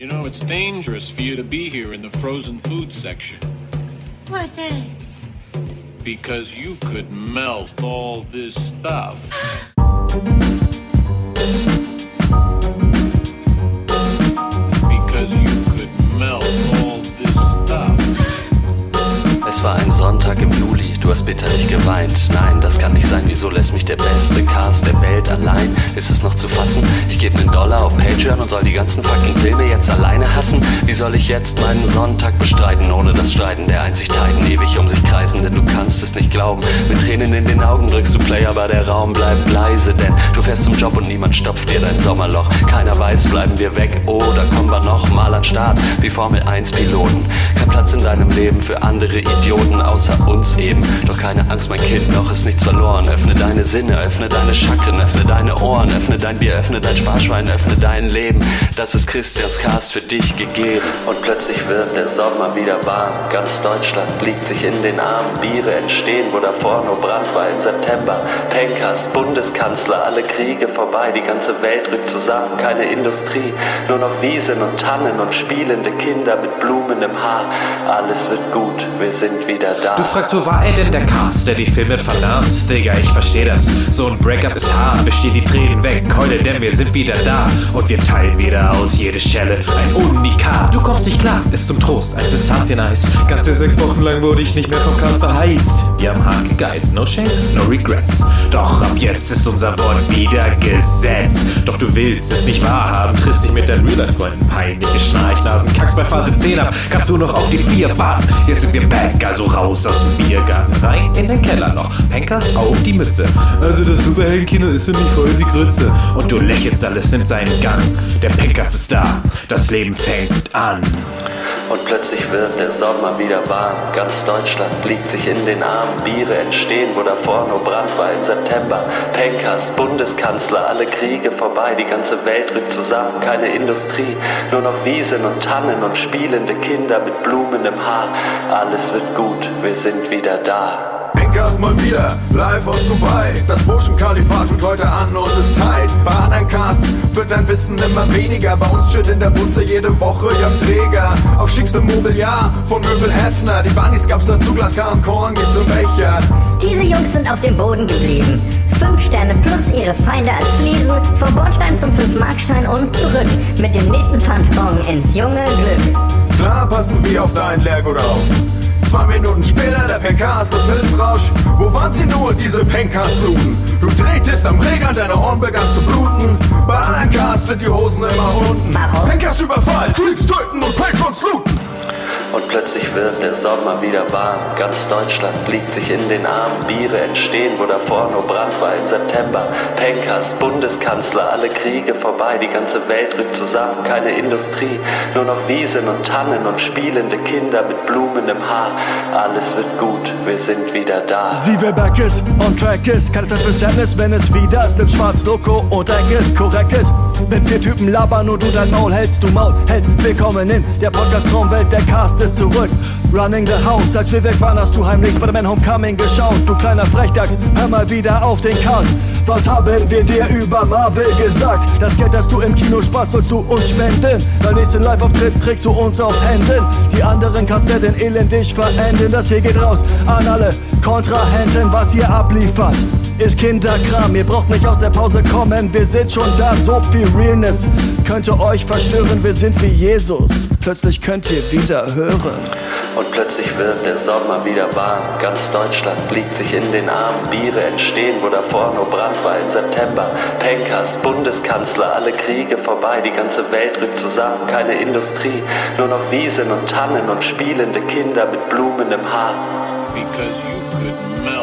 You know, it's dangerous for you to be here in the frozen food section. Why's that? Because you could melt all this stuff. because you could melt all this stuff. Es war ein Sonntag im Juli, du hast bitterlich geweint. Nein, das kann nicht sein, wieso lässt mich der beste Cast der Welt allein? Ist es noch zu fassen? Ich gebe einen Dollar auf Patreon und soll die ganzen fucking Filme jetzt alleine hassen? Wie soll ich jetzt meinen Sonntag bestreiten, ohne das Streiten der einzig Titan ewig um sich kreisen? Denn du kannst es nicht glauben. Mit Tränen in den Augen drückst du Play, aber der Raum bleibt leise, denn du fährst zum Job und niemand stopft dir dein Sommerloch. Keiner weiß, bleiben wir weg oder kommen wir noch mal an Start wie Formel 1 Piloten. Kein Platz in deinem Leben für andere Idioten außer uns eben. Doch keine Angst, mein Kind, noch ist nichts verloren. Öffne deine Sinne, öffne deine Chakren, öffne deine Ohren, öffne dein Bier, öffne dein Sparschwein, öffne dein Leben. Das ist Christians Cast für dich gegeben. Und plötzlich wird der Sommer wieder warm. Ganz Deutschland liegt sich in den Armen. Biere entstehen, wo davor nur Brand war im September. Pencast, Bundeskanzler, alle Kriege vorbei. Die ganze Welt rückt zusammen, keine Industrie. Nur noch Wiesen und Tannen und spielende Kinder mit Blumen im Haar. Alles wird gut, wir sind wieder da. Du fragst, wo war er denn der Cast, der die Filme verdammt? Digga, ich versteh das. So ein Breakup ist hart, wir stehen die Tränen weg. Keule, denn wir sind wieder da. Und wir teilen wieder aus jede Schelle ein Unikat. Du kommst nicht klar, ist zum Trost ein Pistazieneis. Ganze sechs Wochen lang wurde ich nicht mehr vom Cast beheizt. Wir haben hart gegeizt, no shame, no regrets. Doch ab jetzt ist unser Wort wieder Gesetz. Doch du willst es nicht wahrhaben, triffst dich mit deinen Real-Life-Freunden. Peinliche Schnarchnasen, kackst bei Phase 10 ab. Kannst du noch auf die 4 warten? Jetzt sind wir back, also raus aus dem Biergarten, rein in den Keller noch. Penker auf die Mütze. Also das Superheldenkino ist für mich voll die Grütze. Und du lächelst, alles nimmt seinen Gang. Der Pencast ist da, das Leben fängt an. Und plötzlich wird der Sommer wieder warm. Ganz Deutschland liegt sich in den Armen. Biere entstehen, wo davor nur Brand war im September. Pencast, Bundeskanzler, alle Kriege vorbei. Die ganze Welt rückt zusammen, keine Industrie. Nur noch Wiesen und Tannen und spielende Kinder mit Blumen im Haar. Alles wird gut, wir sind wieder da. Pinkers mal wieder, live aus Dubai. Das Motion-Kalifat wird heute an und ist tight. Bei anderen Casts wird dein Wissen immer weniger. Bei uns steht in der Butze jede Woche Träger. Auf schickstem Mobiliar von Möbel Hessner. Die Bunnies gab's dazu, Glaskar und Korn gibt's im Becher. Diese Jungs sind auf dem Boden geblieben. Fünf Sterne plus ihre Feinde als Fliesen. Vom Bordstein zum 5-Markstein und zurück. Mit dem nächsten Pfandbon ins junge Glück. Klar passen wir auf dein Leergut auf. Zwei Minuten später der Pencast und Pilzrausch. Wo waren sie nur, diese Pencast-Luden? Du drehtest am Regeln, deine Ohren begann zu bluten. Bei anderen Casts sind die Hosen immer unten. Pencast Überfall, Tweets töten und Patrons looten. Und plötzlich wird der Sommer wieder warm. Ganz Deutschland liegt sich in den Armen. Biere entstehen, wo davor nur Brand war im September. Pencast, Bundeskanzler, alle Kriege vorbei. Die ganze Welt rückt zusammen, keine Industrie. Nur noch Wiesen und Tannen und spielende Kinder mit Blumen im Haar. Alles wird gut, wir sind wieder da. Sie wer back ist, on track ist, kann es das wenn es wieder Slip schwarz, Loco und Eck ist, korrekt ist. Wenn vier Typen labern und du dein Maul hältst, du Maul hält. Willkommen in der Podcast-Traumwelt, der Cast ist zurück. Running the house, als wir weg waren, hast du heimlich Spider-Man Homecoming geschaut. Du kleiner Frechdachs, hör mal wieder auf den Count. Was haben wir dir über Marvel gesagt? Das Geld, das du im Kino sparst, sollst du uns spenden. Beim nächsten Live-Auftritt trägst du uns auf Händen. Die anderen Cast werden elendig verenden. Das hier geht raus an alle Kontrahenten, was ihr abliefert. Ist Kinderkram, ihr braucht nicht aus der Pause kommen, wir sind schon da. So viel Realness könnte euch verstören, wir sind wie Jesus. Plötzlich könnt ihr wieder hören. Und plötzlich wird der Sommer wieder warm. Ganz Deutschland liegt sich in den Armen. Biere entstehen, wo davor nur Brand war im September. Pencast, Bundeskanzler, alle Kriege vorbei. Die ganze Welt rückt zusammen, keine Industrie. Nur noch Wiesen und Tannen und spielende Kinder mit Blumen im Haar. Because you could melt.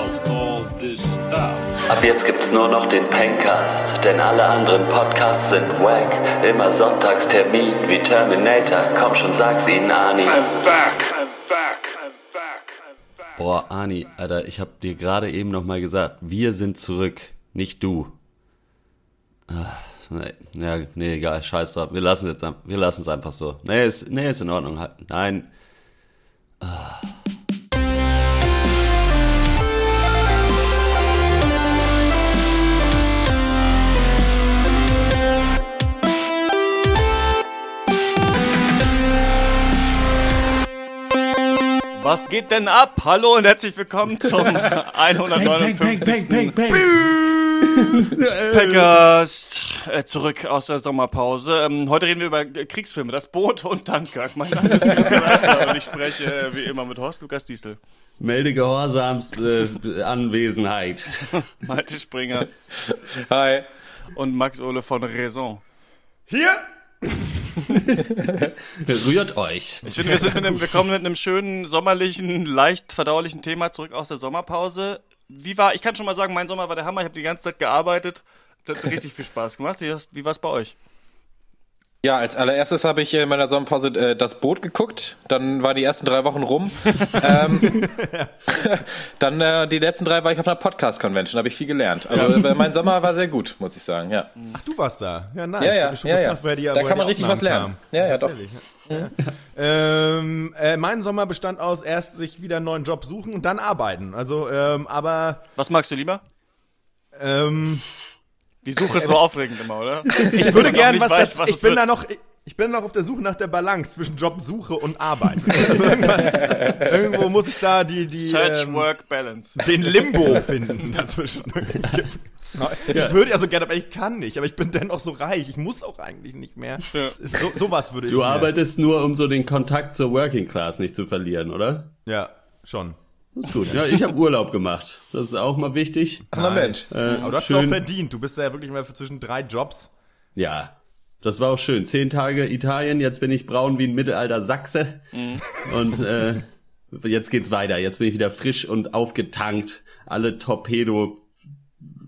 Ab jetzt gibt's nur noch den Pencast, denn alle anderen Podcasts sind wack. Immer Sonntagstermin wie Terminator. Komm schon, sag's ihnen, Ani. I'm back, I'm back, I'm back, I'm back. Boah, Ani, Alter, ich hab dir gerade eben nochmal gesagt, wir sind zurück, nicht du. Ah, nee, ja, nee, egal, scheiß drauf. Wir lassen jetzt, ein- wir lassen es einfach so. Nee, ist, nee, ist in Ordnung. halt. Nein. Was geht denn ab? Hallo und herzlich willkommen zum 159. Packers äh, zurück aus der Sommerpause. Ähm, heute reden wir über Kriegsfilme, das Boot und Dunkirk. Mein Name ist Christian Eichner und ich spreche äh, wie immer mit Horst Lukas Diesel, Melde Gehorsams äh, Anwesenheit. Malte Springer Hi. und Max Ole von Raison. Hier! Rührt euch. Ich finde, wir, sind mit einem, wir kommen mit einem schönen, sommerlichen, leicht verdaulichen Thema zurück aus der Sommerpause. Wie war, ich kann schon mal sagen, mein Sommer war der Hammer. Ich habe die ganze Zeit gearbeitet. Das hat richtig viel Spaß gemacht. Wie, wie war es bei euch? Ja, als allererstes habe ich in meiner Sommerpause äh, das Boot geguckt. Dann waren die ersten drei Wochen rum. ähm, dann äh, die letzten drei war ich auf einer Podcast-Convention, habe ich viel gelernt. Also äh, mein Sommer war sehr gut, muss ich sagen. Ja, Ach, du warst da. Ja, nice. ja, ja. schon ja, gefragt, ja. woher die, da woher kann man richtig was lernen. kamen. Ja, ja, doch. Ja. Ähm, äh, mein Sommer bestand aus erst sich wieder einen neuen Job suchen und dann arbeiten. Also, ähm, aber Was magst du lieber? ähm, Die Suche ist so aufregend immer, oder? ich würde noch gern nicht was, weiß, das, was ich bin wird. da noch ich, bin noch auf der Suche nach der Balance zwischen Jobsuche und Arbeit. Also irgendwas, irgendwo muss ich da die die Search ähm, Work Balance. den Limbo finden dazwischen. Ich würde also gerne, aber ich kann nicht. Aber ich bin dennoch so reich. Ich muss auch eigentlich nicht mehr. Ja. So, sowas würde ich. Du arbeitest nur, um so den Kontakt zur Working Class nicht zu verlieren, oder? Ja, schon. Das ist gut. Ja, ich habe Urlaub gemacht. Das ist auch mal wichtig. Na Mensch. Äh, Aber du hast es auch verdient. Du bist ja wirklich mal für zwischen drei Jobs. Ja, das war auch schön. Zehn Tage Italien, jetzt bin ich braun wie ein mittelalter Sachse. Und äh, jetzt geht's weiter. Jetzt bin ich wieder frisch und aufgetankt. Alle Torpedo,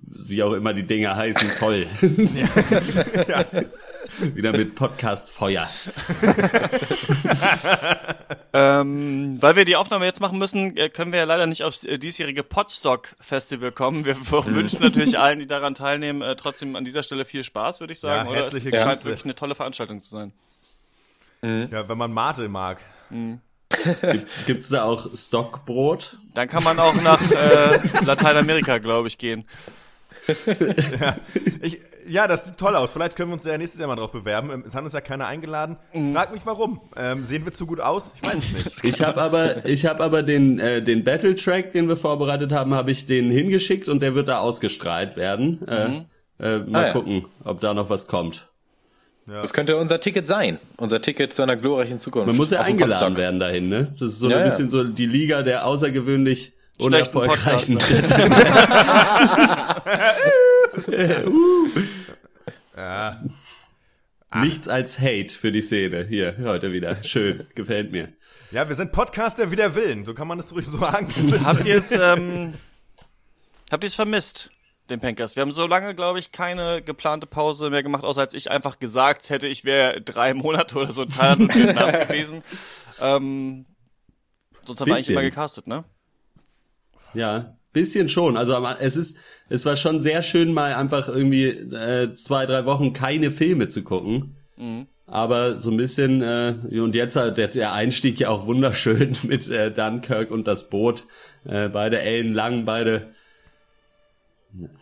wie auch immer die Dinger heißen, voll. Wieder mit Podcast-Feuer. Ähm, weil wir die Aufnahme jetzt machen müssen, äh, können wir ja leider nicht aufs äh, diesjährige Podstock Festival kommen. Wir wünschen natürlich allen, die daran teilnehmen, äh, trotzdem an dieser Stelle viel Spaß, würde ich sagen. Ja, oder? Es scheint Grüße. wirklich eine tolle Veranstaltung zu sein. Ja, wenn man Mate mag. Gibt's da auch Stockbrot? Dann kann man auch nach äh, Lateinamerika, glaube ich, gehen. Ich, ja, das sieht toll aus. Vielleicht können wir uns ja nächstes Jahr mal drauf bewerben. Ähm, Es hat uns ja keiner eingeladen. Frag mich warum. Ähm, sehen wir zu gut aus? Ich weiß es nicht. Ich habe aber, ich habe aber den äh, den Battle Track, den wir vorbereitet haben, habe ich den hingeschickt und der wird da ausgestrahlt werden. Äh, äh, mal Ah, ja. gucken, ob da noch was kommt. Das könnte unser Ticket sein. Unser Ticket zu einer glorreichen Zukunft. Man muss ja eingeladen Podstock. werden dahin, ne? Das ist so Ja, ein ja. bisschen so die Liga der außergewöhnlich unerfolgreichen Ja. Nichts als Hate für die Szene. Hier, heute wieder. Schön, gefällt mir. ja, wir sind Podcaster wie der Willen. So kann man es ruhig so sagen. Habt ihr es, ähm, habt ihr es vermisst, den Pankers? Wir haben so lange, glaube ich, keine geplante Pause mehr gemacht, außer als ich einfach gesagt hätte, ich wäre drei Monate oder so in Thailand und Vietnam gewesen. Ähm, sonst haben wir eigentlich immer gecastet, ne? Ja, bisschen schon. Also es ist, es war schon sehr schön, mal einfach irgendwie äh, zwei, drei Wochen keine Filme zu gucken. Aber so ein bisschen, äh, und jetzt halt der, der Einstieg ja auch wunderschön mit äh, Dunkirk und das Boot. Äh, beide Ellen lang, beide.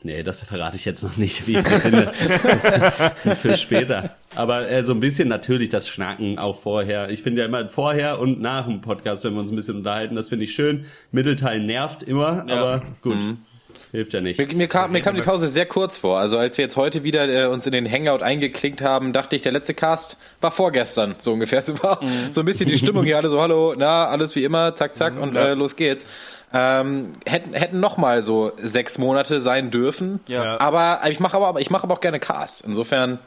Nee, das verrate ich jetzt noch nicht, wie ich sie finde. Für später. Aber äh, so ein bisschen natürlich das Schnacken auch vorher. Ich finde ja immer vorher und nach dem Podcast, wenn wir uns ein bisschen unterhalten, das finde ich schön. Mittelteil nervt immer, Ja. aber gut. Hilft ja nicht. Mir, mir, kam, mir kam die Pause sehr kurz vor. Also als wir jetzt heute wieder äh, uns in den Hangout eingeklinkt haben, dachte ich, der letzte Cast war vorgestern, so ungefähr. So war so ein bisschen die Stimmung hier, alle so, hallo, na, alles wie immer, zack, zack und äh, los geht's. Ähm, hätten hätten noch mal so sechs Monate sein dürfen. Ja. Aber ich mache aber, ich mache aber auch gerne Cast. Insofern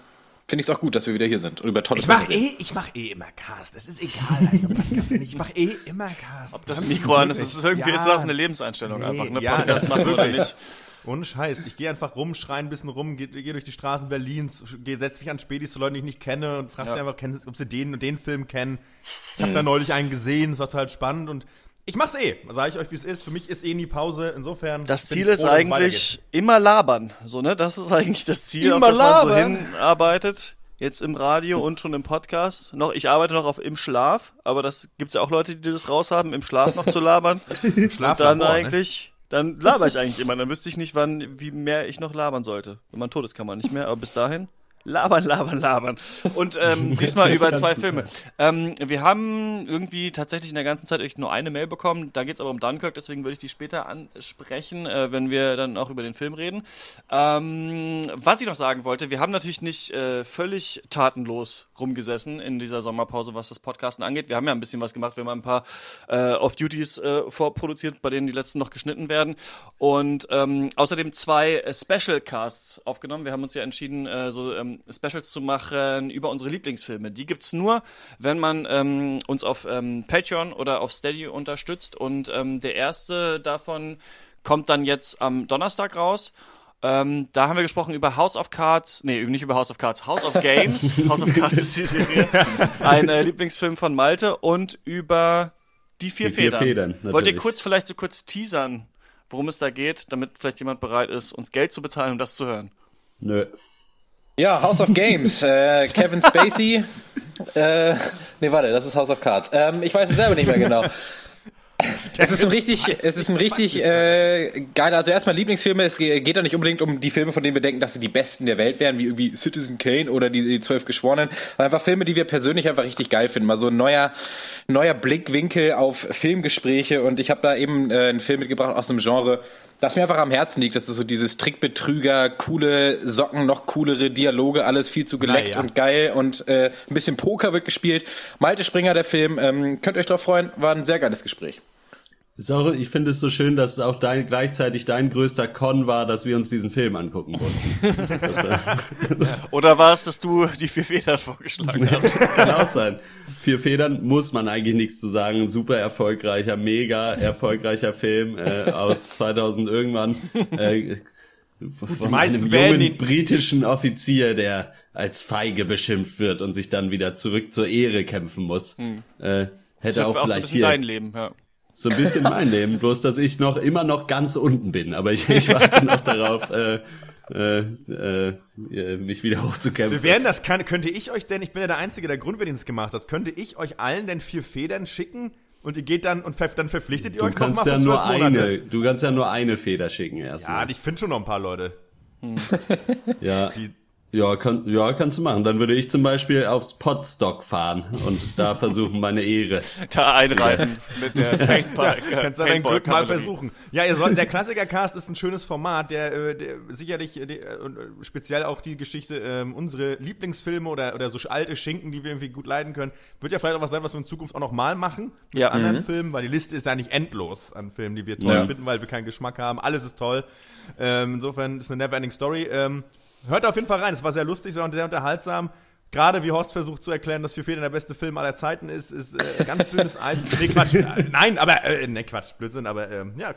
finde ich es auch gut, dass wir wieder hier sind und über tolle Ich mach Filme reden. eh, ich mach eh immer Cast. Es ist egal, eigentlich, ob Podcast oder nicht. Ich mach eh immer Cast. Ob das Mikro an ist, ist irgendwie Ja. ist auch eine Lebenseinstellung Nee, einfach, ne? ja, Podcast das machen oder wirklich- nicht. Ohne Scheiß. Ich gehe einfach rum, schreie ein bisschen rum, gehe geh durch die Straßen Berlins, geh, setz mich an Spätis zu Leuten, die ich nicht kenne und frag sie einfach, kennen- ob sie den und den Film kennen. Ich habe da neulich einen gesehen, es war total spannend und ich mach's eh. Sag ich euch, wie es ist. Für mich ist eh nie Pause. Insofern. Das Ziel ist froh, eigentlich immer labern, so ne? Das ist eigentlich das Ziel, Immer auf das man so labern. hinarbeitet. Jetzt im Radio und schon im Podcast. Noch, ich arbeite noch auf im Schlaf, aber das gibt's ja auch Leute, die das raushaben, im Schlaf noch zu labern. weitergeht. Schlaf Und dann Labor, ne? eigentlich, dann laber ich eigentlich immer. Dann wüsste ich nicht, wann, wie mehr ich noch labern sollte. Wenn man tot ist, kann man nicht mehr, aber bis dahin. Labern, labern, labern. Und ähm, diesmal über zwei Filme. Ähm, wir haben irgendwie tatsächlich in der ganzen Zeit echt nur eine Mail bekommen. Da geht's aber um Dunkirk, deswegen würde ich die später ansprechen, äh, wenn wir dann auch über den Film reden. Ähm, was ich noch sagen wollte, wir haben natürlich nicht äh, völlig tatenlos rumgesessen in dieser Sommerpause, was das Podcasten angeht. Wir haben ja ein bisschen was gemacht. Wir haben ein paar äh, Off-Duties äh, vorproduziert, bei denen die letzten noch geschnitten werden. Und ähm, außerdem zwei äh, Special-Casts aufgenommen. Wir haben uns ja entschieden, äh, so ähm, Specials zu machen über unsere Lieblingsfilme. Die gibt's nur, wenn man ähm, uns auf ähm, Patreon oder auf Steady unterstützt. Und ähm, der erste davon kommt dann jetzt am Donnerstag raus. Ähm, da haben wir gesprochen über House of Cards, nee, nicht über House of Cards, House of Games. House of Cards ist die Serie. Ein äh, Lieblingsfilm von Malte und über die vier Die vier Federn. Federn, Wollt ihr kurz vielleicht so kurz teasern, worum es da geht, damit vielleicht jemand bereit ist, uns Geld zu bezahlen, um das zu hören? Nö. Ja, House of Games. äh, Kevin Spacey. äh, nee, warte, das ist House of Cards. Ähm, ich weiß es selber nicht mehr genau. Es ist ein richtig, es ist ein richtig äh, geiler, also erstmal Lieblingsfilme, es ge- geht da nicht unbedingt um die Filme, von denen wir denken, dass sie die besten der Welt wären, wie irgendwie Citizen Kane oder die, die Zwölf Geschworenen, sondern einfach Filme, die wir persönlich einfach richtig geil finden. Mal so ein neuer, neuer Blickwinkel auf Filmgespräche und ich habe da eben äh, einen Film mitgebracht aus einem Genre, das mir einfach am Herzen liegt. Das ist so dieses Trickbetrüger, coole Socken, noch coolere Dialoge, alles viel zu geleckt Naja. und geil und äh, ein bisschen Poker wird gespielt. Malte Springer, der Film, ähm, könnt euch drauf freuen, war ein sehr geiles Gespräch. Auch, ich finde es so schön, dass es auch dein, gleichzeitig dein größter Con war, dass wir uns diesen Film angucken mussten. Das äh, Oder war es, dass du die vier Federn vorgeschlagen hast? kann auch sein. Vier Federn muss man eigentlich nichts zu sagen. Super erfolgreicher, mega erfolgreicher Film äh, aus 2000 irgendwann. Äh, von meisten einem jungen ihn- britischen Offizier, der als feige beschimpft wird und sich dann wieder zurück zur Ehre kämpfen muss. Äh, Das hätte wird auch auch so ein vielleicht hier dein Leben, ja. So ein bisschen mein Leben, bloß dass ich noch immer noch ganz unten bin. Aber ich, ich warte noch darauf, äh, äh, äh, mich wieder hochzukämpfen. Wir werden das, kann, könnte ich euch denn, ich bin ja der Einzige, der Grundwehrdienst gemacht hat, könnte ich euch allen denn vier Federn schicken und ihr geht dann und dann verpflichtet ihr Du euch kannst nochmal ja nur eine, du kannst ja nur eine Feder schicken Ja, erstmal. ich finde schon noch ein paar Leute. Ja, Die- ja, kann, ja, kannst du machen. Dann würde ich zum Beispiel aufs Podstock fahren und da versuchen meine Ehre. Da einreiten mit der Paintball. Kannst du dein Glück mal versuchen. Ja, ihr sollt, der Klassiker-Cast ist ein schönes Format, der, äh, der sicherlich äh, der, und äh, speziell auch die Geschichte, ähm, unsere Lieblingsfilme oder, oder so alte Schinken, die wir irgendwie gut leiden können, wird ja vielleicht auch was sein, was wir in Zukunft auch noch mal machen mit Ja. anderen Filmen, weil die Liste ist ja nicht endlos an Filmen, die wir toll Ja. finden, weil wir keinen Geschmack haben. Alles ist toll. Ähm, insofern ist es eine never-ending Story. Ähm, hört auf jeden Fall rein. Es war sehr lustig, sehr sehr unterhaltsam. Gerade wie Horst versucht zu erklären, dass für Federn der beste Film aller Zeiten ist, ist äh, ganz dünnes Eis. Nee, Quatsch. Äh, Nein, aber, äh, ne, Quatsch, Blödsinn, aber ähm, ja,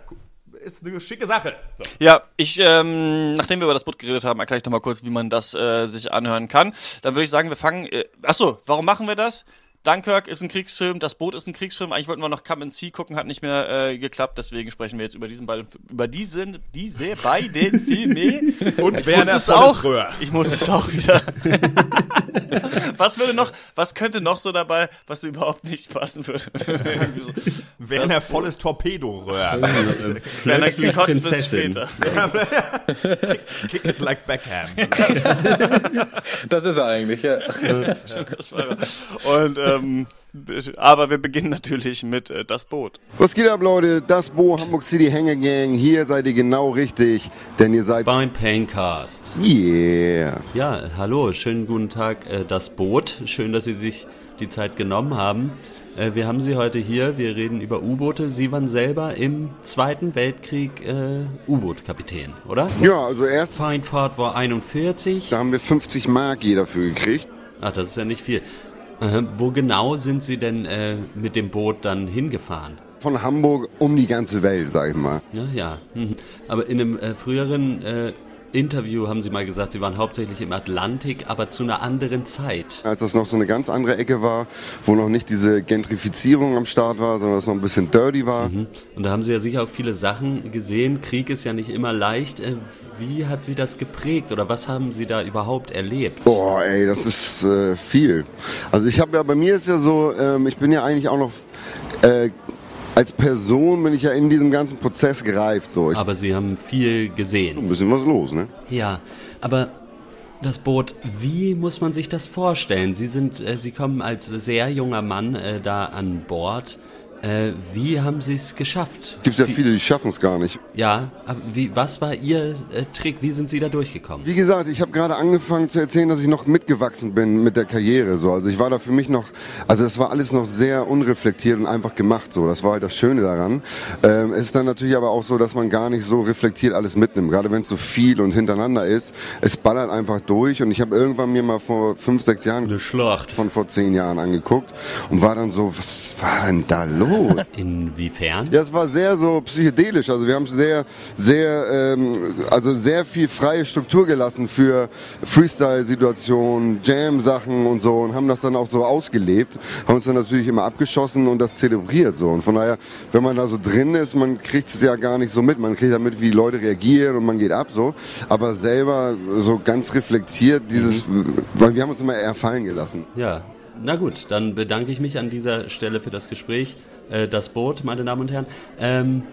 ist eine schicke Sache. So. Ja, ich, ähm, nachdem wir über das Boot geredet haben, erkläre ich noch mal kurz, wie man das äh, sich anhören kann. Dann würde ich sagen, wir fangen. Äh, achso, warum machen wir das? Dunkirk ist ein Kriegsfilm, das Boot ist ein Kriegsfilm. Eigentlich wollten wir noch Come and See gucken, hat nicht mehr äh, geklappt. Deswegen sprechen wir jetzt über diesen beiden, über diesen, diese beiden Filme. Und Ich Werner muss es auch. Röhr. Ich muss es auch wieder. was würde noch, was könnte noch so dabei, was überhaupt nicht passen würde? So. Werner volles Torpedoröhr. Werner Plötzlich gekotzt wird Prinzessin. später. Kick it like Beckham. Das ist er eigentlich, ja. Das war er. Und ähm, aber wir beginnen natürlich mit äh, das Boot. Was geht ab, Leute? Das Bo Hamburg City Hänger Gang. Hier seid ihr genau richtig, denn ihr seid. Beim Paincast. Yeah. Ja, hallo, schönen guten Tag, äh, das Boot. Schön, dass Sie sich die Zeit genommen haben. Äh, Wir haben Sie heute hier, wir reden über U-Boote. Sie waren selber im Zweiten Weltkrieg äh, U-Boot-Kapitän, oder? Ja, also erst, Feindfahrt war 41. da haben wir 50 Mark jeder für gekriegt. Ach, das ist ja nicht viel. Wo genau sind Sie denn äh, mit dem Boot dann hingefahren? Von Hamburg um die ganze Welt, sag ich mal. Ja, ja. Mhm. Aber in einem äh, früheren äh, Interview haben Sie mal gesagt, Sie waren hauptsächlich im Atlantik, aber zu einer anderen Zeit. Als das noch so eine ganz andere Ecke war, wo noch nicht diese Gentrifizierung am Start war, sondern es noch ein bisschen dirty war. Und da haben Sie ja sicher auch viele Sachen gesehen. Krieg ist ja nicht immer leicht. Äh, Wie hat Sie das geprägt oder was haben Sie da überhaupt erlebt? Boah, ey, das ist äh, viel. Also ich habe ja, bei mir ist ja so, ähm, ich bin ja eigentlich auch noch, äh, als Person bin ich ja in diesem ganzen Prozess gereift. So, ich, Aber Sie haben viel gesehen. ein bisschen was los, ne? Ja, aber Das Boot, wie muss man sich das vorstellen? Sie sind, äh, Sie kommen als sehr junger Mann äh, da an Bord. Äh, wie haben Sie es geschafft? Gibt es ja viele, die schaffen es gar nicht. Ja, aber wie, was war Ihr äh, Trick? Wie sind Sie da durchgekommen? Wie gesagt, ich habe gerade angefangen zu erzählen, dass ich noch mitgewachsen bin mit der Karriere. So, also ich war da für mich noch, also es war alles noch sehr unreflektiert und einfach gemacht. So, das war halt das Schöne daran. Ähm, es ist dann natürlich aber auch so, dass man gar nicht so reflektiert alles mitnimmt. Gerade wenn es so viel und hintereinander ist, es ballert einfach durch. Und ich habe irgendwann mir mal vor fünf, sechs Jahren Eine Schlacht. von vor zehn Jahren angeguckt und war dann so, was war denn da los? Inwiefern? Ja, es war sehr so psychedelisch. Also wir haben sehr, sehr, ähm, also sehr viel freie Struktur gelassen für Freestyle-Situationen, Jam-Sachen und so und haben das dann auch so ausgelebt. Haben uns dann natürlich immer abgeschossen und das zelebriert so. Und von daher, wenn man da so drin ist, man kriegt es ja gar nicht so mit. Man kriegt ja mit, wie Leute reagieren und man geht ab so. Aber selber so ganz reflektiert dieses, weil wir haben uns immer eher fallen gelassen. Ja, na gut, dann bedanke ich mich an dieser Stelle für das Gespräch. Äh, das Boot, meine Damen und Herren. Ähm,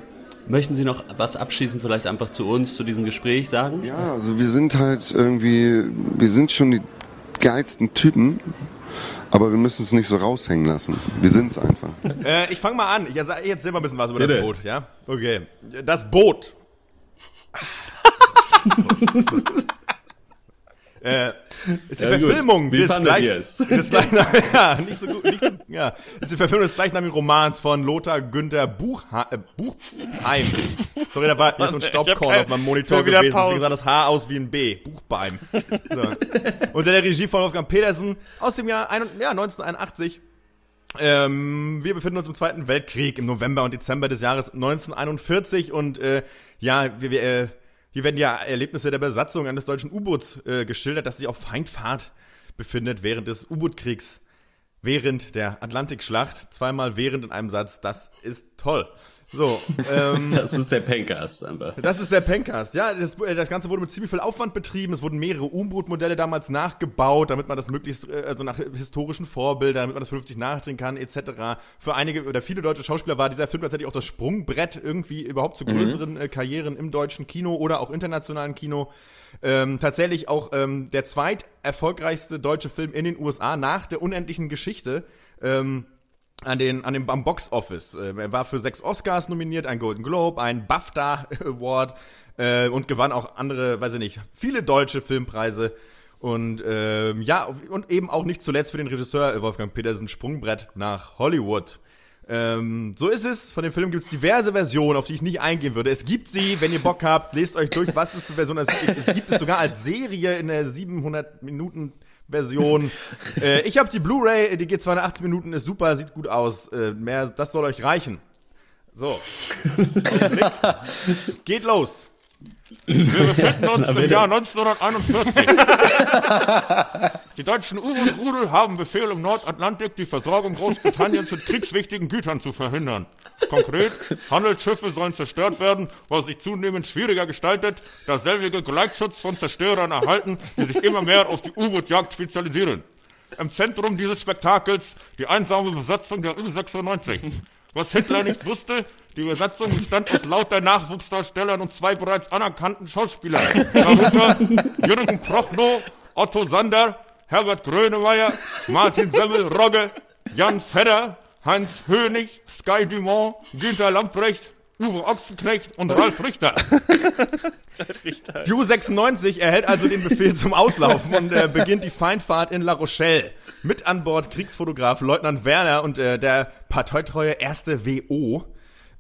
möchten Sie noch was abschließend vielleicht einfach zu uns, zu diesem Gespräch sagen? Ja, also wir sind halt irgendwie, wir sind schon die geilsten Typen, aber wir müssen es nicht so raushängen lassen. Wir sind es einfach. Äh, ich fange mal an. Ich sage jetzt selber ein bisschen was über das Bitte. Boot, ja? Okay. Das Boot. äh, ist die Ja. Verfilmung des, gleich, des gleichnamigen, ja, nicht so gut, nicht so, ja, ist die Verfilmung des gleichnamigen Romans von Lothar Günther Buchha äh, Buchheim. Sorry, da war ist so ein Staubkorn auf meinem Monitor gewesen, deswegen Pause. sah das Haar aus wie ein B. Buchbeim. So. Unter der Regie von Wolfgang Petersen aus dem Jahr ein, ja, 1981. Ähm, wir befinden uns im Zweiten Weltkrieg im November und Dezember des Jahres 1941 und äh, ja, wir, wir, äh, hier werden ja Erlebnisse der Besatzung eines deutschen U-Boots äh, geschildert, das sich auf Feindfahrt befindet während des U-Boot-Kriegs, während der Atlantikschlacht, zweimal während in einem Satz. Das ist toll. So, ähm, Das ist der Pencast einfach. das ist der Pencast. Ja, das, äh, das Ganze wurde mit ziemlich viel Aufwand betrieben. Es wurden mehrere U-Boot-Modelle damals nachgebaut, damit man das möglichst, äh, also nach historischen Vorbildern, damit man das vernünftig nachdrehen kann, etc. Für einige oder viele deutsche Schauspieler war dieser Film tatsächlich auch das Sprungbrett irgendwie überhaupt zu größeren äh, Karrieren im deutschen Kino oder auch internationalen Kino. Ähm, tatsächlich auch ähm, der zweit erfolgreichste deutsche Film in den USA nach der unendlichen Geschichte. Ähm, an den, an dem, am Box Office. Äh, er war für sechs Oscars nominiert, ein Golden Globe, ein BAFTA Award äh, und gewann auch andere, weiß ich nicht, viele deutsche Filmpreise. Und ähm, ja, und eben auch nicht zuletzt für den Regisseur Wolfgang Petersen Sprungbrett nach Hollywood. Ähm, so ist es. Von dem Film gibt es diverse Versionen, auf die ich nicht eingehen würde. Es gibt sie, wenn ihr Bock habt, lest euch durch, was es für Versionen ist. Es gibt es sogar als Serie in der 700 Minuten Version. äh, ich habe die Blu-ray, die geht 280 Minuten, ist super, sieht gut aus. Äh, mehr, das soll euch reichen. So. Geht los. Wir befinden uns im Jahr 1941. Die deutschen U-Boot-Rudel haben Befehl im Nordatlantik, die Versorgung Großbritanniens mit kriegswichtigen Gütern zu verhindern. Konkret, Handelsschiffe sollen zerstört werden, was sich zunehmend schwieriger gestaltet, da selbige Gleitschutz von Zerstörern erhalten, die sich immer mehr auf die U-Boot-Jagd spezialisieren. Im Zentrum dieses Spektakels die einsame Besatzung der U-96. Was Hitler nicht wusste, die Besatzung bestand aus lauter Nachwuchsdarstellern und zwei bereits anerkannten Schauspielern. Darunter Jürgen Prochnow, Otto Sander, Herbert Grönemeyer, Martin Semmel-Rogge, Jan Fedder, Heinz Hönig, Sky Dumont, Günter Lamprecht, Uwe Ochsenknecht und Ralf Richter. Die U96 erhält also den Befehl zum Auslaufen und äh, beginnt die Feindfahrt in La Rochelle. Mit an Bord Kriegsfotograf Leutnant Werner und äh, der parteitreue erste WO.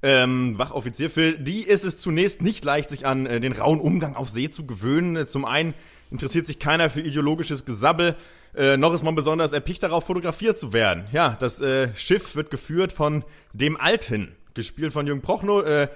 Ähm, Wachoffizier Phil, die ist es zunächst nicht leicht, sich an äh, den rauen Umgang auf See zu gewöhnen. Äh, Zum einen interessiert sich keiner für ideologisches Gesabbel, äh, noch ist man besonders erpicht darauf, fotografiert zu werden. Ja, das äh, Schiff wird geführt von dem Alten, gespielt von Jürgen Prochnow. Äh,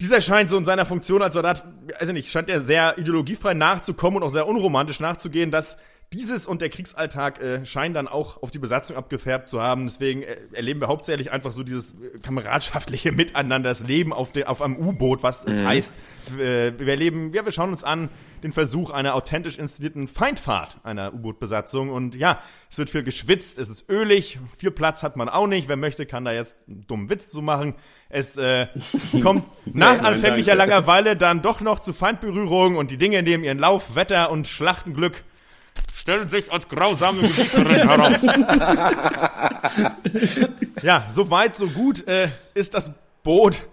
dieser scheint so in seiner Funktion als Soldat, also nicht, scheint er sehr ideologiefrei nachzukommen und auch sehr unromantisch nachzugehen, dass dieses und der Kriegsalltag äh, scheinen dann auch auf die Besatzung abgefärbt zu haben. Deswegen äh, erleben wir hauptsächlich einfach so dieses äh, kameradschaftliche Miteinander, das Leben auf, de, auf einem U-Boot, was es heißt. Äh, wir erleben, ja, wir schauen uns an den Versuch einer authentisch inszenierten Feindfahrt einer U-Boot-Besatzung. Und ja, es wird viel geschwitzt, es ist ölig, viel Platz hat man auch nicht. Wer möchte, kann da jetzt einen dummen Witz zu machen. Es äh, kommt nach Nein, anfänglicher danke. Langeweile dann doch noch zu Feindberührungen und die Dinge nehmen ihren Lauf. Wetter und Schlachtenglück stellen sich als grausame Gebieterin heraus. Ja, so weit, so gut äh, ist das Boot.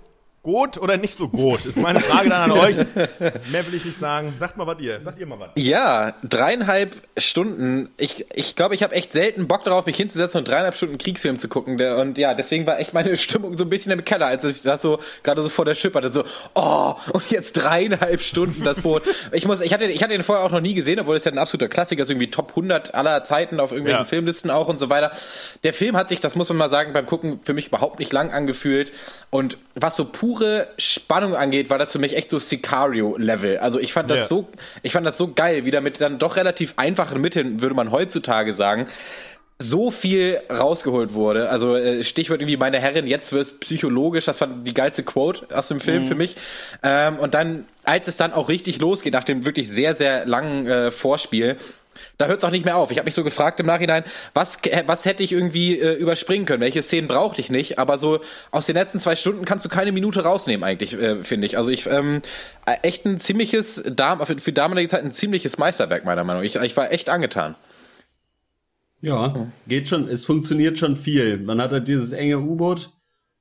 Gut oder nicht so gut, ist meine Frage dann an euch. Mehr will ich nicht sagen. Sagt mal was ihr. Sagt ihr mal was. Ja, dreieinhalb Stunden. Ich glaube, ich, glaub, ich habe echt selten Bock darauf, mich hinzusetzen und dreieinhalb Stunden Kriegsfilm zu gucken. Und ja, deswegen war echt meine Stimmung so ein bisschen im Keller, als ich das so gerade so vor der Schippe hatte. So, oh, und jetzt dreieinhalb Stunden das Boot. Ich muss, ich hatte, ich hatte den vorher auch noch nie gesehen, obwohl es ja ein absoluter Klassiker ist, irgendwie Top 100 aller Zeiten auf irgendwelchen Ja. Filmlisten auch und so weiter. Der Film hat sich, das muss man mal sagen, beim Gucken für mich überhaupt nicht lang angefühlt. Und was so pure Spannung angeht, war das für mich echt so Sicario-Level. Also ich fand das Ja. so, ich fand das so geil, wie da mit dann doch relativ einfachen Mitteln, würde man heutzutage sagen, so viel rausgeholt wurde. Also äh, Stichwort irgendwie meine Herrin, jetzt wird psychologisch, das war die geilste Quote aus dem Film für mich. Ähm, und dann, als es dann auch richtig losgeht, nach dem wirklich sehr, sehr langen äh, Vorspiel, da hört es auch nicht mehr auf. Ich habe mich so gefragt im Nachhinein, was, was hätte ich irgendwie äh, überspringen können? Welche Szenen brauchte ich nicht? Aber so aus den letzten zwei Stunden kannst du keine Minute rausnehmen, eigentlich, äh, finde ich. Also ich ähm, äh, echt ein ziemliches, für, für damalige Zeit ein ziemliches Meisterwerk, meiner Meinung nach. Ich, ich war echt angetan. Ja, geht schon, es funktioniert schon viel. Man hat halt dieses enge U-Boot.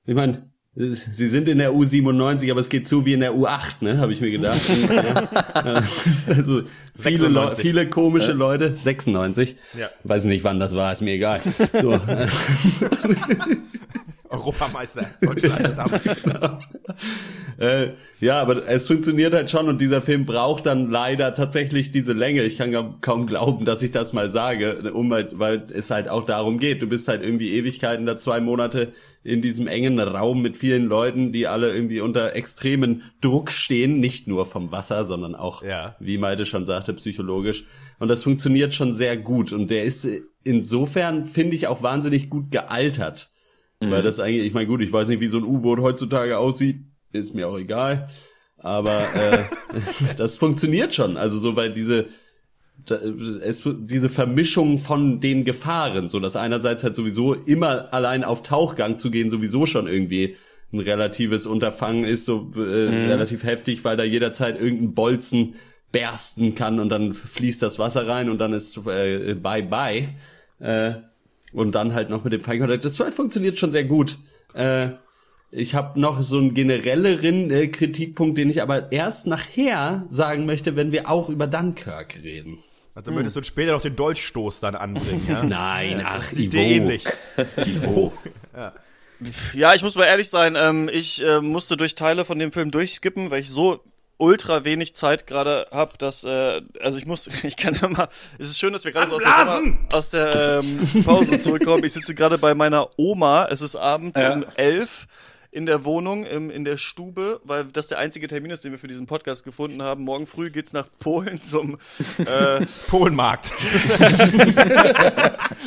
Ich meine, sie sind in der U97, aber es geht zu wie in der U8, ne, habe ich mir gedacht. also viele, Leu 96. viele komische Leute, 96. Ja. Weiß nicht, wann das war, ist mir egal. So, äh, Europameister Deutschland. damals. äh, ja, aber es funktioniert halt schon und dieser Film braucht dann leider tatsächlich diese Länge. Ich kann ga- kaum glauben, dass ich das mal sage, um halt, weil es halt auch darum geht. Du bist halt irgendwie Ewigkeiten da zwei Monate in diesem engen Raum mit vielen Leuten, die alle irgendwie unter extremen Druck stehen, nicht nur vom Wasser, sondern auch, Ja. wie Malte schon sagte, psychologisch. Und das funktioniert schon sehr gut und der ist insofern, finde ich, auch wahnsinnig gut gealtert. Weil das eigentlich, ich meine, gut, ich weiß nicht, wie so ein U-Boot heutzutage aussieht, ist mir auch egal. Aber äh, das funktioniert schon. Also so, weil diese, es, diese Vermischung von den Gefahren, so dass einerseits halt sowieso immer allein auf Tauchgang zu gehen, sowieso schon irgendwie ein relatives Unterfangen ist, so äh, relativ heftig, weil da jederzeit irgendein Bolzen bersten kann und dann fließt das Wasser rein und dann ist äh, bye bye. Äh, und dann halt noch mit dem Feinkontakt. Das funktioniert schon sehr gut. Äh, ich habe noch so einen generelleren äh, Kritikpunkt, den ich aber erst nachher sagen möchte, wenn wir auch über Dunkirk reden. Also würdest du später noch den Dolchstoß dann anbringen, ja? Nein, ach, Das sieht Ivo. ähnlich. Ivo. Ja, ich muss mal ehrlich sein, ähm, ich äh, musste durch Teile von dem Film durchskippen, weil ich so ultra wenig Zeit gerade hab, dass äh, also ich muss, ich kann ja mal, es ist schön, dass wir gerade so aus der! Sommer, aus der ähm, Pause zurückkommen. Ich sitze gerade bei meiner Oma, es ist abends Ja. um elf in der Wohnung, im, in der Stube, weil das der einzige Termin ist, den wir für diesen Podcast gefunden haben. Morgen früh geht's nach Polen zum äh, Polenmarkt.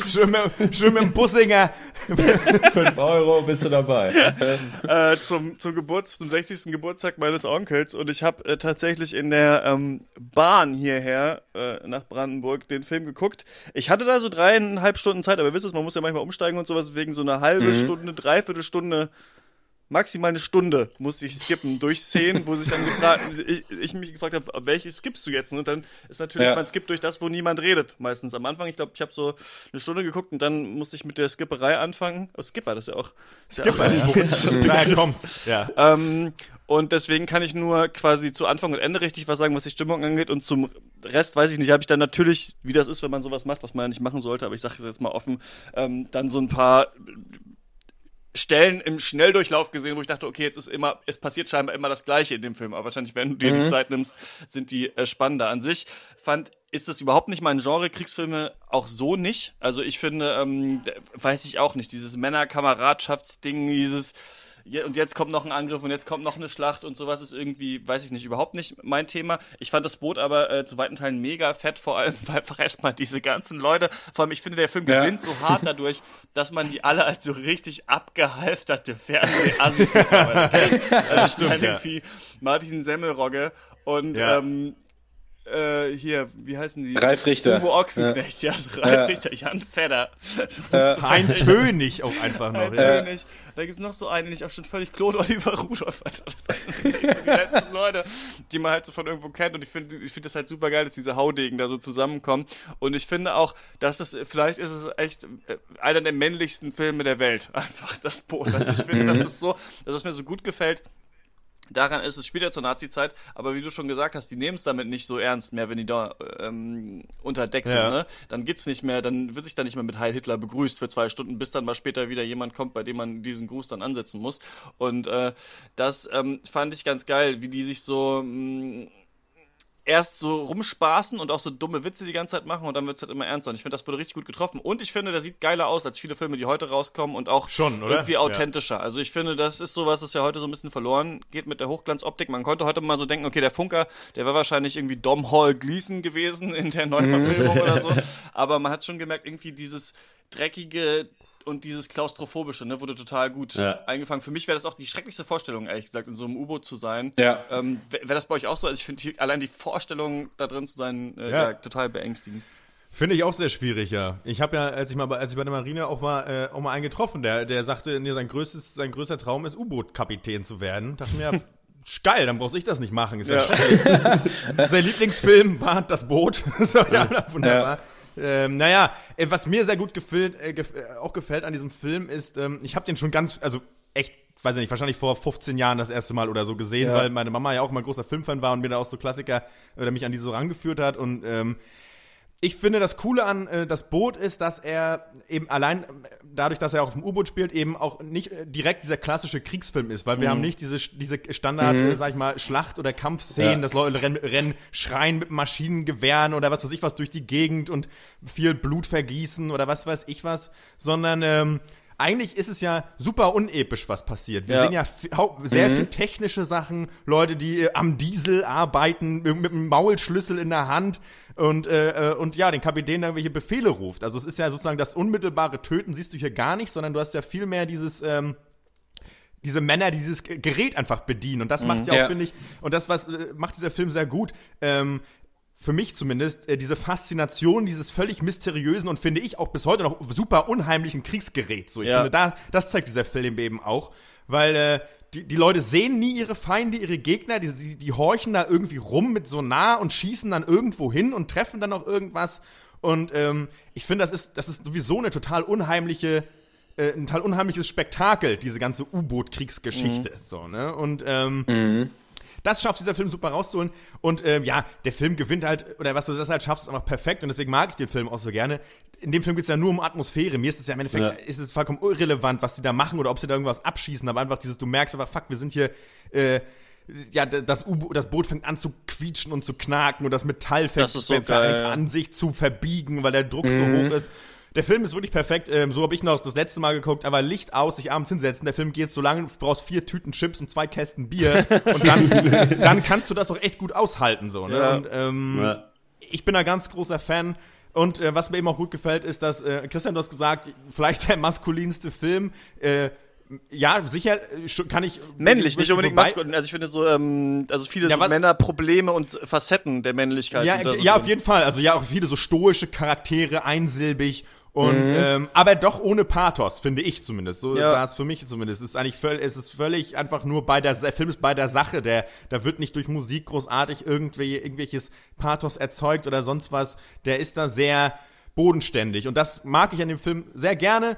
schön, mit, schön mit dem Bussinger. 5 Euro, bist du dabei. äh, zum, zum Geburts, zum 60. Geburtstag meines Onkels und ich habe äh, tatsächlich in der ähm, Bahn hierher äh, nach Brandenburg den Film geguckt. Ich hatte da so dreieinhalb Stunden Zeit, aber ihr wisst es, man muss ja manchmal umsteigen und sowas, wegen so eine halbe Stunde, dreiviertel Stunde, maximal eine Stunde musste ich skippen durch Szenen, wo sich dann gefragt, ich, ich mich gefragt habe, welche skippst du jetzt? Und dann ist natürlich, Ja. man skippt durch das, wo niemand redet, meistens am Anfang. Ich glaube, ich habe so eine Stunde geguckt und dann musste ich mit der Skipperei anfangen. Oh, Skipper, das ist ja auch, ist ja auch so. Ja. Ähm, und deswegen kann ich nur quasi zu Anfang und Ende richtig was sagen, was die Stimmung angeht. Und zum Rest weiß ich nicht, habe ich dann natürlich, wie das ist, wenn man sowas macht, was man ja nicht machen sollte, aber ich sage jetzt mal offen, ähm, dann so ein paar Stellen im Schnelldurchlauf gesehen, wo ich dachte, okay, jetzt ist immer, es passiert scheinbar immer das Gleiche in dem Film, aber wahrscheinlich, wenn du dir die Zeit nimmst, sind die äh, spannender. An sich fand, ist es überhaupt nicht mein Genre, Kriegsfilme auch so nicht. Also ich finde, ähm, weiß ich auch nicht, dieses Männerkameradschaftsding, dieses ja, und jetzt kommt noch ein Angriff und jetzt kommt noch eine Schlacht und sowas ist irgendwie, weiß ich nicht, überhaupt nicht mein Thema. Ich fand das Boot aber äh, zu weiten Teilen mega fett, vor allem, weil einfach erstmal diese ganzen Leute, vor allem ich finde, der Film Ja. gewinnt so hart dadurch, dass man die alle als so richtig abgehalfterte Fernseh-Assis mittlerweile kennt. Also ich meine ja. irgendwie Martin Semmelrogge und Ja. ähm, äh, hier, wie heißen die? Ralf Richter. Uwe Ochsenknecht, ja, ja Ralf ja. Richter, Jan Fedder. Äh, Heinz Hönig auch einfach noch. Heinz ja. Hönig. Da gibt's noch so einen, den ich auch schon völlig Claude Oliver Rudolph, Alter. Das sind so die letzten Leute, die man halt so von irgendwo kennt. Und ich finde ich finde das halt super geil, dass diese Haudegen da so zusammenkommen. Und ich finde auch, dass das, vielleicht ist es echt äh, einer der männlichsten Filme der Welt. Einfach das Boot. Also ich finde, dass das so, dass es mir so gut gefällt daran ist, es ja zur Nazi-Zeit, aber wie du schon gesagt hast, die nehmen es damit nicht so ernst mehr, wenn die da ähm, unter Deck sind, ja. ne? Dann geht's nicht mehr, dann wird sich da nicht mehr mit Heil Hitler begrüßt für zwei Stunden, bis dann mal später wieder jemand kommt, bei dem man diesen Gruß dann ansetzen muss. Und äh, das ähm, fand ich ganz geil, wie die sich so mh, mm, erst so rumspaßen und auch so dumme Witze die ganze Zeit machen und dann wird es halt immer ernster. Und ich finde, das wurde richtig gut getroffen. Und ich finde, der sieht geiler aus als viele Filme, die heute rauskommen und auch Schon, irgendwie authentischer. Ja. Also ich finde, das ist sowas, das ja heute so ein bisschen verloren geht mit der Hochglanzoptik. Man konnte heute mal so denken, okay, der Funker, der war wahrscheinlich irgendwie Dom Hall Gleason gewesen in der neuen mhm. Verfilmung oder so. Aber man hat schon gemerkt, irgendwie dieses dreckige, und dieses Klaustrophobische, ne, wurde total gut ja. eingefangen. Für mich wäre das auch die schrecklichste Vorstellung, ehrlich gesagt, in so einem U-Boot zu sein. Ja. Ähm, wäre das bei euch auch so? Also ich finde allein die Vorstellung, da drin zu sein, äh, ja. ja. total beängstigend. Finde ich auch sehr schwierig, ja. Ich habe ja, als ich mal bei, als ich bei der Marine auch war, äh, auch mal einen getroffen, der, der sagte, nee, sein größtes, sein größter Traum ist, U-Boot-Kapitän zu werden. Dachte mir, geil, dann brauchst ich das nicht machen. Ist ja, ja Sein Lieblingsfilm war das Boot. so, ja, wunderbar. Ähm, naja, äh, was mir sehr gut gefällt, äh, gef äh, auch gefällt an diesem Film ist, ähm, ich habe den schon ganz, also echt, weiß ich nicht, wahrscheinlich vor 15 Jahren das erste Mal oder so gesehen, ja. weil meine Mama ja auch ein großer Filmfan war und mir da auch so Klassiker oder mich an die so rangeführt hat und ähm, ich finde, das Coole an äh, das Boot ist, dass er eben allein dadurch, dass er auch auf dem U-Boot spielt, eben auch nicht äh, direkt dieser klassische Kriegsfilm ist, weil wir mhm. haben nicht diese, diese Standard, mhm. äh, sag ich mal, Schlacht- oder Kampfszenen, ja. dass Leute rennen, rennen, schreien mit Maschinengewehren oder was weiß ich was durch die Gegend und viel Blut vergießen oder was weiß ich was, sondern ähm, eigentlich ist es ja super unepisch, was passiert. Wir ja. sehen ja sehr mhm. viel technische Sachen, Leute, die äh, am Diesel arbeiten, mit einem Maulschlüssel in der Hand und, äh, äh, und ja, den Kapitän da irgendwelche Befehle ruft. Also es ist ja sozusagen das unmittelbare Töten, siehst du hier gar nicht, sondern du hast ja viel mehr dieses, ähm, diese Männer, die dieses Gerät einfach bedienen. Und das mhm. macht ja auch, ja. finde ich, und das was äh, macht dieser Film sehr gut. Ähm, für mich zumindest, äh, diese Faszination dieses völlig mysteriösen und finde ich auch bis heute noch super unheimlichen Kriegsgeräts. So, ich ja. finde, da, das zeigt dieser Film eben auch, weil äh, die, die Leute sehen nie ihre Feinde, ihre Gegner, die, die, die horchen da irgendwie rum mit so nah und schießen dann irgendwo hin und treffen dann auch irgendwas. Und ähm, ich finde, das ist, das ist sowieso eine total unheimliche, äh, ein total unheimliches Spektakel, diese ganze U-Boot-Kriegsgeschichte. Mhm. So, ne? Und ähm, mhm. Das schafft dieser Film super rauszuholen. Und ähm, ja, der Film gewinnt halt, oder was du das halt schaffst, ist einfach perfekt. Und deswegen mag ich den Film auch so gerne. In dem Film geht es ja nur um Atmosphäre. Mir ist es ja im Endeffekt, ja. ist es vollkommen irrelevant, was die da machen oder ob sie da irgendwas abschießen. Aber einfach dieses, du merkst einfach, fuck, wir sind hier, äh, ja, das, das Boot fängt an zu quietschen und zu knacken und das Metall fängt, das so fängt an, sich zu verbiegen, weil der Druck mhm. so hoch ist. Der Film ist wirklich perfekt. Ähm, so habe ich noch das letzte Mal geguckt. Aber Licht aus, sich abends hinsetzen. Der Film geht so lange, du brauchst vier Tüten Chips und zwei Kästen Bier. und dann, dann kannst du das auch echt gut aushalten. So, ne? Ja. Und ähm, ja. ich bin ein ganz großer Fan. Und äh, was mir eben auch gut gefällt, ist, dass, äh, Christian, du hast gesagt, vielleicht der maskulinste Film. Äh, ja, sicher kann ich. Männlich, nicht unbedingt maskulin. Also ich finde so, ähm, also viele ja, so Männerprobleme und Facetten der Männlichkeit. Ja, ja, auf jeden Fall. Also ja, auch viele so stoische Charaktere, einsilbig und mhm. ähm, aber doch ohne Pathos, finde ich zumindest. So ja. war es für mich zumindest. Es ist eigentlich völlig, es ist völlig einfach nur bei der, der Film ist bei der Sache. Der, da wird nicht durch Musik großartig irgendwie irgendwelches Pathos erzeugt oder sonst was. Der ist da sehr bodenständig und das mag ich an dem Film sehr gerne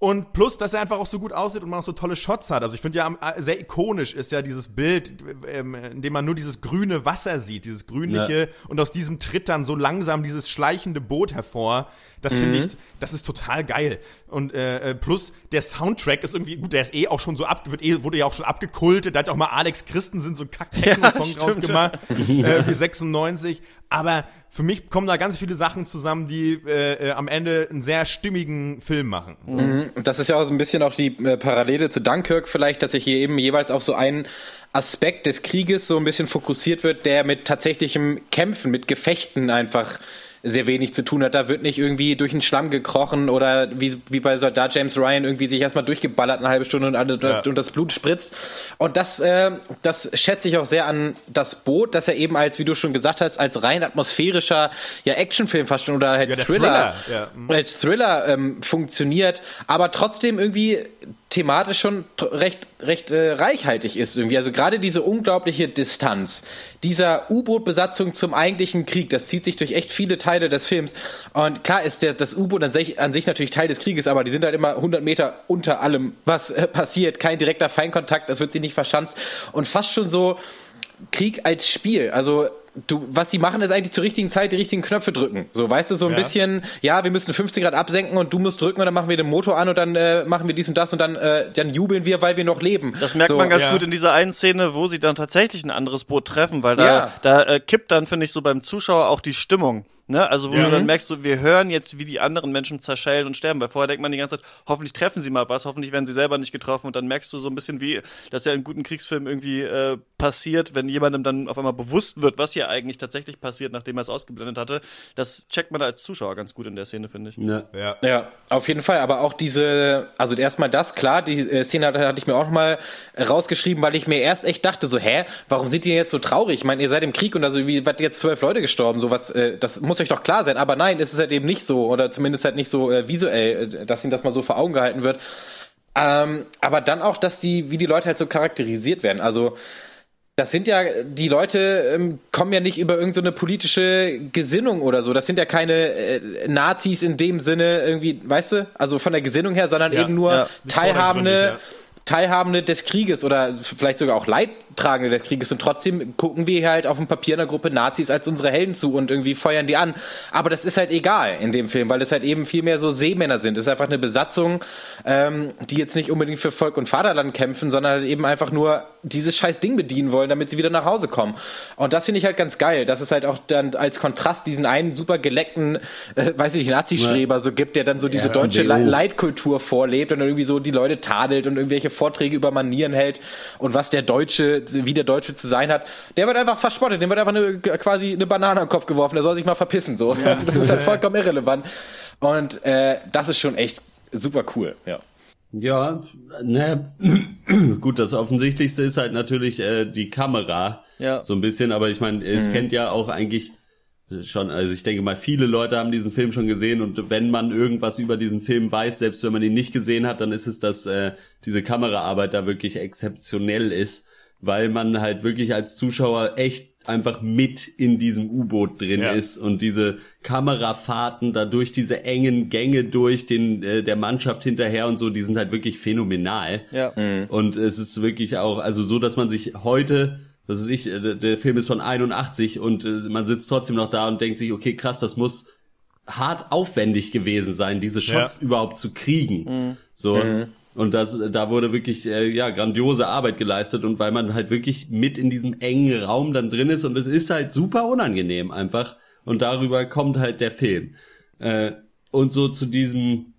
und plus, dass er einfach auch so gut aussieht und man auch so tolle Shots hat. Also ich finde ja äh, sehr ikonisch ist ja dieses Bild, ähm, in dem man nur dieses grüne Wasser sieht, dieses grünliche ja. und aus diesem tritt dann so langsam dieses schleichende Boot hervor. Das mhm. finde ich, das ist total geil. Und äh, äh, plus der Soundtrack ist irgendwie gut, der ist eh auch schon so ab, wird eh, wurde ja auch schon abgekultet. Da hat auch mal Alex Christensen so einen Kack-Techno-Song ja, draus gemacht, äh, wie 96. Aber für mich kommen da ganz viele Sachen zusammen, die äh, äh, am Ende einen sehr stimmigen Film machen. So. Mhm. Das ist ja auch so ein bisschen auch die äh, Parallele zu Dunkirk vielleicht, dass sich hier eben jeweils auf so einen Aspekt des Krieges so ein bisschen fokussiert wird, der mit tatsächlichem Kämpfen, mit Gefechten einfach sehr wenig zu tun hat. Da wird nicht irgendwie durch den Schlamm gekrochen oder wie, wie bei Soldat James Ryan irgendwie sich erstmal durchgeballert eine halbe Stunde und, alle, Ja. und das Blut spritzt. Und das, äh, das schätze ich auch sehr an das Boot, dass er eben als, wie du schon gesagt hast, als rein atmosphärischer ja, Actionfilm fast schon oder halt Ja, Thriller, Thriller, ja. Mhm. als Thriller ähm, funktioniert, aber trotzdem irgendwie thematisch schon recht, recht äh, reichhaltig ist irgendwie. Also gerade diese unglaubliche Distanz dieser U-Boot-Besatzung zum eigentlichen Krieg, das zieht sich durch echt viele Teile des Films. Und klar ist der, das U-Boot an sich, an sich natürlich Teil des Krieges, aber die sind halt immer 100 Meter unter allem, was äh, passiert. Kein direkter Feindkontakt, das wird sie nicht verschanzt. Und fast schon so Krieg als Spiel. Also du, was sie machen, ist eigentlich zur richtigen Zeit die richtigen Knöpfe drücken. So, weißt du, so ein Ja. bisschen, ja, wir müssen 50 Grad absenken und du musst drücken und dann machen wir den Motor an und dann äh, machen wir dies und das und dann, äh, dann jubeln wir, weil wir noch leben. Das merkt so, man ganz ja. gut in dieser einen Szene, wo sie dann tatsächlich ein anderes Boot treffen, weil da, Ja. da äh, kippt dann, finde ich, so beim Zuschauer auch die Stimmung. Ne? Also wo Ja. du dann merkst, so, wir hören jetzt, wie die anderen Menschen zerschellen und sterben, weil vorher denkt man die ganze Zeit, hoffentlich treffen sie mal was, hoffentlich werden sie selber nicht getroffen und dann merkst du so ein bisschen, wie das ja in guten Kriegsfilmen irgendwie äh, passiert, wenn jemandem dann auf einmal bewusst wird, was hier eigentlich tatsächlich passiert, nachdem er es ausgeblendet hatte. Das checkt man da als Zuschauer ganz gut in der Szene, finde ich. Ja. Ja. Ja, auf jeden Fall. Aber auch diese, also erstmal das, klar, die äh, Szene hatte, hatte ich mir auch noch mal rausgeschrieben, weil ich mir erst echt dachte, so, hä, warum seid ihr jetzt so traurig? Ich meine, ihr seid im Krieg und also wie, was jetzt zwölf Leute gestorben, sowas, äh, das muss euch doch klar sein. Aber nein, es ist halt eben nicht so oder zumindest halt nicht so äh, visuell, äh, dass ihnen das mal so vor Augen gehalten wird. Ähm, aber dann auch, dass die, wie die Leute halt so charakterisiert werden. Also, das sind ja, die Leute ähm, kommen ja nicht über irgendeine politische Gesinnung oder so. Das sind ja keine äh, Nazis in dem Sinne irgendwie, weißt du, also von der Gesinnung her, sondern Ja, eben nur ja. Teilhabende, vordergründig, Teilhabende des Krieges oder vielleicht sogar auch Leidtragende des Krieges. Und trotzdem gucken wir halt auf dem Papier einer Gruppe Nazis als unsere Helden zu und irgendwie feuern die an. Aber das ist halt egal in dem Film, weil es halt eben viel mehr so Seemänner sind. Es ist einfach eine Besatzung, ähm, die jetzt nicht unbedingt für Volk und Vaterland kämpfen, sondern halt eben einfach nur dieses scheiß Ding bedienen wollen, damit sie wieder nach Hause kommen. Und das finde ich halt ganz geil, dass es halt auch dann als Kontrast diesen einen super geleckten, äh, weiß ich nicht, Nazi-Streber so gibt, der dann so diese Ersten deutsche. Le Leitkultur vorlebt und irgendwie so die Leute tadelt und irgendwelche Vorträge über Manieren hält und was der Deutsche, wie der Deutsche zu sein hat. Der wird einfach verspottet, dem wird einfach eine, quasi eine Banane am Kopf geworfen, der soll sich mal verpissen, so. Also das ist halt vollkommen irrelevant. Und äh, das ist schon echt super cool, ja. Ja, ne, gut, das Offensichtlichste ist halt natürlich äh, die Kamera, Ja. so ein bisschen, aber ich meine, es kennt ja auch eigentlich schon, also ich denke mal, viele Leute haben diesen Film schon gesehen und wenn man irgendwas über diesen Film weiß, selbst wenn man ihn nicht gesehen hat, dann ist es, dass äh, diese Kameraarbeit da wirklich exzeptionell ist, weil man halt wirklich als Zuschauer echt einfach mit in diesem U-Boot drin Ja. ist und diese Kamerafahrten da durch diese engen Gänge durch den äh, der Mannschaft hinterher und so, die sind halt wirklich phänomenal. Ja. Und es ist wirklich auch, also so, dass man sich heute, das ist ich, äh, der, Film ist von 81 und äh, man sitzt trotzdem noch da und denkt sich, okay, krass, das muss hart aufwendig gewesen sein, diese Shots überhaupt zu kriegen. So. Und das, da wurde wirklich, äh, ja, grandiose Arbeit geleistet. Und weil man halt wirklich mit in diesem engen Raum dann drin ist. Und es ist halt super unangenehm einfach. Und darüber kommt halt der Film. Äh, und so zu diesem,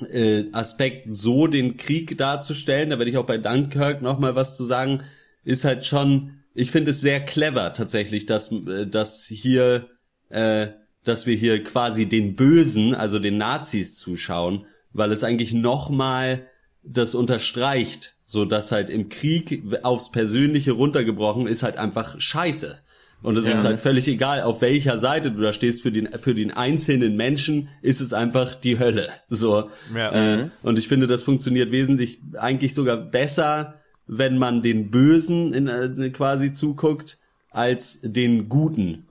äh, Aspekt, so den Krieg darzustellen, da werde ich auch bei Dunkirk nochmal was zu sagen, ist halt schon, ich finde es sehr clever tatsächlich, dass, äh, dass hier, äh, dass wir hier quasi den Bösen, also den Nazis zuschauen, weil es eigentlich nochmal das unterstreicht, so dass halt im Krieg aufs Persönliche runtergebrochen ist halt einfach scheiße. Und es ist halt völlig egal, auf welcher Seite du da stehst, für den, für den einzelnen Menschen ist es einfach die Hölle. So. Ja. Äh, und ich finde, das funktioniert wesentlich, eigentlich sogar besser, wenn man den Bösen in, äh, quasi zuguckt, als den Guten.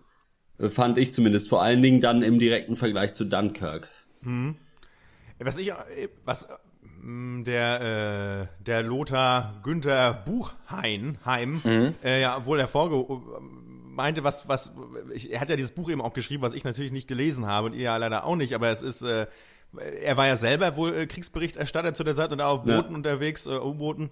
Fand ich zumindest. Vor allen Dingen dann im direkten Vergleich zu Dunkirk. Was ich, was der, äh, der Lothar Günther Buchheim, Heim, äh, ja wohl hervorge meinte, was, was, ich, er hat ja dieses Buch eben auch geschrieben, was ich natürlich nicht gelesen habe und ihr ja leider auch nicht, aber es ist, äh, er war ja selber wohl äh, Kriegsberichterstatter zu der Zeit und auch auf Ja. Booten unterwegs, äh, U-Booten.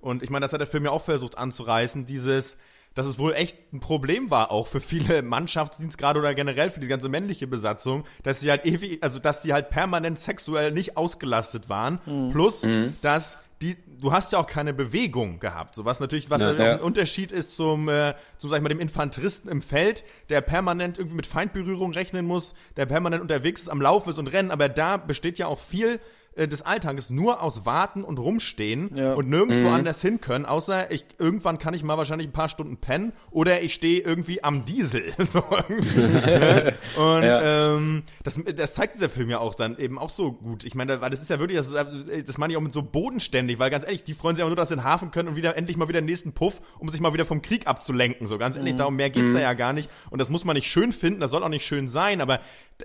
Und ich meine, das hat der Film ja auch versucht anzureißen, dieses, dass es wohl echt ein Problem war, auch für viele Mannschaftsdienstgrade oder generell für die ganze männliche Besatzung, dass sie halt ewig, also dass sie halt permanent sexuell nicht ausgelastet waren. Plus, dass die, du hast ja auch keine Bewegung gehabt. So was natürlich, was Ja. ja, Ja. ein Unterschied ist zum, äh, zum, sag ich mal, dem Infanteristen im Feld, der permanent irgendwie mit Feindberührung rechnen muss, der permanent unterwegs ist, am Laufen ist und rennen, aber da besteht ja auch viel äh, des Alltages nur aus Warten und Rumstehen Ja. und nirgendwo Mhm. anders hin können, außer ich, irgendwann kann ich mal wahrscheinlich ein paar Stunden pennen oder ich stehe irgendwie am Diesel. so irgendwie. Und Ja. ähm, das, das zeigt dieser Film ja auch dann eben auch so gut. Ich meine, weil das ist ja wirklich, das, ist, das meine ich auch mit so bodenständig, weil ganz ehrlich, die freuen sich aber nur, dass sie in den Hafen können und wieder endlich mal wieder den nächsten Puff, um sich mal wieder vom Krieg abzulenken. So ganz ehrlich, darum mehr geht's da ja gar nicht. Und das muss man nicht schön finden, das soll auch nicht schön sein, aber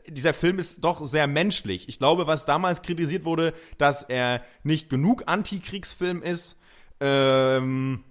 dieser Film ist doch sehr menschlich. Ich glaube, was damals kritisiert wurde, dass er nicht genug Antikriegsfilm ist, ähm,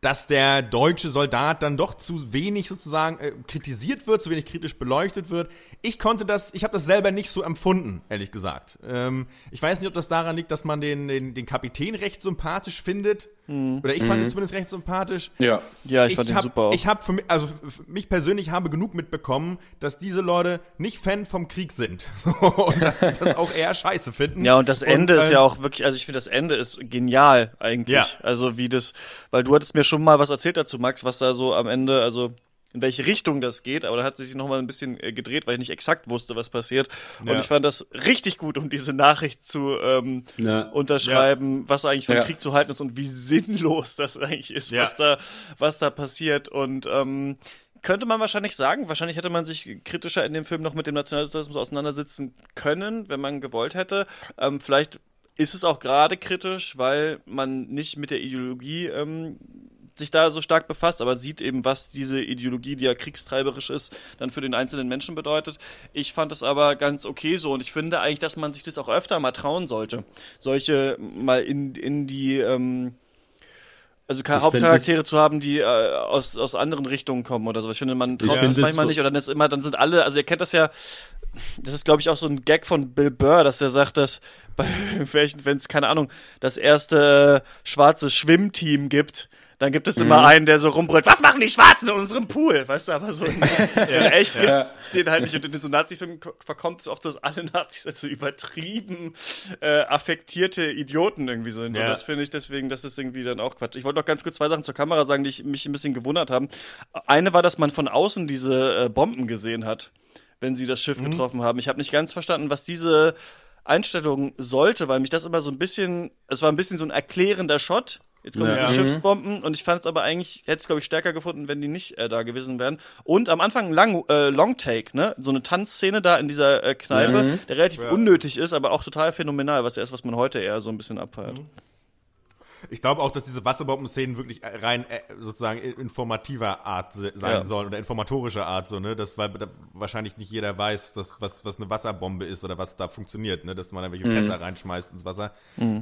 dass der deutsche Soldat dann doch zu wenig sozusagen äh, kritisiert wird, zu wenig kritisch beleuchtet wird. Ich konnte das, ich habe das selber nicht so empfunden, ehrlich gesagt. Ähm, ich weiß nicht, ob das daran liegt, dass man den, den, den Kapitän recht sympathisch findet. Oder ich fand ihn zumindest recht sympathisch. Ja. Ja, ich fand den hab, super auch. Ich habe für mich, also für mich persönlich habe genug mitbekommen, dass diese Leute nicht Fan vom Krieg sind und dass sie das auch eher scheiße finden. Ja, und das Ende ist äh, ja auch wirklich, also ich finde, das Ende ist genial eigentlich. Ja. Also wie das, weil du hattest mir schon mal was erzählt dazu, Max, was da so am Ende, also in welche Richtung das geht, aber da hat sich noch mal ein bisschen äh, gedreht, weil ich nicht exakt wusste, was passiert. Und Ja. ich fand das richtig gut, um diese Nachricht zu ähm, Ja. unterschreiben, was eigentlich vom Ja. Krieg zu halten ist und wie sinnlos das eigentlich ist, Ja. was da, was da passiert. Und ähm, könnte man wahrscheinlich sagen, wahrscheinlich hätte man sich kritischer in dem Film noch mit dem Nationalsozialismus auseinandersetzen können, wenn man gewollt hätte. Ähm, vielleicht ist es auch gerade kritisch, weil man nicht mit der Ideologie ähm, sich da so stark befasst, aber sieht eben, was diese Ideologie, die ja kriegstreiberisch ist, dann für den einzelnen Menschen bedeutet. Ich fand es aber ganz okay so und ich finde eigentlich, dass man sich das auch öfter mal trauen sollte. Solche mal in, in die, ähm, also find Hauptcharaktere zu haben, die äh, aus, aus anderen Richtungen kommen oder so. Ich finde, man traut Ich sich das manchmal nicht oder dann ist immer, dann sind alle, also ihr kennt das ja, das ist, glaube ich, auch so ein Gag von Bill Burr, dass er sagt, dass bei welchen, wenn es, keine Ahnung, das erste äh, schwarze Schwimmteam gibt, dann gibt es immer einen, der so rumbrüllt, was machen die Schwarzen in unserem Pool? Weißt du, aber so in, in echt gibt's den halt nicht. Und in so Nazi-Filmen ko- verkommt es oft, dass alle Nazis als so übertrieben äh, affektierte Idioten irgendwie sind. Ja. Und das finde ich deswegen, das ist irgendwie dann auch Quatsch. Ich wollte noch ganz kurz zwei Sachen zur Kamera sagen, die ich, mich ein bisschen gewundert haben. Eine war, dass man von außen diese äh, Bomben gesehen hat, wenn sie das Schiff getroffen haben. Ich habe nicht ganz verstanden, was diese Einstellung sollte, weil mich das immer so ein bisschen, es war ein bisschen so ein erklärender Shot. Jetzt kommen Ja. diese Schiffsbomben und ich fand es aber eigentlich, hätte es glaube ich stärker gefunden, wenn die nicht äh, da gewesen wären. Und am Anfang ein lang, äh, Long Take, ne? So eine Tanzszene da in dieser äh, Kneipe, der relativ unnötig ist, aber auch total phänomenal, was ja ist, was man heute eher so ein bisschen abfeiert. Ich glaube auch, dass diese Wasserbomben-Szenen wirklich äh, rein äh, sozusagen informativer Art se- sein Ja. sollen oder informatorischer Art, so, ne? Das, weil da wahrscheinlich nicht jeder weiß, dass, was, was eine Wasserbombe ist oder was da funktioniert, ne? Dass man da welche Fässer reinschmeißt ins Wasser.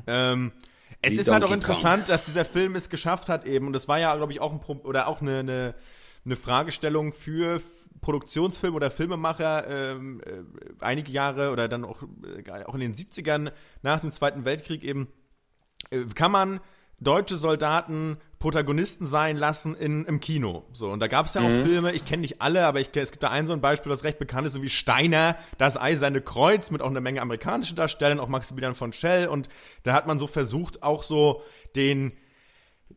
Ähm, es Wie ist halt auch Donkey Kong. interessant, dass dieser Film es geschafft hat eben, und das war ja, glaube ich, auch ein Pro oder auch eine, eine, eine Fragestellung für Produktionsfilme oder Filmemacher ähm, äh, einige Jahre oder dann auch, äh, auch in den 70ern nach dem Zweiten Weltkrieg eben, äh, kann man deutsche Soldaten Protagonisten sein lassen in, im Kino. So, und da gab es ja auch Filme, ich kenne nicht alle, aber ich, es gibt da ein so ein Beispiel, das recht bekannt ist, so wie Steiner, das Eiserne Kreuz, mit auch einer Menge amerikanischen Darstellern, auch Maximilian von Schell. Und da hat man so versucht, auch so den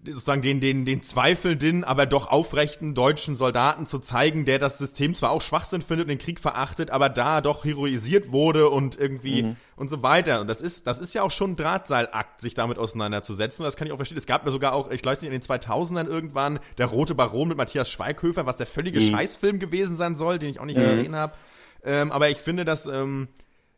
sozusagen den, den, den zweifelnden, aber doch aufrechten deutschen Soldaten zu zeigen, der das System zwar auch Schwachsinn findet und den Krieg verachtet, aber da doch heroisiert wurde und irgendwie und so weiter. Und das ist, das ist ja auch schon ein Drahtseilakt, sich damit auseinanderzusetzen. Und das kann ich auch verstehen. Es gab mir sogar auch, ich weiß nicht, in den 2000ern irgendwann der Rote Baron mit Matthias Schweighöfer, was der völlige Scheißfilm gewesen sein soll, den ich auch nicht gesehen habe. Ähm, aber ich finde, dass ähm,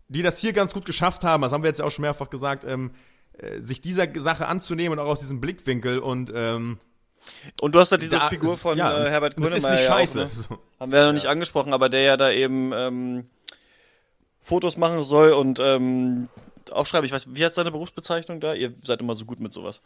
die das hier ganz gut geschafft haben, das haben wir jetzt ja auch schon mehrfach gesagt, ähm, äh, sich dieser Sache anzunehmen und auch aus diesem Blickwinkel und ähm, Und du hast da diese Da Figur ist- von ja, äh, das- Herbert das ist Grönemeyer nicht ja auch, scheiße. ne? Haben wir ja noch nicht angesprochen, aber der ja da eben ähm, Fotos machen soll und ähm, aufschreiben. Ich weiß, wie heißt seine Berufsbezeichnung da? Ihr seid immer so gut mit sowas.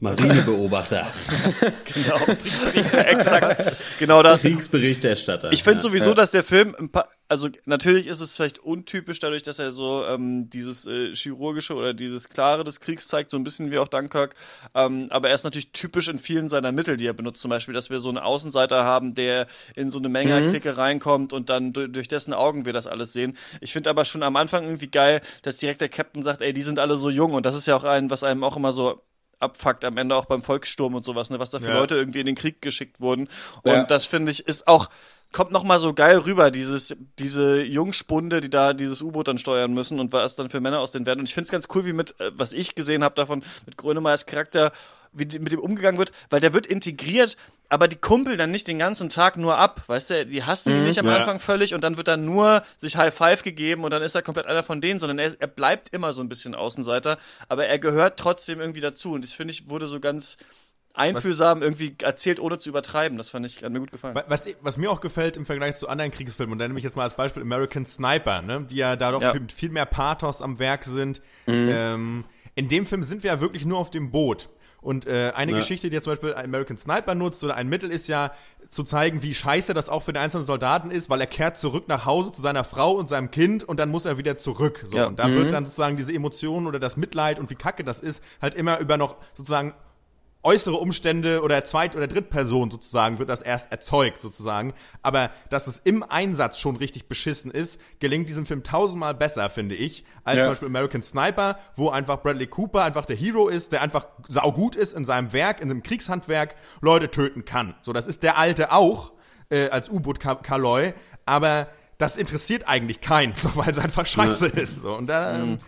Marinebeobachter. genau, exakt. Genau das. Kriegsberichterstatter. Ich finde ja. sowieso, dass der Film, ein paar, also natürlich ist es vielleicht untypisch dadurch, dass er so ähm, dieses äh, chirurgische oder dieses klare des Kriegs zeigt, so ein bisschen wie auch Dunkirk. Ähm, aber er ist natürlich typisch in vielen seiner Mittel, die er benutzt. Zum Beispiel, dass wir so einen Außenseiter haben, der in so eine Menge Mhm. Clique reinkommt und dann durch, durch dessen Augen wir das alles sehen. Ich finde aber schon am Anfang irgendwie geil, dass direkt der Captain sagt, ey, die sind alle so jung und das ist ja auch ein, was einem auch immer so abfuckt am Ende auch beim Volkssturm und sowas, ne, was da für Ja. Leute irgendwie in den Krieg geschickt wurden. Und Ja. das finde ich ist auch kommt noch mal so geil rüber, dieses diese Jungspunde, die da dieses U-Boot dann steuern müssen und was dann für Männer aus denen werden. Und ich finde es ganz cool, wie mit äh, was ich gesehen habe davon mit Grönemeyers Charakter wie mit dem umgegangen wird, weil der wird integriert, aber die kumpeln dann nicht den ganzen Tag nur ab, weißt du, die hassen ihn nicht am Ja. Anfang völlig und dann wird dann nur sich High Five gegeben und dann ist er komplett einer von denen, sondern er, er bleibt immer so ein bisschen Außenseiter, aber er gehört trotzdem irgendwie dazu und das finde ich wurde so ganz einfühlsam irgendwie erzählt, ohne zu übertreiben. Das fand ich, hat mir gut gefallen. Wa- Was, was mir auch gefällt im Vergleich zu anderen Kriegsfilmen, und da nehme ich jetzt mal als Beispiel American Sniper, ne, die ja da doch Ja. mit viel mehr Pathos am Werk sind. Ähm, in dem Film sind wir ja wirklich nur auf dem Boot. Und äh, eine Geschichte, die jetzt zum Beispiel American Sniper nutzt oder ein Mittel ist ja zu zeigen, wie scheiße das auch für den einzelnen Soldaten ist, weil er kehrt zurück nach Hause zu seiner Frau und seinem Kind und dann muss er wieder zurück. So. Ja. Und da wird dann sozusagen diese Emotionen oder das Mitleid und wie kacke das ist, halt immer über noch sozusagen äußere Umstände oder Zweit- oder Drittperson sozusagen wird das erst erzeugt sozusagen. Aber dass es im Einsatz schon richtig beschissen ist, gelingt diesem Film tausendmal besser, finde ich, als Ja. zum Beispiel American Sniper, wo einfach Bradley Cooper einfach der Hero ist, der einfach saugut ist in seinem Werk, in dem Kriegshandwerk, Leute töten kann. So, das ist der Alte auch, äh, als U-Boot Ka- Kaloi, aber das interessiert eigentlich keinen, so, weil es einfach scheiße ist. So. Und da, ähm,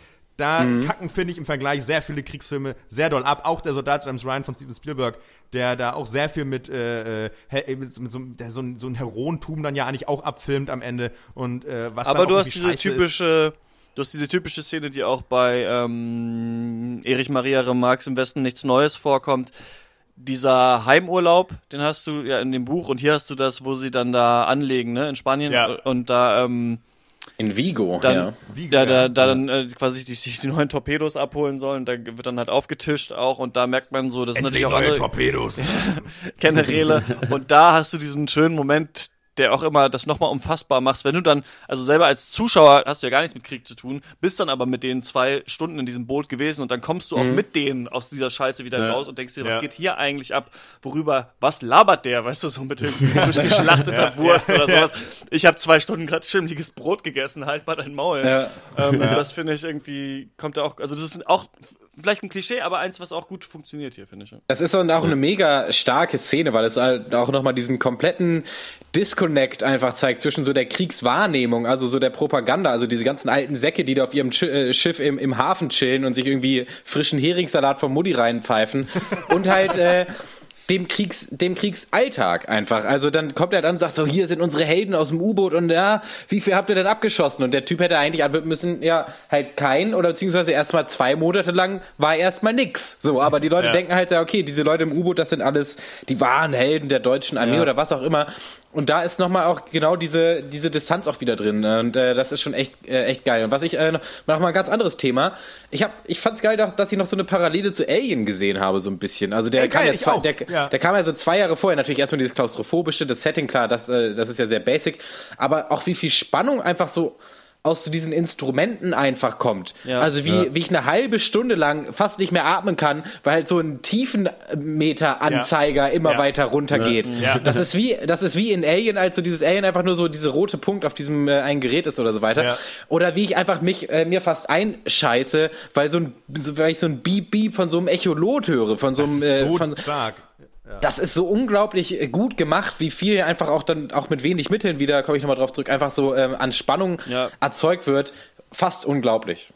da kacken, finde ich, im Vergleich sehr viele Kriegsfilme sehr doll ab. Auch der Soldat James Ryan von Steven Spielberg, der da auch sehr viel mit, äh, äh, mit, so- der so, ein, so ein Heroentum dann ja eigentlich auch abfilmt am Ende. Und äh, was Aber du hast diese scheiße ist. typische, du hast diese typische Szene, die auch bei ähm, Erich Maria Remarques im Westen nichts Neues vorkommt. Dieser Heimurlaub, den hast du ja in dem Buch und hier hast du das, wo sie dann da anlegen, ne, in Spanien Ja. und da ähm, In Vigo, dann, ja. Vigo, ja, ja. da, da dann äh, quasi die, sich die neuen Torpedos abholen sollen, da wird dann halt aufgetischt auch und da merkt man so, das sind natürlich auch andere Torpedos. Generäle und da hast du diesen schönen Moment, der auch immer das nochmal unfassbar macht, wenn du dann, also selber als Zuschauer hast du ja gar nichts mit Krieg zu tun, bist dann aber mit denen zwei Stunden in diesem Boot gewesen und dann kommst du auch mit denen aus dieser Scheiße wieder raus und denkst dir, was Ja. geht hier eigentlich ab? Worüber, was labert der, weißt du, so mit irgendwie geschlachteter Wurst oder sowas. Ich habe zwei Stunden gerade schimmliges Brot gegessen, halt mal dein Maul. Ja. Ähm, Das finde ich irgendwie, kommt da auch, also das ist auch vielleicht ein Klischee, aber eins, was auch gut funktioniert hier, finde ich. Das ist dann auch eine mega starke Szene, weil es halt auch nochmal diesen kompletten Disconnect einfach zeigt zwischen so der Kriegswahrnehmung, also so der Propaganda, also diese ganzen alten Säcke, die da auf ihrem Chi- äh, Schiff im, im Hafen chillen und sich irgendwie frischen Heringssalat vom Mutti reinpfeifen und halt äh, dem Kriegs, dem Kriegsalltag einfach. Also dann kommt er dann und sagt so, hier sind unsere Helden aus dem U-Boot und ja, wie viel habt ihr denn abgeschossen? Und der Typ hätte eigentlich antworten müssen, ja, halt kein oder beziehungsweise erstmal zwei Monate lang war erstmal nix. So, aber die Leute Ja. denken halt, ja, okay, diese Leute im U-Boot, das sind alles die wahren Helden der deutschen Armee Ja. oder was auch immer. Und da ist nochmal auch genau diese, diese Distanz auch wieder drin. Und äh, das ist schon echt, äh, echt geil. Und was ich, äh, noch noch mal ein ganz anderes Thema. Ich hab, ich fand's geil, dass ich noch so eine Parallele zu Alien gesehen habe, so ein bisschen. Also der Ey, kam geil, ja zwei, der, Ja. der kam ja so zwei Jahre vorher. Natürlich erstmal dieses klaustrophobische, das Setting, klar, das, äh, das ist ja sehr basic. Aber auch wie viel Spannung einfach so aus so diesen Instrumenten einfach kommt. Ja. Also wie, wie ich eine halbe Stunde lang fast nicht mehr atmen kann, weil halt so ein Tiefenmeter-Anzeiger immer Ja. weiter runtergeht. Ja. Das ist wie, das ist wie in Alien, als so dieses Alien einfach nur so diese rote Punkt auf diesem äh, einen Gerät ist oder so weiter. Ja. Oder wie ich einfach mich äh, mir fast einscheiße, weil so ein, so, weil ich so ein Beep Beep von so einem Echolot höre, von so Das einem, äh, so von, stark. Das ist so unglaublich äh, gut gemacht, wie viel einfach auch dann auch mit wenig Mitteln wieder, komme ich nochmal drauf zurück, einfach so ähm, an Spannung Ja. erzeugt wird. Fast unglaublich.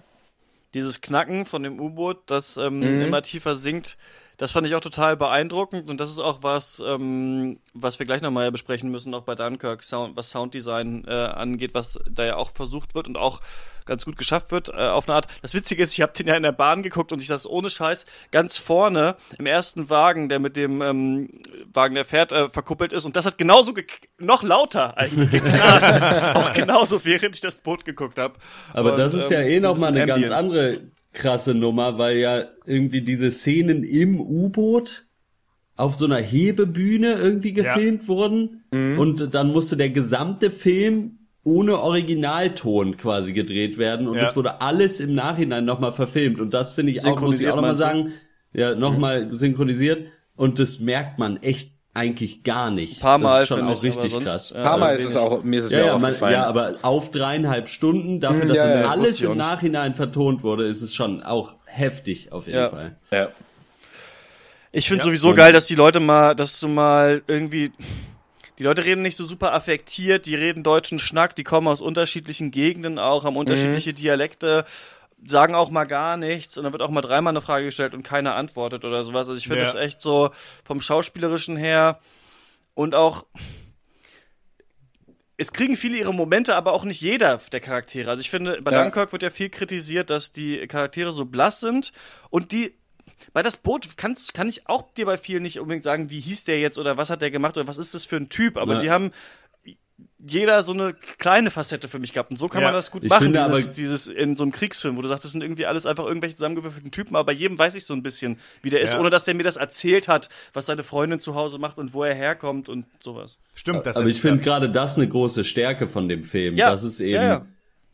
dieses Knacken von dem U-Boot, das ähm, Mhm. immer tiefer sinkt, das fand ich auch total beeindruckend und das ist auch was, ähm, was wir gleich nochmal besprechen müssen, auch bei Dunkirk, Sound, was Sounddesign äh, angeht, was da ja auch versucht wird und auch ganz gut geschafft wird äh, auf eine Art. Das Witzige ist, ich habe den ja in der Bahn geguckt und ich saß ohne Scheiß ganz vorne im ersten Wagen, der mit dem ähm, Wagen, der fährt, äh, verkuppelt ist und das hat genauso ge- noch lauter eigentlich geknarzt. auch genauso, während ich das Boot geguckt habe. Aber das ist ja eh nochmal eine ganz andere krasse Nummer, weil ja irgendwie diese Szenen im U-Boot auf so einer Hebebühne irgendwie gefilmt wurden. Und dann musste der gesamte Film ohne Originalton quasi gedreht werden. Und Ja. das wurde alles im Nachhinein nochmal verfilmt. Und das finde ich auch, muss ich auch nochmal sagen, ja, nochmal synchronisiert. Und das merkt man echt eigentlich gar nicht. Paar Mal, das ist schon auch ich, richtig sonst, krass. Ein paar Mal ist es auch, mir ist es Ja, mir ja, man, ja, aber auf dreieinhalb Stunden, dafür, Mhm, dass ja, das ja, alles im. Nachhinein vertont wurde, ist es schon auch heftig auf jeden Ja. Fall. ja. Ich finde Ja. sowieso geil, dass die Leute mal, dass du mal irgendwie. Die Leute reden nicht so super affektiert, die reden deutschen Schnack, die kommen aus unterschiedlichen Gegenden auch, haben unterschiedliche Dialekte, sagen auch mal gar nichts und dann wird auch mal dreimal eine Frage gestellt und keiner antwortet oder sowas. Also ich finde Ja. das echt so vom Schauspielerischen her und auch. Es kriegen viele ihre Momente, aber auch nicht jeder der Charaktere. Also ich finde, bei Ja. Dunkirk wird ja viel kritisiert, dass die Charaktere so blass sind und die bei das Boot kannst, kann ich auch dir bei vielen nicht unbedingt sagen, wie hieß der jetzt oder was hat der gemacht oder was ist das für ein Typ. Aber Ja. die haben jeder so eine kleine Facette für mich gehabt. Und so kann Ja. man das gut Ich machen, finde dieses, aber- dieses in so einem Kriegsfilm, wo du sagst, das sind irgendwie alles einfach irgendwelche zusammengewürfelten Typen, aber bei jedem weiß ich so ein bisschen, wie der ist, Ja. ohne dass der mir das erzählt hat, was seine Freundin zu Hause macht und wo er herkommt und sowas. Stimmt, das Aber ich finde gerade das eine große Stärke von dem Film. Ja, Das ist eben, ja, ja.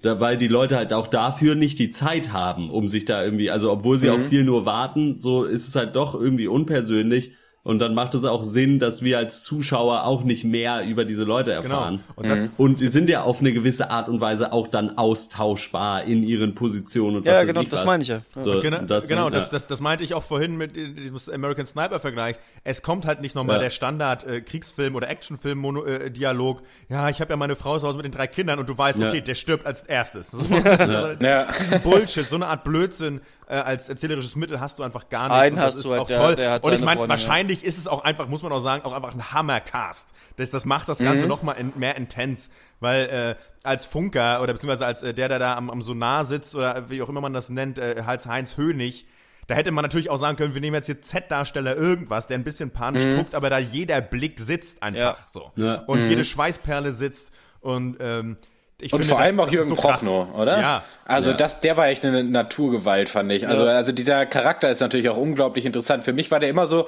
Da, weil die Leute halt auch dafür nicht die Zeit haben, um sich da irgendwie, also obwohl sie Mhm. auch viel nur warten, so ist es halt doch irgendwie unpersönlich. Und dann macht es auch Sinn, dass wir als Zuschauer auch nicht mehr über diese Leute erfahren. Und das- und die sind ja auf eine gewisse Art und Weise auch dann austauschbar in ihren Positionen und was Ja, genau, ich das was. meine ich ja. So, Genau, das, genau ja. das, das, das meinte ich auch vorhin mit diesem American Sniper-Vergleich. Es kommt halt nicht nochmal Ja. der Standard-Kriegsfilm- oder Actionfilm-Dialog. ja, ich habe ja meine Frau zu Hause mit den drei Kindern und du weißt, Ja. okay, der stirbt als erstes. So, Ja. Diesen Bullshit, so eine Art Blödsinn äh, als erzählerisches Mittel hast du einfach gar nicht. Einen und das hast ist du halt, auch der- toll. der hat und ich meine, wahrscheinlich ist es auch einfach, muss man auch sagen, auch einfach ein Hammer-Cast. Das, das macht das Ganze Mhm. noch mal in, mehr intens, weil äh, als Funker oder beziehungsweise als äh, der, der da am, am Sonar sitzt oder wie auch immer man das nennt, äh, als Heinz Hönig, da hätte man natürlich auch sagen können, wir nehmen jetzt hier Z-Darsteller irgendwas, der ein bisschen panisch guckt, aber da jeder Blick sitzt einfach Ja. so. Ja. Und jede Schweißperle sitzt und ähm, ich Und finde, vor das, allem auch Jürgen so. Prochnow, oder? Ja. Also Ja. das, der war echt eine Naturgewalt, fand ich. Also, Ja. also dieser Charakter ist natürlich auch unglaublich interessant. Für mich war der immer so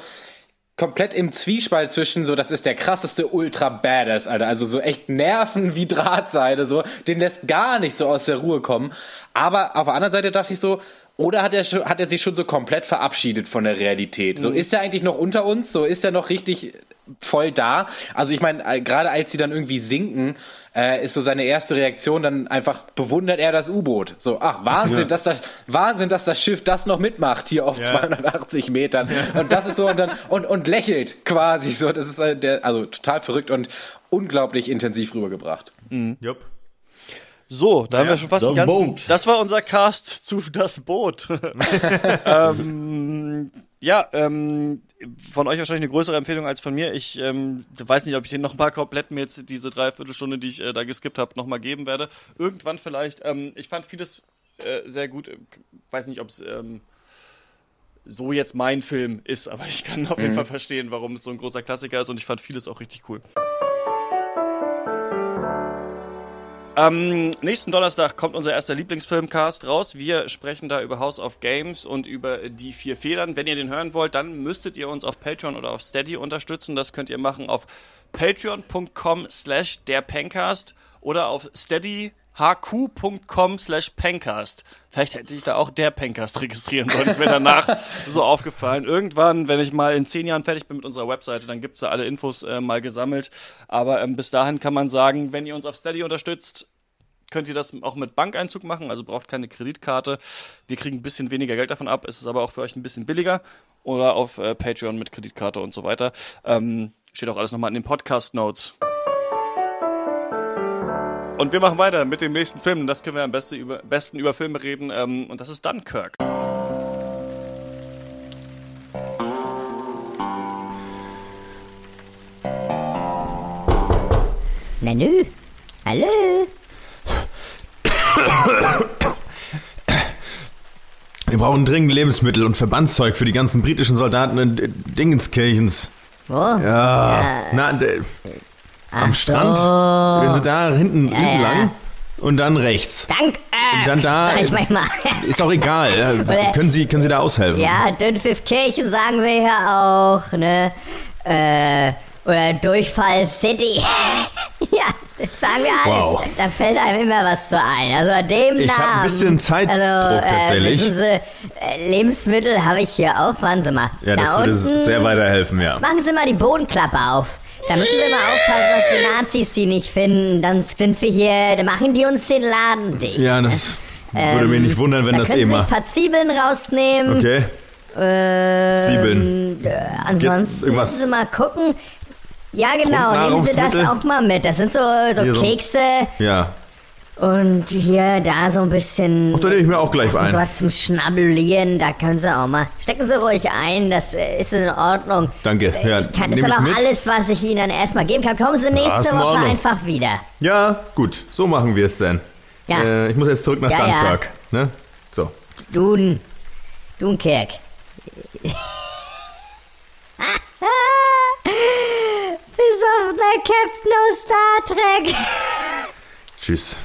komplett im Zwiespalt zwischen so, das ist der krasseste Ultra Badass, Alter. Also so echt Nerven wie Drahtseide, so. Den lässt gar nicht so aus der Ruhe kommen. Aber auf der anderen Seite dachte ich so, oder hat er, hat er sich schon so komplett verabschiedet von der Realität? Mhm. So, ist er eigentlich noch unter uns? So, ist er noch richtig voll da? Also ich meine, äh, gerade als sie dann irgendwie sinken, äh, ist so seine erste Reaktion dann einfach, bewundert er das U-Boot. So, ach, Wahnsinn, dass das, Wahnsinn, dass das Schiff das noch mitmacht hier auf Ja. 280 Metern. Und das ist so, und dann, und, und lächelt quasi so. Das ist äh, der, also total verrückt und unglaublich intensiv rübergebracht. Jupp. So, da haben wir schon fast das ganzen, Boot. Das war unser Cast zu Das Boot. ähm, ja, ähm, von euch wahrscheinlich eine größere Empfehlung als von mir. Ich ähm, weiß nicht, ob ich den noch mal komplett mir jetzt diese Dreiviertelstunde, die ich äh, da geskippt habe, noch mal geben werde. Irgendwann vielleicht. Ähm, ich fand vieles äh, sehr gut. Weiß nicht, ob es ähm, so jetzt mein Film ist, aber ich kann auf jeden Fall verstehen, warum es so ein großer Klassiker ist und ich fand vieles auch richtig cool. Am nächsten Donnerstag kommt unser erster Lieblingsfilmcast raus. Wir sprechen da über House of Games und über die vier Federn. Wenn ihr den hören wollt, dann müsstet ihr uns auf Patreon oder auf Steady unterstützen. Das könnt ihr machen auf patreon.com slash der Pencast oder auf steadyhq.com slash pencast. Vielleicht hätte ich da auch der Pencast registrieren sollen. Ist mir danach so aufgefallen. Irgendwann, wenn ich mal in zehn Jahren fertig bin mit unserer Webseite, dann gibt's da alle Infos äh, mal gesammelt. Aber ähm, bis dahin kann man sagen, wenn ihr uns auf Steady unterstützt, könnt ihr das auch mit Bankeinzug machen, also braucht keine Kreditkarte. Wir kriegen ein bisschen weniger Geld davon ab, es ist aber auch für euch ein bisschen billiger. Oder auf äh, Patreon mit Kreditkarte und so weiter. Ähm, steht auch alles nochmal in den Podcast-Notes. Und wir machen weiter mit dem nächsten Film. Das können wir am besten über, besten über Filme reden. Ähm, und das ist Dunkirk. Menü? Hallo? Wir brauchen dringend Lebensmittel und Verbandszeug für die ganzen britischen Soldaten in Dingenskirchens. Wo? Ja. Na, d- am Ach Strand. So. Wenn sie da hinten, Ja, hinten ja. lang. und dann rechts. Dank, äh, Dann da- ich manchmal. Ist auch egal. Äh, können, Sie, können Sie da aushelfen? Ja, Dünnpfiffkirchen sagen wir ja auch, ne? Äh, oder Durchfall City. ja, das sagen wir alles. Wow. Da fällt einem immer was zu ein. Also an dem Ich hab ein bisschen Zeitdruck also, tatsächlich. Wissen Sie, äh, Lebensmittel habe ich hier auch. Warten Sie mal. Ja, das da würde unten, sehr weiterhelfen, ja. Machen Sie mal die Bodenklappe auf. Da müssen wir mal aufpassen, dass die Nazis die nicht finden. Dann sind wir hier, dann machen die uns den Laden dicht. Ja, das würde mich nicht wundern, wenn Ähm, da das eh mal. ein paar Zwiebeln rausnehmen. Okay. Ähm, Zwiebeln. Äh, ansonsten müssen Sie mal gucken. Ja, genau, nehmen Sie das auch mal mit. Das sind so, so- Kekse Ja. Und hier, da so ein bisschen. Ach, da nehme ich mir auch gleich so ein. was zum Schnabulieren, da können Sie auch mal. Stecken Sie ruhig ein, das äh, ist in Ordnung. Danke. Ja, Ich kann, das ist aber auch alles, was ich Ihnen dann erstmal geben kann. Kommen Sie nächste in Woche einfach wieder. Ja, gut. So machen wir es dann. Ja. Äh, ich muss jetzt zurück nach Ja, ja. Dunkirk. Ne? So. Dun. Dunkirk. Besoffener Captain aus Star Trek. Tschüss.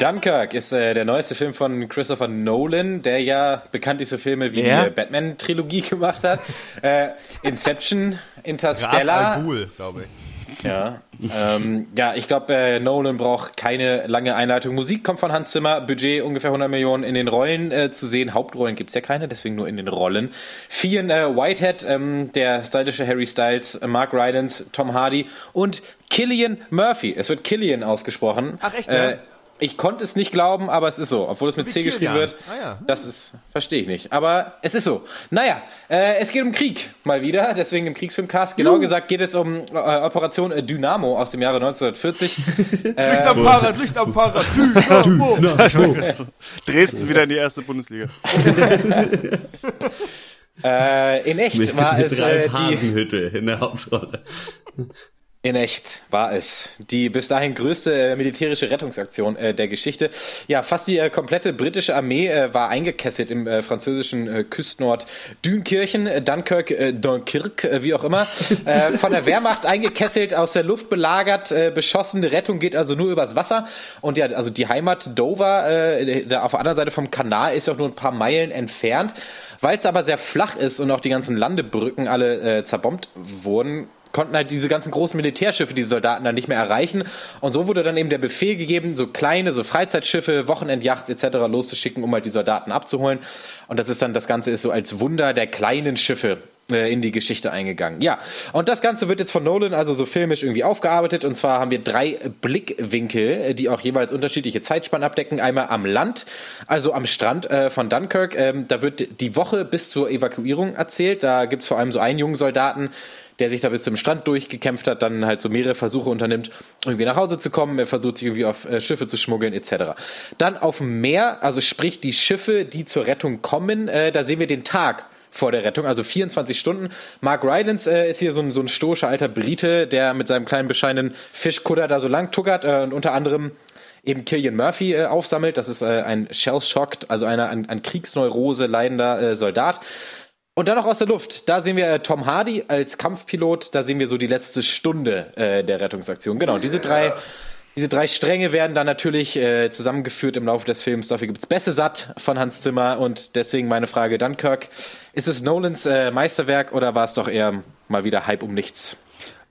Dunkirk ist äh, der neueste Film von Christopher Nolan, der ja bekanntlich so Filme wie die äh, Batman-Trilogie gemacht hat. äh, Inception, Ras Interstellar. Al Ghul, glaube ich. Ja, ähm, ja ich glaube, äh, Nolan braucht keine lange Einleitung. Musik kommt von Hans Zimmer, Budget ungefähr 100 Millionen in den Rollen äh, zu sehen. Hauptrollen gibt's ja keine, deswegen nur in den Rollen. Fionn äh, Whitehead, ähm, der stylische Harry Styles, äh, Mark Rylance, Tom Hardy und Killian Murphy. Es wird Killian ausgesprochen. Ach, echt, Äh, ja? Ich konnte es nicht glauben, aber es ist so. Obwohl es mit Wie C geschrieben wird. Ah, ja. Das ist, verstehe ich nicht. Aber es ist so. Naja, äh, es geht um Krieg mal wieder, deswegen im Kriegsfilmcast. Genau gesagt geht es um äh, Operation äh, Dynamo aus dem Jahre 1940. Licht am Fahrrad, Licht am Fahrrad. Dynamo. Dresden wieder in die erste Bundesliga. äh, in echt Mit, war mit es äh, Ralf die. Hasenhütte in der Hauptrolle. In echt war es die bis dahin größte äh, militärische Rettungsaktion äh, der Geschichte. Ja, fast die äh, komplette britische Armee äh, war eingekesselt im äh, französischen äh, Küstenort Dünkirchen, Dunkirk, Dunkirk, wie auch immer. von der Wehrmacht eingekesselt, aus der Luft belagert, beschossen. Die Rettung geht also nur übers Wasser. Und ja, also die Heimat Dover, da auf der anderen Seite vom Kanal, ist auch nur ein paar Meilen entfernt. Weil es aber sehr flach ist und auch die ganzen Landebrücken alle zerbombt wurden, konnten halt diese ganzen großen Militärschiffe die Soldaten dann nicht mehr erreichen. Und so wurde dann eben der Befehl gegeben, so kleine, so Freizeitschiffe, Wochenendjachts etc. loszuschicken, um halt die Soldaten abzuholen. Und das ist dann, das Ganze ist so als Wunder der kleinen Schiffe äh, in die Geschichte eingegangen. Ja, und das Ganze wird jetzt von Nolan also so filmisch irgendwie aufgearbeitet. Und zwar haben wir drei Blickwinkel, äh, die auch jeweils unterschiedliche Zeitspannen abdecken. Einmal am Land, also am Strand äh, von Dunkirk. Ähm, da wird die Woche bis zur Evakuierung erzählt. Da gibt's vor allem so einen jungen Soldaten, der sich da bis zum Strand durchgekämpft hat, dann halt so mehrere Versuche unternimmt, irgendwie nach Hause zu kommen. Er versucht sich irgendwie auf äh, Schiffe zu schmuggeln etc. Dann auf dem Meer, also sprich die Schiffe, die zur Rettung kommen, äh, da sehen wir den Tag vor der Rettung, also 24 Stunden. Mark Rylance äh, ist hier so ein, so ein stoischer alter Brite, der mit seinem kleinen bescheidenen Fischkutter da so lang tuckert äh, und unter anderem eben Killian Murphy äh, aufsammelt. Das ist äh, ein Shell-Shocked, also einer an, an Kriegsneurose leidender äh, Soldat. Und dann noch aus der Luft, da sehen wir äh, Tom Hardy als Kampfpilot, da sehen wir so die letzte Stunde äh, der Rettungsaktion. Genau, diese drei, diese drei Stränge werden dann natürlich äh, zusammengeführt im Laufe des Films. Dafür gibt's Bässe satt von Hans Zimmer und deswegen meine Frage, Dunkirk, ist es Nolans äh, Meisterwerk oder war es doch eher mal wieder Hype um nichts?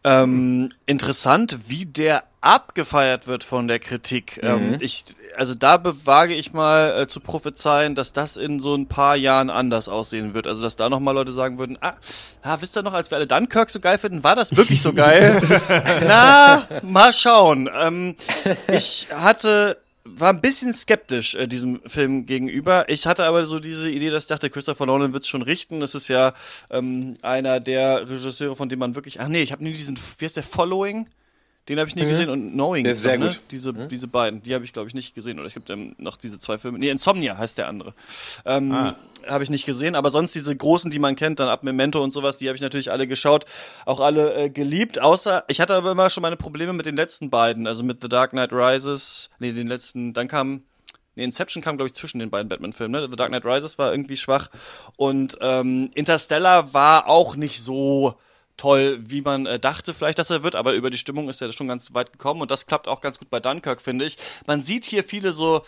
Ähm, interessant, wie der abgefeiert wird von der Kritik. Ähm, ich, also da bewage ich mal äh, zu prophezeien, dass das in so ein paar Jahren anders aussehen wird. Also dass da noch mal Leute sagen würden, ah, ah wisst ihr noch, als wir alle Dunkirk so geil finden, war das wirklich so geil? Na, mal schauen. Ähm, ich hatte war ein bisschen skeptisch äh, diesem Film gegenüber. Ich hatte aber so diese Idee, dass ich dachte, Christopher Nolan wird's schon richten. Das ist ja ähm, einer der Regisseure, von dem man wirklich. Ach nee, ich habe nie diesen. Wie heißt der Following? Den habe ich nie gesehen und Knowing. Der ist sehr ne? gut. Diese, diese beiden, die habe ich glaube ich nicht gesehen. Oder es gibt ähm, noch diese zwei Filme. Nee, Insomnia heißt der andere. Ähm, Habe ich nicht gesehen, aber sonst diese großen, die man kennt, dann ab Memento und sowas, die habe ich natürlich alle geschaut, auch alle äh, geliebt. Außer, ich hatte aber immer schon meine Probleme mit den letzten beiden, also mit The Dark Knight Rises. Nee, den letzten, dann kam Nee, Inception kam, glaube ich, zwischen den beiden Batman-Filmen. Ne? The Dark Knight Rises war irgendwie schwach. Und ähm, Interstellar war auch nicht so toll, wie man äh, dachte vielleicht, dass er wird, aber über die Stimmung ist er schon ganz weit gekommen und das klappt auch ganz gut bei Dunkirk, finde ich. Man sieht hier viele so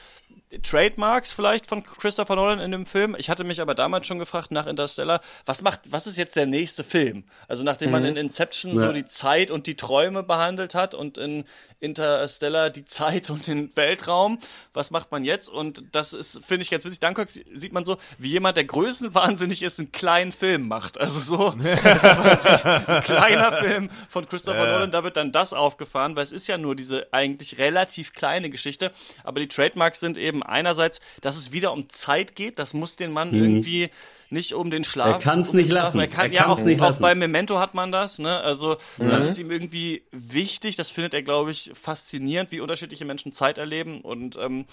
Trademarks vielleicht von Christopher Nolan in dem Film. Ich hatte mich aber damals schon gefragt nach Interstellar, was macht, was ist jetzt der nächste Film? Also nachdem man in Inception so Ja. die Zeit und die Träume behandelt hat und in Interstellar die Zeit und den Weltraum, was macht man jetzt? Und das ist, finde ich ganz witzig. Dunkirk sieht man so, wie jemand, der größenwahnsinnig ist, einen kleinen Film macht. Also so, ein kleiner Film von Christopher Nolan, da wird dann das aufgefahren, weil es ist ja nur diese eigentlich relativ kleine Geschichte, aber die Trademarks sind eben einerseits, dass es wieder um Zeit geht, das muss den Mann irgendwie nicht um den Schlaf. Mhm. Er kann's um den nicht Schlaf- lassen. Er kann, Er ja, auch, nicht auch lassen. bei Memento hat man das, ne? Also, Mhm. das ist ihm irgendwie wichtig, das findet er, glaube ich, faszinierend, wie unterschiedliche Menschen Zeit erleben und ähm,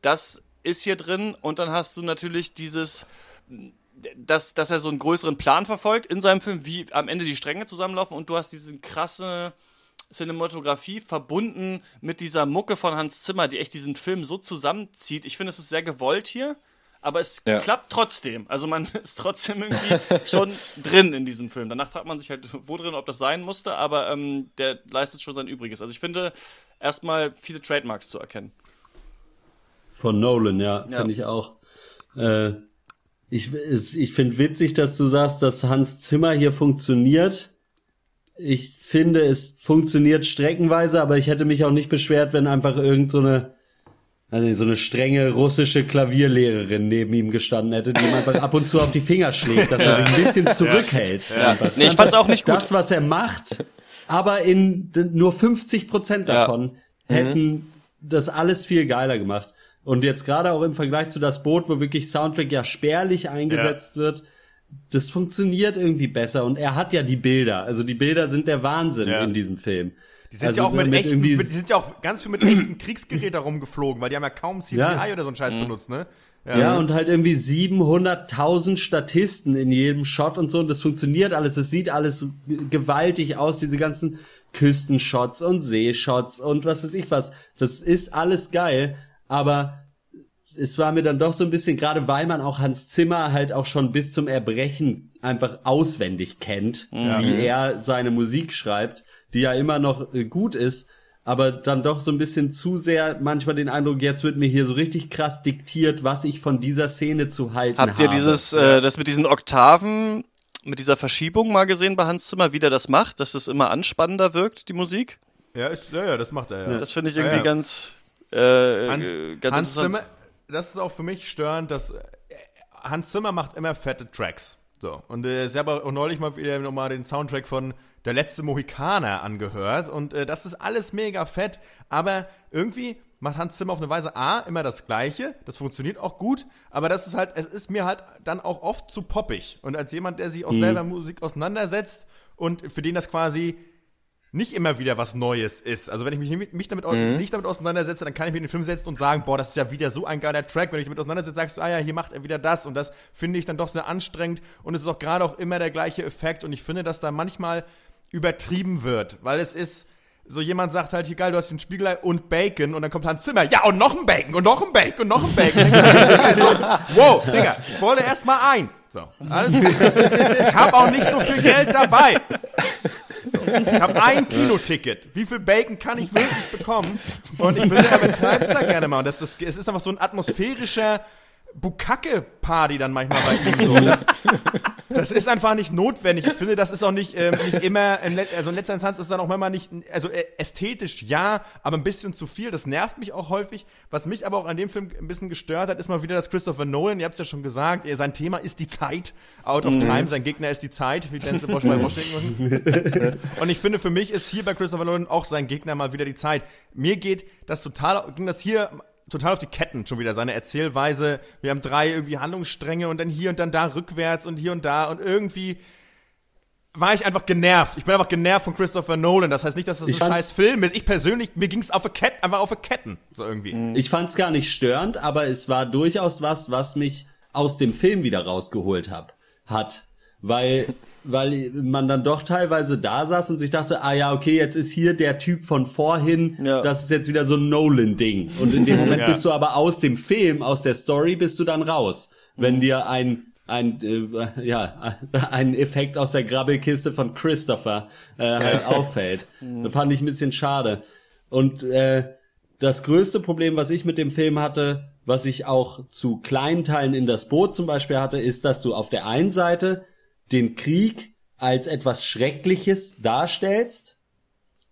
das ist hier drin und dann hast du natürlich dieses dass, dass er so einen größeren Plan verfolgt in seinem Film, wie am Ende die Stränge zusammenlaufen und du hast diese krasse Cinematografie verbunden mit dieser Mucke von Hans Zimmer, die echt diesen Film so zusammenzieht. Ich finde, es ist sehr gewollt hier, aber es Ja. klappt trotzdem. Also man ist trotzdem irgendwie schon drin in diesem Film. Danach fragt man sich halt, wo drin, ob das sein musste, aber ähm, der leistet schon sein Übriges. Also ich finde erstmal viele Trademarks zu erkennen. Von Nolan, ja, Ja. finde ich auch. Äh, ich ich finde witzig, dass du sagst, dass Hans Zimmer hier funktioniert. Ich finde, es funktioniert streckenweise, aber ich hätte mich auch nicht beschwert, wenn einfach irgend so eine, also so eine strenge russische Klavierlehrerin neben ihm gestanden hätte, die ihm einfach ab und zu auf die Finger schlägt, dass er sich ein bisschen zurückhält. Einfach. Nee, ich fand's auch nicht gut. Das, was er macht, aber in nur 50 Prozent Ja. davon hätten das alles viel geiler gemacht. Und jetzt gerade auch im Vergleich zu das Boot, wo wirklich Soundtrack ja spärlich eingesetzt wird, das funktioniert irgendwie besser. Und er hat ja die Bilder. Also die Bilder sind der Wahnsinn Ja. in diesem Film. Die sind Also ja auch mit, echten, mit, die sind ja auch ganz viel mit echten Kriegsgeräten rumgeflogen, weil die haben ja kaum CGI Ja. oder so einen Scheiß benutzt, ne? Ja, und halt irgendwie 700.000 Statisten in jedem Shot und so. Und das funktioniert alles. Es sieht alles gewaltig aus, diese ganzen Küstenshots und Seeshots und was weiß ich was. Das ist alles geil. Aber es war mir dann doch so ein bisschen, gerade weil man auch Hans Zimmer halt auch schon bis zum Erbrechen einfach auswendig kennt, wie er seine Musik schreibt, die ja immer noch äh, gut ist, aber dann doch so ein bisschen zu sehr manchmal den Eindruck, jetzt wird mir hier so richtig krass diktiert, was ich von dieser Szene zu halten Habt ihr habe. dieses, äh, das mit diesen Oktaven, mit dieser Verschiebung mal gesehen bei Hans Zimmer, wie der das macht, dass es immer anspannender wirkt, die Musik? Ja, ist, ja, ja, das macht er, ja. Das finde ich Ja, irgendwie ja. ganz, äh, Hans, ganz Hans interessant. Zimmer, das ist auch für mich störend, dass äh, Hans Zimmer macht immer fette Tracks. So. Und äh, ich habe auch neulich mal wieder nochmal den Soundtrack von Der letzte Mohikaner angehört. Und äh, das ist alles mega fett. Aber irgendwie macht Hans Zimmer auf eine Weise A immer das Gleiche. Das funktioniert auch gut. Aber das ist halt, es ist mir halt dann auch oft zu poppig. Und als jemand, der sich auch selber Musik auseinandersetzt und für den das quasi nicht immer wieder was Neues ist. Also wenn ich mich, nicht- mich damit, au- nicht damit auseinandersetze, dann kann ich mir den Film setzen und sagen, boah, das ist ja wieder so ein geiler Track. Wenn ich damit auseinandersetze, sagst du, ah ja, hier macht er wieder das und das finde ich dann doch sehr anstrengend und es ist auch gerade auch immer der gleiche Effekt und ich finde, dass da manchmal übertrieben wird, weil es ist so jemand sagt halt, hier geil, du hast den Spiegelei und Bacon und dann kommt Hans Zimmer, ja und noch ein Bacon und noch ein Bacon und noch ein Bacon. so, wow, Digga, ich wollte erst mal ein. So, alles gut. Ich habe auch nicht so viel Geld dabei. Ich habe ein Kinoticket. Wie viel Bacon kann ich wirklich bekommen? Und ich er betreibt es da gerne. Und das, das, es ist einfach so ein atmosphärischer Bukake-Party dann manchmal bei ihm so. Das, das ist einfach nicht notwendig. Ich finde, das ist auch nicht, ähm, nicht immer, in also in letzter Instanz ist dann auch manchmal nicht, also äh, ästhetisch ja, aber ein bisschen zu viel. Das nervt mich auch häufig. Was mich aber auch an dem Film ein bisschen gestört hat, ist mal wieder das Christopher Nolan. Ihr habt es ja schon gesagt, er, sein Thema ist die Zeit. Out of time, sein Gegner ist die Zeit, wie Denzel Bosch bei Washington. Und ich finde, für mich ist hier bei Christopher Nolan auch sein Gegner mal wieder die Zeit. Mir geht das total, ging das hier total auf die Ketten schon wieder, seine Erzählweise. Wir haben drei irgendwie Handlungsstränge und dann hier und dann da rückwärts und hier und da und irgendwie war ich einfach genervt. Ich bin einfach genervt von Christopher Nolan. Das heißt nicht, dass das Ich ein fand's- scheiß Film ist. Ich persönlich, mir ging's auf Ketten, einfach auf Ketten. So irgendwie. Ich fand es gar nicht störend, aber es war durchaus was, was mich aus dem Film wieder rausgeholt hab, hat. Weil, weil man dann doch teilweise da saß und sich dachte, ah ja, okay, jetzt ist hier der Typ von vorhin, Ja. das ist jetzt wieder so ein Nolan-Ding. Und in dem Moment Ja. bist du aber aus dem Film, aus der Story, bist du dann raus. Wenn dir ein ein, äh, ja, ein Effekt aus der Grabbelkiste von Christopher äh, halt auffällt. Das fand ich ein bisschen schade. Und äh, das größte Problem, was ich mit dem Film hatte, was ich auch zu kleinen Teilen in das Boot zum Beispiel hatte, ist, dass du auf der einen Seite den Krieg als etwas Schreckliches darstellst.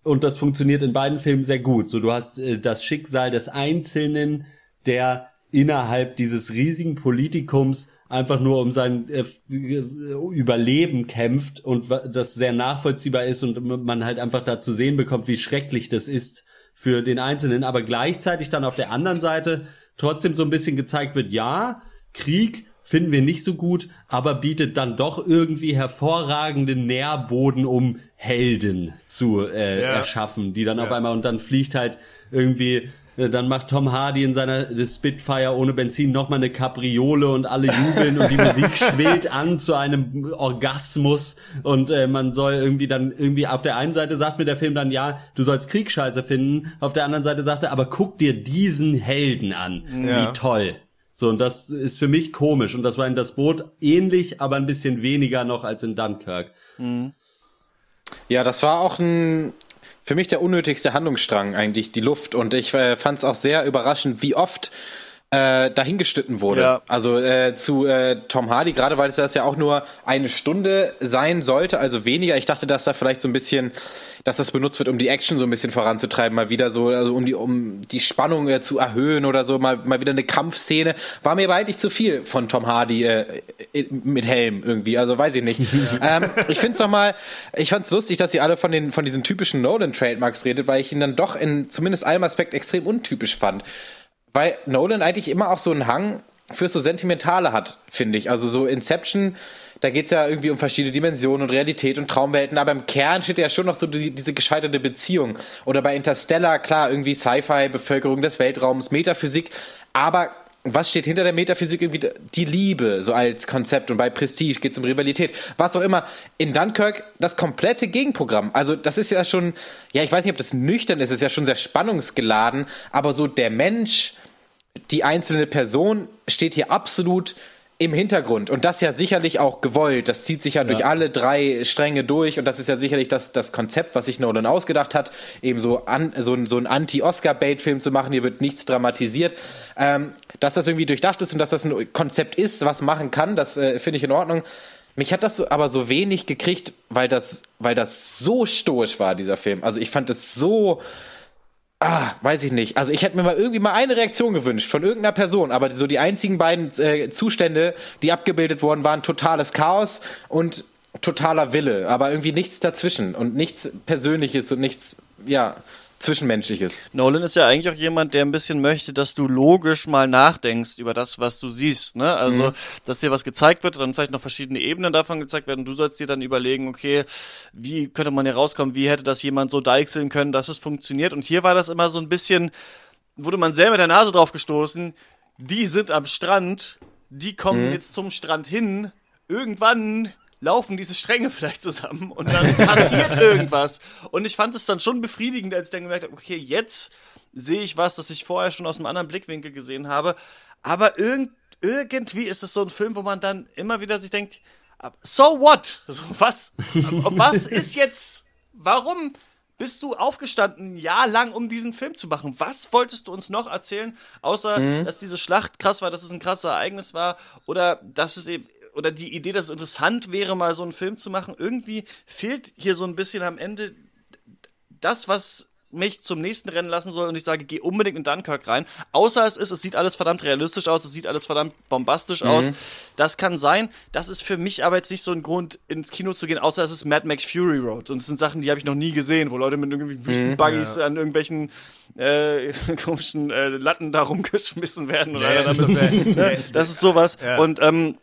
Und das funktioniert in beiden Filmen sehr gut. So, du hast äh, das Schicksal des Einzelnen, der innerhalb dieses riesigen Politikums einfach nur um sein äh, Überleben kämpft und das sehr nachvollziehbar ist und man halt einfach da zu sehen bekommt, wie schrecklich das ist für den Einzelnen, aber gleichzeitig dann auf der anderen Seite trotzdem so ein bisschen gezeigt wird, ja, Krieg finden wir nicht so gut, aber bietet dann doch irgendwie hervorragenden Nährboden, um Helden zu äh, Ja. erschaffen, die dann auf einmal und dann fliegt halt irgendwie äh, dann macht Tom Hardy in seiner Spitfire ohne Benzin nochmal eine Kapriole und alle jubeln und die Musik schwillt an zu einem Orgasmus und äh, man soll irgendwie dann irgendwie auf der einen Seite sagt mir der Film dann ja, du sollst Kriegsscheiße finden, auf der anderen Seite sagt er, aber guck dir diesen Helden an, Ja. wie toll. So, und das ist für mich komisch. Und das war in das Boot ähnlich, aber ein bisschen weniger noch als in Dunkirk. Ja, das war auch ein für mich der unnötigste Handlungsstrang eigentlich, die Luft. Und ich äh, fand es auch sehr überraschend, wie oft äh, dahingeschnitten wurde. Ja. Also äh, zu äh, Tom Hardy, gerade weil es das ja auch nur eine Stunde sein sollte, also weniger. Ich dachte, dass da vielleicht so ein bisschen, dass das benutzt wird, um die Action so ein bisschen voranzutreiben, mal wieder so, also um die, um die Spannung äh, zu erhöhen oder so, mal, mal wieder eine Kampfszene. War mir aber eigentlich zu viel von Tom Hardy äh, mit Helm irgendwie, also weiß ich nicht. ähm, ich finde es nochmal, ich fand es lustig, dass ihr alle von, den, von diesen typischen Nolan-Trademarks redet, weil ich ihn dann doch in zumindest einem Aspekt extrem untypisch fand weil Nolan eigentlich immer auch so einen Hang fürs so Sentimentale hat, finde ich. Also so Inception, da geht's ja irgendwie um verschiedene Dimensionen und Realität und Traumwelten, aber im Kern steht ja schon noch so die, diese gescheiterte Beziehung. Oder bei Interstellar, klar, irgendwie Sci-Fi, Bevölkerung des Weltraums, Metaphysik, aber was steht hinter der Metaphysik irgendwie? Die Liebe, so als Konzept. Und bei Prestige geht's um Rivalität. Was auch immer. In Dunkirk das komplette Gegenprogramm. Also, das ist ja schon, ja, ich weiß nicht, ob das nüchtern ist, es ist ja schon sehr spannungsgeladen, aber so der Mensch, die einzelne Person steht hier absolut im Hintergrund. Und das ja sicherlich auch gewollt. Das zieht sich ja, durch alle drei Stränge durch. Und das ist ja sicherlich das, das Konzept, was sich Nolan ausgedacht hat, eben so, an, so, so ein Anti-Oscar-Bait-Film zu machen. Hier wird nichts dramatisiert. Ähm, dass das irgendwie durchdacht ist und dass das ein Konzept ist, was machen kann, das äh, finde ich in Ordnung. Mich hat das aber so wenig gekriegt, weil das, weil das so stoisch war, dieser Film. Also ich fand es so, Ah, weiß ich nicht. Also ich hätte mir mal irgendwie mal eine Reaktion gewünscht von irgendeiner Person, aber so die einzigen beiden äh, Zustände, die abgebildet wurden, waren totales Chaos und totaler Wille, aber irgendwie nichts dazwischen und nichts Persönliches und nichts, ja, Zwischenmenschliches. Nolan ist ja eigentlich auch jemand, der ein bisschen möchte, dass du logisch mal nachdenkst über das, was du siehst. Ne? Also, Mhm. dass dir was gezeigt wird, dann vielleicht noch verschiedene Ebenen davon gezeigt werden. Du sollst dir dann überlegen, okay, wie könnte man hier rauskommen? Wie hätte das jemand so deichseln können, dass es funktioniert? Und hier war das immer so ein bisschen, wurde man sehr mit der Nase drauf gestoßen. Die sind am Strand, die kommen Mhm. jetzt zum Strand hin. Irgendwann laufen diese Stränge vielleicht zusammen und dann passiert irgendwas. Und ich fand es dann schon befriedigend, als ich dann gemerkt habe, okay, jetzt sehe ich was, das ich vorher schon aus einem anderen Blickwinkel gesehen habe. Aber irgend, irgendwie ist es so ein Film, wo man dann immer wieder sich denkt, so what? So, was, was ist jetzt, warum bist du aufgestanden, ein Jahr lang, um diesen Film zu machen? Was wolltest du uns noch erzählen, außer, Mhm. dass diese Schlacht krass war, dass es ein krasses Ereignis war oder dass es eben oder die Idee, dass es interessant wäre, mal so einen Film zu machen. Irgendwie fehlt hier so ein bisschen am Ende das, was mich zum nächsten Rennen lassen soll und ich sage, geh unbedingt in Dunkirk rein. Außer es ist, es sieht alles verdammt realistisch aus, es sieht alles verdammt bombastisch aus. Das kann sein. Das ist für mich aber jetzt nicht so ein Grund, ins Kino zu gehen, außer es ist Mad Max Fury Road. Und es sind Sachen, die habe ich noch nie gesehen, wo Leute mit irgendwie Wüstenbuggies an irgendwelchen äh, komischen äh, Latten da rumgeschmissen werden. Oder Ja, damit, das ist- ne? das ist sowas. Ja. Und ähm,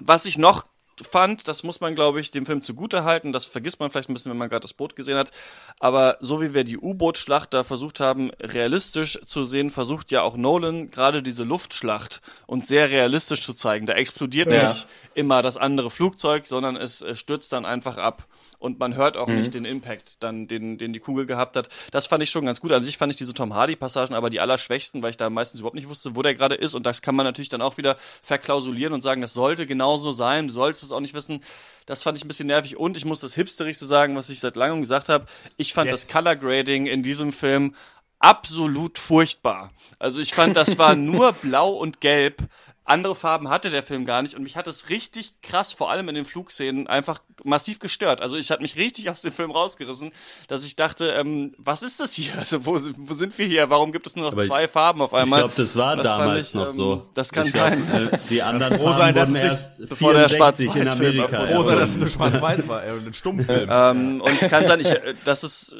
was ich noch fand, das muss man, glaube ich, dem Film zugute halten. Das vergisst man vielleicht ein bisschen, wenn man gerade das Boot gesehen hat. Aber so wie wir die U-Boot-Schlacht da versucht haben, realistisch zu sehen, versucht ja auch Nolan gerade diese Luftschlacht und sehr realistisch zu zeigen. Da explodiert Ja. nicht immer das andere Flugzeug, sondern es stürzt dann einfach ab. Und man hört auch mhm. nicht den Impact, dann den, den die Kugel gehabt hat. Das fand ich schon ganz gut. An sich fand ich diese Tom Hardy-Passagen aber die allerschwächsten, weil ich da meistens überhaupt nicht wusste, wo der gerade ist. Und das kann man natürlich dann auch wieder verklausulieren und sagen, das sollte genauso sein, du sollst es auch nicht wissen. Das fand ich ein bisschen nervig. Und ich muss das Hipsterigste sagen, was ich seit langem gesagt habe. Ich fand yes. das Color Grading in diesem Film absolut furchtbar. Also ich fand, das war nur blau und gelb andere Farben hatte der Film gar nicht und mich hat es richtig krass, vor allem in den Flugszenen, einfach massiv gestört. Also ich hat mich richtig aus dem Film rausgerissen, dass ich dachte, ähm, was ist das hier? Also wo, wo sind wir hier? Warum gibt es nur noch Aber zwei ich, Farben auf einmal? Ich glaube, das war das damals ich, noch ähm, so. Das kann ich sein. Glaub, äh, die anderen froh sein, wurden erst bevor der Schwarz-Weiß in Amerika. Froh sein, dass es eine Schwarz-Weiß war, ein Stummfilm. ähm, und es kann sein, ich, äh, das ist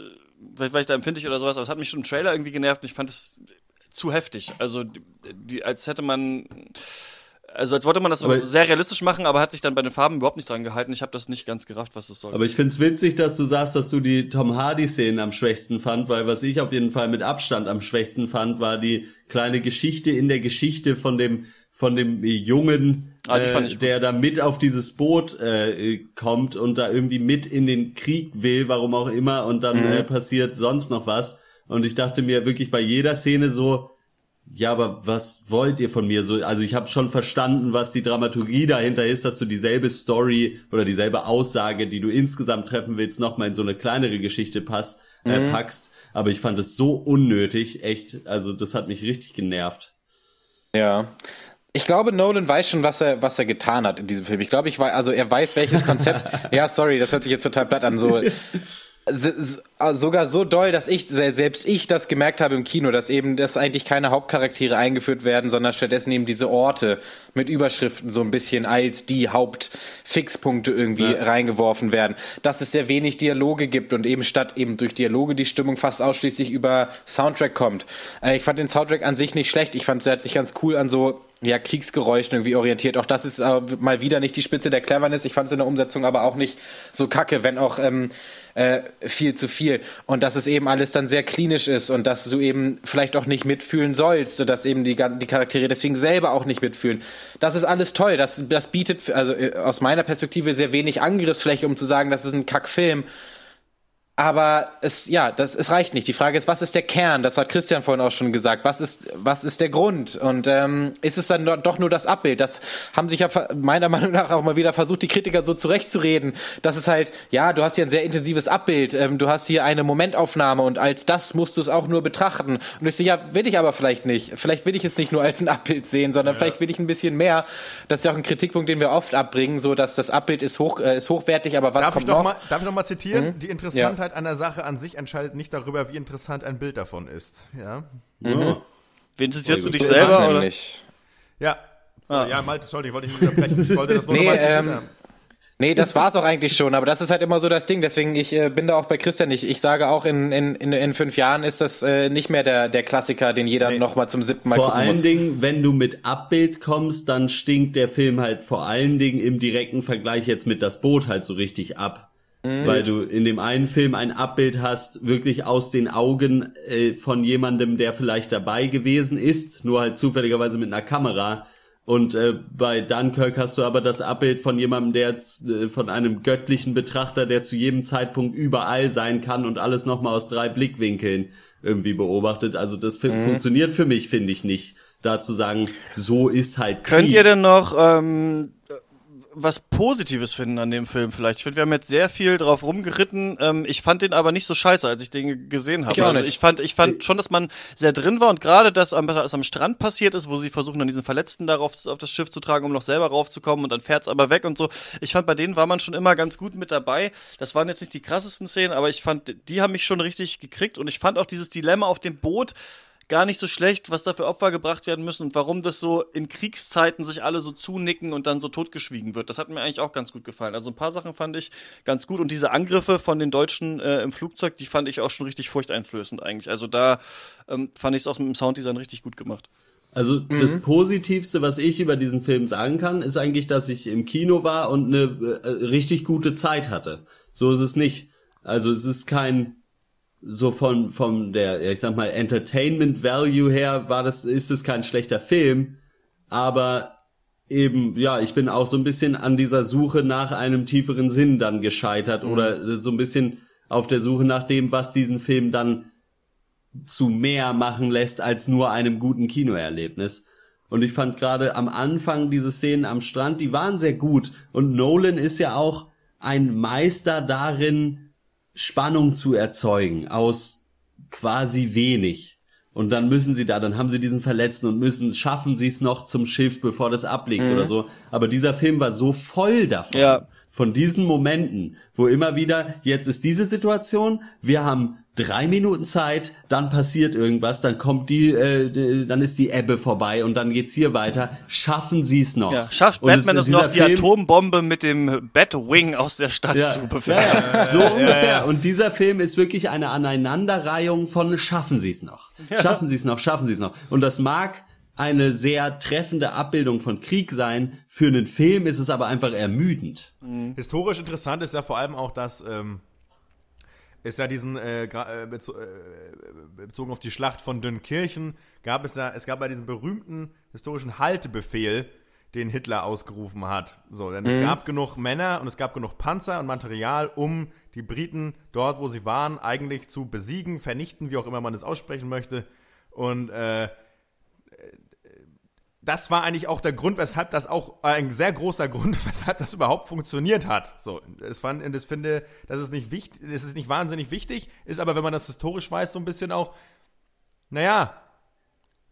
vielleicht war ich da empfindlich oder sowas, aber es hat mich schon im Trailer irgendwie genervt und ich fand es zu heftig. Also die, als hätte man also als wollte man das aber sehr realistisch machen, aber hat sich dann bei den Farben überhaupt nicht dran gehalten. Ich habe das nicht ganz gerafft, was das soll. Aber ich find's witzig, dass du sagst, dass du die Tom Hardy-Szenen am schwächsten fand, weil was ich auf jeden Fall mit Abstand am schwächsten fand, war die kleine Geschichte in der Geschichte von dem von dem Jungen, ah, äh, der da mit auf dieses Boot äh, kommt und da irgendwie mit in den Krieg will, warum auch immer, und dann mhm. äh, passiert sonst noch was. Und ich dachte mir wirklich bei jeder Szene so, ja, aber was wollt ihr von mir? So, also ich habe schon verstanden, was die Dramaturgie dahinter ist, dass du dieselbe Story oder dieselbe Aussage, die du insgesamt treffen willst, nochmal in so eine kleinere Geschichte passt, äh, mhm. packst. Aber ich fand es so unnötig, echt. Also das hat mich richtig genervt. Ja. Ich glaube, Nolan weiß schon, was er, was er getan hat in diesem Film. Ich glaube, ich weiß, also er weiß, welches Konzept. ja, sorry, das hört sich jetzt total platt an. So, also sogar so doll, dass ich selbst ich das gemerkt habe im Kino, dass eben dass eigentlich keine Hauptcharaktere eingeführt werden, sondern stattdessen eben diese Orte mit Überschriften so ein bisschen als die Hauptfixpunkte irgendwie ja. reingeworfen werden. Dass es sehr wenig Dialoge gibt und eben statt eben durch Dialoge die Stimmung fast ausschließlich über Soundtrack kommt. Äh, ich fand den Soundtrack an sich nicht schlecht. Ich fand, er hat sich ganz cool an so ja, Kriegsgeräuschen irgendwie orientiert. Auch das ist äh, mal wieder nicht die Spitze der Cleverness. Ich fand es in der Umsetzung aber auch nicht so kacke, wenn auch ähm, äh, viel zu viel. Und dass es eben alles dann sehr klinisch ist und dass du eben vielleicht auch nicht mitfühlen sollst und dass eben die, die Charaktere deswegen selber auch nicht mitfühlen. Das ist alles toll. Das, das bietet also äh, aus meiner Perspektive sehr wenig Angriffsfläche, um zu sagen, das ist ein Kackfilm. Aber es, ja, das, es reicht nicht. Die Frage ist, was ist der Kern? Das hat Christian vorhin auch schon gesagt. Was ist, was ist der Grund? Und ähm, ist es dann doch nur das Abbild? Das haben sich ja meiner Meinung nach auch mal wieder versucht, die Kritiker so zurechtzureden. Das ist halt, ja, du hast hier ein sehr intensives Abbild. Ähm, du hast hier eine Momentaufnahme und als das musst du es auch nur betrachten. Und ich so, ja, will ich aber vielleicht nicht. Vielleicht will ich es nicht nur als ein Abbild sehen, sondern ja. vielleicht will ich ein bisschen mehr. Das ist ja auch ein Kritikpunkt, den wir oft abbringen, so dass das Abbild ist hoch, äh, ist hochwertig, aber was darf kommt ich doch noch? Mal, darf ich noch mal zitieren? Mhm. Die Interessantheit Interessantheit einer Sache an sich entscheidet nicht darüber, wie interessant ein Bild davon ist. Ja. Mhm. Wen zitierst du dich selber? Oder? Ja. So, ah. Ja, Malte, Entschuldigung, ich wollte nicht unterbrechen. Ich wollte das nur nee, nochmal ähm, Nee, das war's auch eigentlich schon, aber das ist halt immer so das Ding. Deswegen, ich äh, bin da auch bei Christian nicht. Ich sage auch, in, in, in, in fünf Jahren ist das äh, nicht mehr der, der Klassiker, den jeder nee. nochmal zum siebten Mal vor gucken muss. Vor allen Dingen, wenn du mit Abbild kommst, dann stinkt der Film halt vor allen Dingen im direkten Vergleich jetzt mit das Boot halt so richtig ab. Mhm. Weil du in dem einen Film ein Abbild hast, wirklich aus den Augen äh, von jemandem, der vielleicht dabei gewesen ist, nur halt zufälligerweise mit einer Kamera. Und äh, bei Dunkirk hast du aber das Abbild von jemandem, der äh, von einem göttlichen Betrachter, der zu jedem Zeitpunkt überall sein kann und alles nochmal aus drei Blickwinkeln irgendwie beobachtet. Also das mhm. funktioniert für mich, finde ich nicht. Da zu sagen, so ist halt. Krieg. Könnt ihr denn noch ähm, was Positives finden an dem Film vielleicht. Ich finde, wir haben jetzt sehr viel drauf rumgeritten. Ähm, ich fand den aber nicht so scheiße, als ich den gesehen habe. Ich, also ich fand, ich fand schon, dass man sehr drin war und gerade das, was am Strand passiert ist, wo sie versuchen, dann diesen Verletzten darauf auf das Schiff zu tragen, um noch selber raufzukommen und dann fährt's aber weg und so. Ich fand, bei denen war man schon immer ganz gut mit dabei. Das waren jetzt nicht die krassesten Szenen, aber ich fand, die haben mich schon richtig gekriegt und ich fand auch dieses Dilemma auf dem Boot gar nicht so schlecht, was da für Opfer gebracht werden müssen und warum das so in Kriegszeiten sich alle so zunicken und dann so totgeschwiegen wird. Das hat mir eigentlich auch ganz gut gefallen. Also ein paar Sachen fand ich ganz gut und diese Angriffe von den Deutschen äh, im Flugzeug, die fand ich auch schon richtig furchteinflößend eigentlich. Also da ähm, fand ich es auch mit dem Sounddesign richtig gut gemacht. Also mhm. das Positivste, was ich über diesen Film sagen kann, ist eigentlich, dass ich im Kino war und eine äh, richtig gute Zeit hatte. So ist es nicht. Also es ist kein so von von der ich sag mal Entertainment Value her war das ist es kein schlechter Film, aber eben, ja, ich bin auch so ein bisschen an dieser Suche nach einem tieferen Sinn dann gescheitert Mhm. oder so ein bisschen auf der Suche nach dem, was diesen Film dann zu mehr machen lässt als nur einem guten Kinoerlebnis. Und ich fand gerade am Anfang diese Szenen am Strand, die waren sehr gut. Und Nolan ist ja auch ein Meister darin, Spannung zu erzeugen aus quasi wenig. Und dann müssen sie da, dann haben sie diesen Verletzten und müssen, schaffen sie es noch zum Schiff, bevor das abliegt oder so. Aber dieser Film war so voll davon. Ja. Von diesen Momenten, wo immer wieder, jetzt ist diese Situation, wir haben drei Minuten Zeit, dann passiert irgendwas, dann kommt die, äh, dann ist die Ebbe vorbei und dann geht's hier weiter. Schaffen sie es noch? Ja, schafft Und es- Batman es dieser noch, die Film- Atombombe mit dem Batwing aus der Stadt ja, zu ja, ja, so ungefähr. Und dieser Film ist wirklich eine Aneinanderreihung von schaffen sie es noch, schaffen sie es noch, schaffen sie es noch. Und das mag eine sehr treffende Abbildung von Krieg sein. Für einen Film ist es aber einfach ermüdend. Historisch interessant ist ja vor allem auch, dass ähm, es ja diesen, äh, äh, bezo äh, bezogen auf die Schlacht von Dünkirchen, gab es ja, es gab ja diesen berühmten historischen Haltebefehl, den Hitler ausgerufen hat. So, denn es gab genug Männer und es gab genug Panzer und Material, um die Briten dort, wo sie waren, eigentlich zu besiegen, vernichten, wie auch immer man es aussprechen möchte. Und äh, das war eigentlich auch der Grund, weshalb das auch ein sehr großer Grund, weshalb das überhaupt funktioniert hat. So, das fand, das finde, das ist nicht wichtig, das ist nicht wahnsinnig wichtig, ist aber, wenn man das historisch weiß, so ein bisschen auch, naja,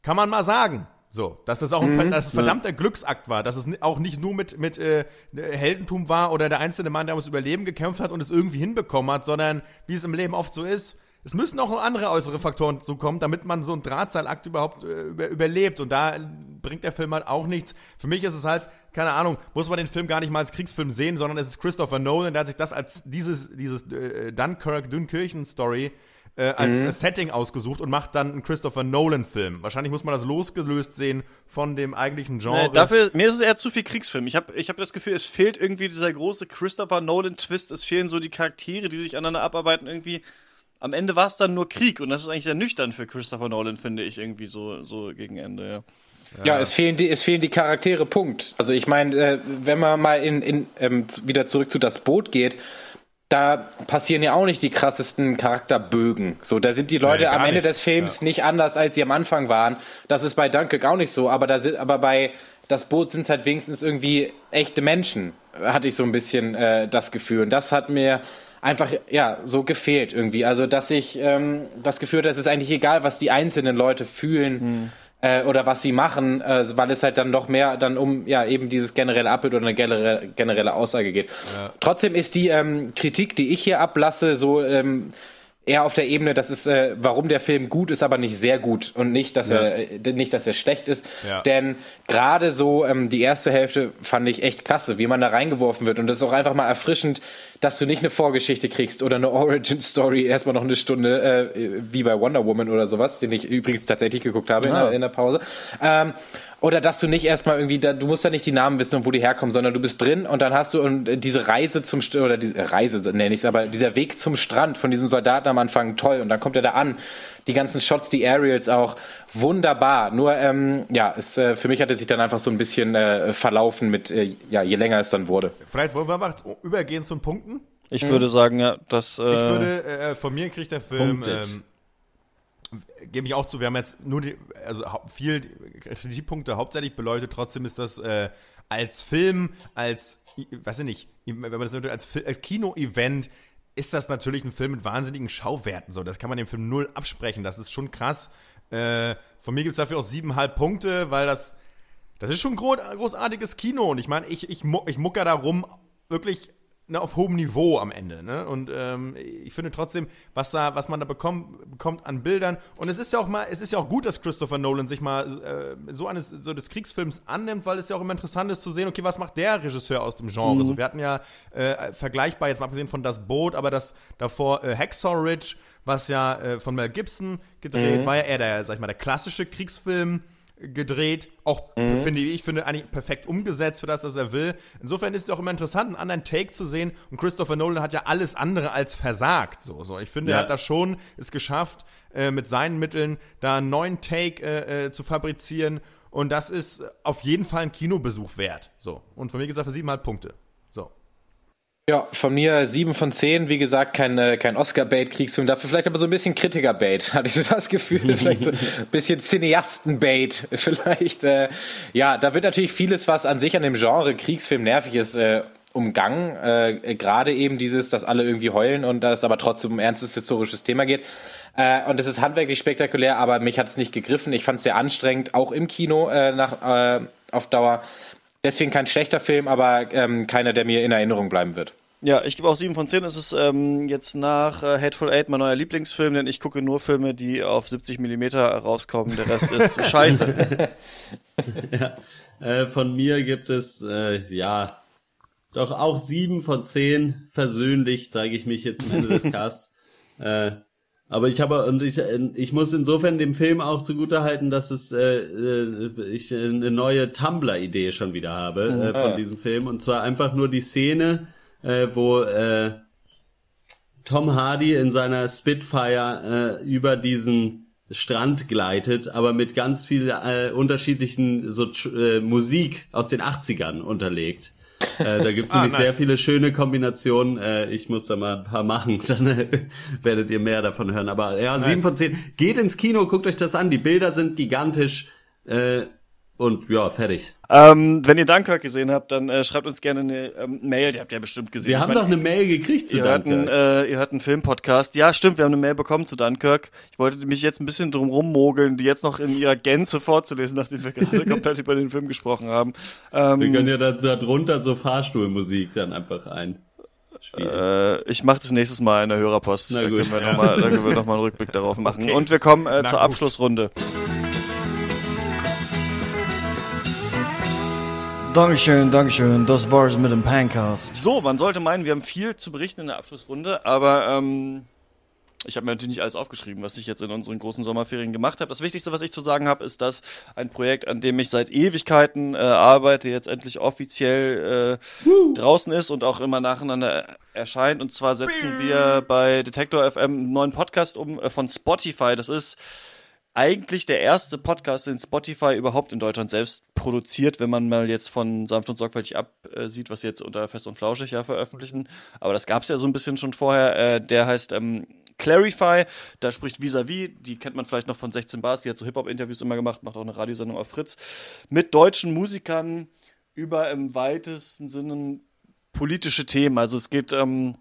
kann man mal sagen. So, dass das auch ein, ver- dass es verdammter Glücksakt war, dass es auch nicht nur mit, mit äh, Heldentum war oder der einzelne Mann, der ums Überleben gekämpft hat und es irgendwie hinbekommen hat, sondern wie es im Leben oft so ist, es müssen auch noch andere äußere Faktoren zukommen, damit man so einen Drahtseilakt überhaupt äh, über, überlebt. Und da bringt der Film halt auch nichts. Für mich ist es halt, keine Ahnung, muss man den Film gar nicht mal als Kriegsfilm sehen, sondern es ist Christopher Nolan, der hat sich das als dieses, dieses äh, Dunkirk-Dünkirchen-Story äh, als äh, Setting ausgesucht und macht dann einen Christopher Nolan-Film. Wahrscheinlich muss man das losgelöst sehen von dem eigentlichen Genre. Nee, dafür, mir ist es eher zu viel Kriegsfilm. Ich habe ich hab das Gefühl, es fehlt irgendwie dieser große Christopher Nolan-Twist. Es fehlen so die Charaktere, die sich aneinander abarbeiten. Irgendwie. Am Ende war es dann nur Krieg und das ist eigentlich sehr nüchtern für Christopher Nolan, finde ich, irgendwie so, so gegen Ende, ja. Ja, es fehlen die, es fehlen die Charaktere, Punkt. Also ich meine, äh, wenn man mal in, in, ähm, wieder zurück zu das Boot geht, da passieren ja auch nicht die krassesten Charakterbögen. So, da sind die Leute Nee, am Ende nicht. des Films nicht anders, als sie am Anfang waren. Das ist bei Dunkirk auch nicht so, aber da sind, aber bei das Boot sind es halt wenigstens irgendwie echte Menschen, hatte ich so ein bisschen äh, das Gefühl. Und das hat mir einfach ja so gefehlt irgendwie. Also dass ich ähm, das Gefühl hatte, es ist eigentlich egal, was die einzelnen Leute fühlen äh, oder was sie machen, äh, weil es halt dann noch mehr dann um ja eben dieses generelle Abbild oder eine generelle, generelle Aussage geht. Trotzdem ist die ähm, Kritik, die ich hier ablasse, so ähm, eher auf der Ebene, dass es, äh, warum der Film gut ist, aber nicht sehr gut und nicht, dass er äh, nicht, dass er schlecht ist. Ja. Denn gerade so ähm, die erste Hälfte fand ich echt klasse, wie man da reingeworfen wird und das ist auch einfach mal erfrischend, dass du nicht eine Vorgeschichte kriegst oder eine Origin Story erstmal noch eine Stunde äh, wie bei Wonder Woman oder sowas, den ich übrigens tatsächlich geguckt habe in, der, in der Pause. Ähm, oder dass du nicht erstmal irgendwie, da, du musst ja nicht die Namen wissen und wo die herkommen, sondern du bist drin und dann hast du und äh, diese Reise zum St oder diese äh, Reise nenne ich es, aber dieser Weg zum Strand von diesem Soldaten am Anfang toll und dann kommt er da an. Die ganzen Shots, die Aerials auch wunderbar. Nur ähm, ja, es, äh, für mich hat es sich dann einfach so ein bisschen äh, verlaufen mit äh, ja, je länger es dann wurde. Vielleicht wollen wir mal übergehen zum Punkten. Ich würde sagen, ja, dass. Äh, Ich würde, äh, von mir kriegt der Film, Punktet. ähm, gebe ich auch zu, wir haben jetzt nur die, also viel Kritikpunkte hauptsächlich beleuchtet, trotzdem ist das äh, als Film, als, weiß ich nicht, wenn man das als, als Kino-Event, ist das natürlich ein Film mit wahnsinnigen Schauwerten, so, das kann man dem Film null absprechen, das ist schon krass. Äh, von mir gibt es dafür auch siebeneinhalb Punkte, weil das, das ist schon gro großartiges Kino. Und ich meine, ich, ich, ich mucker da wirklich ne, auf hohem Niveau am Ende. Ne? Und ähm, ich finde trotzdem, was da, was man da bekommt, bekommt an Bildern. Und es ist ja auch mal, es ist ja auch gut, dass Christopher Nolan sich mal äh, so eines so des Kriegsfilms annimmt, weil es ja auch immer interessant ist zu sehen, okay, was macht der Regisseur aus dem Genre? So, wir hatten ja äh, vergleichbar, jetzt mal abgesehen von Das Boot, aber das davor äh, Hacksaw Ridge, was ja äh, von Mel Gibson gedreht, war ja eher der, sag ich mal, der klassische Kriegsfilm gedreht, auch finde ich, finde eigentlich perfekt umgesetzt für das, was er will. Insofern ist es auch immer interessant, einen anderen Take zu sehen. Und Christopher Nolan hat ja alles andere als versagt. So, so. Ich finde, Ja. er hat das schon es geschafft, äh, mit seinen Mitteln da einen neuen Take äh, äh, zu fabrizieren. Und das ist auf jeden Fall ein Kinobesuch wert. So. Und von mir gibt es dafür siebeneinhalb Punkte. Ja, von mir sieben von zehn. Wie gesagt, kein, äh, kein Oscar-Bait-Kriegsfilm. Dafür vielleicht aber so ein bisschen Kritiker-Bait, hatte ich so das Gefühl. vielleicht so ein bisschen Cineasten-Bait. Vielleicht, äh, ja, da wird natürlich vieles, was an sich an dem Genre Kriegsfilm nervig ist, äh, umgangen. Äh, Gerade eben dieses, dass alle irgendwie heulen und dass es aber trotzdem um ein ernstes historisches Thema geht. Äh, und es ist handwerklich spektakulär, aber mich hat es nicht gegriffen. Ich fand es sehr anstrengend, auch im Kino äh, nach, äh, auf Dauer. Deswegen kein schlechter Film, aber ähm, keiner, der mir in Erinnerung bleiben wird. Ja, ich gebe auch 7 von 10. Es ist ähm, jetzt nach äh, Hateful Eight mein neuer Lieblingsfilm, denn ich gucke nur Filme, die auf 70 Millimeter rauskommen. Der Rest ist scheiße. ja. Äh, von mir gibt es, äh, ja, doch auch 7 von 10. Versöhnlich zeige ich mich hier zum Ende des Casts. äh, aber ich habe und ich ich muss insofern dem Film auch zugutehalten, dass es äh, äh ich eine neue Tumblr-Idee schon wieder habe äh, von ah. diesem Film und zwar einfach nur die Szene, äh, wo äh, Tom Hardy in seiner Spitfire äh, über diesen Strand gleitet, aber mit ganz viel äh, unterschiedlichen so äh, Musik aus den 80ern unterlegt. Äh, da gibt's ah, nämlich nice. sehr viele schöne Kombinationen. Äh, ich muss da mal ein paar machen, dann äh, werdet ihr mehr davon hören. Aber ja, nice. 7 von 10. Geht ins Kino, guckt euch das an. Die Bilder sind gigantisch. Äh, und ja, fertig. Ähm, wenn ihr Dunkirk gesehen habt, dann äh, schreibt uns gerne eine ähm, Mail. Die habt ihr ja bestimmt gesehen. Wir ich haben doch eine Mail gekriegt zu ihr Dunkirk. Hört einen, äh, ihr hört einen Filmpodcast. Ja, stimmt, wir haben eine Mail bekommen zu Dunkirk. Ich wollte mich jetzt ein bisschen drum rummogeln, die jetzt noch in ihrer Gänze vorzulesen, nachdem wir gerade komplett über den Film gesprochen haben. Ähm, wir können ja da, da drunter so Fahrstuhlmusik dann einfach ein. Äh, ich mache das nächstes Mal in der Hörerpost. Na gut. Da können wir ja. nochmal noch, einen Rückblick darauf machen. Okay. Und wir kommen äh, zur gut. Abschlussrunde. Dankeschön, Dankeschön. Das war's mit dem Pancast. So, man sollte meinen, wir haben viel zu berichten in der Abschlussrunde, aber ähm, ich habe mir natürlich nicht alles aufgeschrieben, was ich jetzt in unseren großen Sommerferien gemacht habe. Das Wichtigste, was ich zu sagen habe, ist, dass ein Projekt, an dem ich seit Ewigkeiten äh, arbeite, jetzt endlich offiziell äh, draußen ist und auch immer nacheinander erscheint. Und zwar setzen wir bei Detektor FM einen neuen Podcast um äh, von Spotify. Das ist eigentlich der erste Podcast, den Spotify überhaupt in Deutschland selbst produziert, wenn man mal jetzt von sanft und sorgfältig absieht, was sie jetzt unter Fest und Flauschig ja veröffentlichen. Aber das gab's ja so ein bisschen schon vorher. Äh, der heißt ähm, Clarify, da spricht Vis-a-vis, die kennt man vielleicht noch von 16 Bars, die hat so Hip-Hop-Interviews immer gemacht, macht auch eine Radiosendung auf Fritz, mit deutschen Musikern über im weitesten Sinne politische Themen. Also es geht, ähm,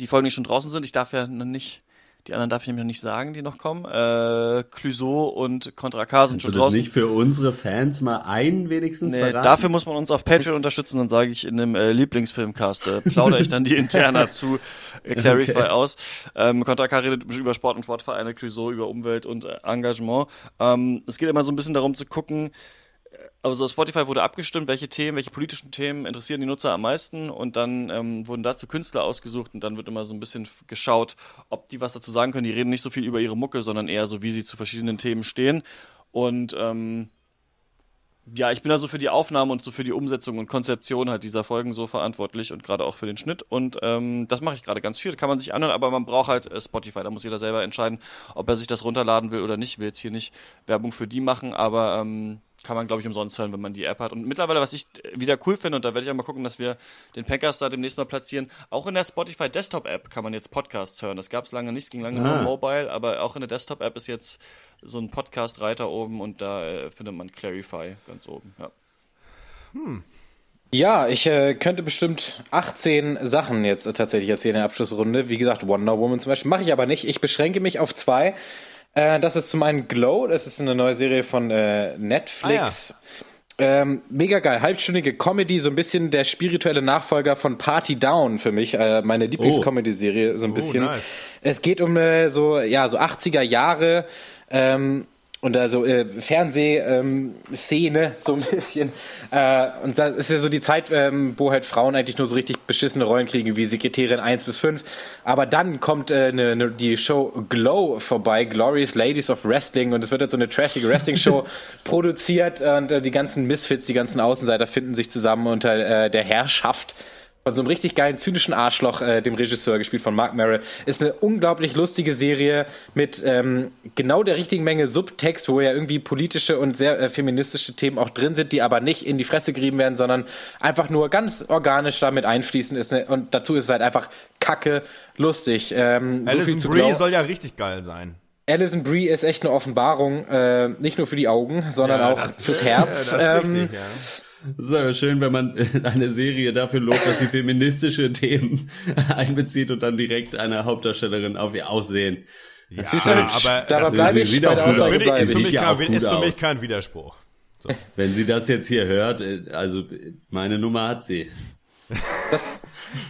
die Folgen, die schon draußen sind, ich darf ja nicht die anderen darf ich nämlich noch nicht sagen, die noch kommen. Äh, Clouseau und Contra K sind Kannst schon du das draußen. nicht für unsere Fans mal ein wenigstens nee, verraten? Dafür muss man uns auf Patreon unterstützen, dann sage ich in dem äh, Lieblingsfilmcast, äh, plaudere ich dann die Interna zu äh, Clarify okay. aus. Ähm, Contra K redet über Sport und Sportvereine, Clouseau über Umwelt und äh, Engagement. Ähm, es geht immer so ein bisschen darum zu gucken, also Spotify wurde abgestimmt, welche Themen, welche politischen Themen interessieren die Nutzer am meisten und dann ähm, wurden dazu Künstler ausgesucht und dann wird immer so ein bisschen geschaut, ob die was dazu sagen können. Die reden nicht so viel über ihre Mucke, sondern eher so, wie sie zu verschiedenen Themen stehen. Und ähm, ja, ich bin also für die Aufnahme und so für die Umsetzung und Konzeption halt dieser Folgen so verantwortlich und gerade auch für den Schnitt. Und ähm, das mache ich gerade ganz viel. Kann man sich anhören, aber man braucht halt äh, Spotify. Da muss jeder selber entscheiden, ob er sich das runterladen will oder nicht. Ich will jetzt hier nicht Werbung für die machen, aber ähm, kann man, glaube ich, umsonst hören, wenn man die App hat. Und mittlerweile, was ich wieder cool finde, und da werde ich auch mal gucken, dass wir den Packers da demnächst mal platzieren, auch in der Spotify Desktop App kann man jetzt Podcasts hören. Das gab es lange nicht, es ging lange ah. nur Mobile, aber auch in der Desktop App ist jetzt so ein Podcast-Reiter oben und da äh, findet man Clarify ganz oben. Ja. Hm. Ja, ich äh, könnte bestimmt 18 Sachen jetzt äh, tatsächlich erzählen in der Abschlussrunde. Wie gesagt, Wonder Woman zum Beispiel mache ich aber nicht. Ich beschränke mich auf zwei. Äh, das ist zum einen Glow, das ist eine neue Serie von äh, Netflix. Ah, ja. ähm, mega geil, halbstündige Comedy, so ein bisschen der spirituelle Nachfolger von Party Down für mich, äh, meine Lieblings-Comedy-Serie, so ein oh, bisschen. Nice. Es geht um äh, so, ja, so 80er Jahre, ähm, und also äh, Fernsehszene ähm, so ein bisschen. Äh, und das ist ja so die Zeit, ähm, wo halt Frauen eigentlich nur so richtig beschissene Rollen kriegen, wie Sekretärin 1 bis 5. Aber dann kommt äh, ne, ne, die Show Glow vorbei, Glorious Ladies of Wrestling. Und es wird jetzt so eine trashige Wrestling-Show produziert. Und äh, die ganzen Misfits, die ganzen Außenseiter finden sich zusammen unter äh, der Herrschaft von so einem richtig geilen, zynischen Arschloch, äh, dem Regisseur, gespielt von Mark Merrill. Ist eine unglaublich lustige Serie mit ähm, genau der richtigen Menge Subtext, wo ja irgendwie politische und sehr äh, feministische Themen auch drin sind, die aber nicht in die Fresse gerieben werden, sondern einfach nur ganz organisch damit einfließen. Ist eine, und dazu ist es halt einfach kacke lustig. Ähm, so Alison zu Brie soll ja richtig geil sein. Alison Brie ist echt eine Offenbarung, äh, nicht nur für die Augen, sondern Ja, auch das- fürs Herz. Ja, das ist ähm, richtig, ja. Es ist aber schön, wenn man eine Serie dafür lobt, dass sie feministische Themen einbezieht und dann direkt eine Hauptdarstellerin auf ihr Aussehen. Ja, Siehst du, aber dabei das bleibe ich bei auch der. Aussage ich, ist, bleiben. für mich ja kein, auch gut ist für mich kein Widerspruch. Wenn sie das jetzt hier hört, äh, also meine Nummer hat sie. Das,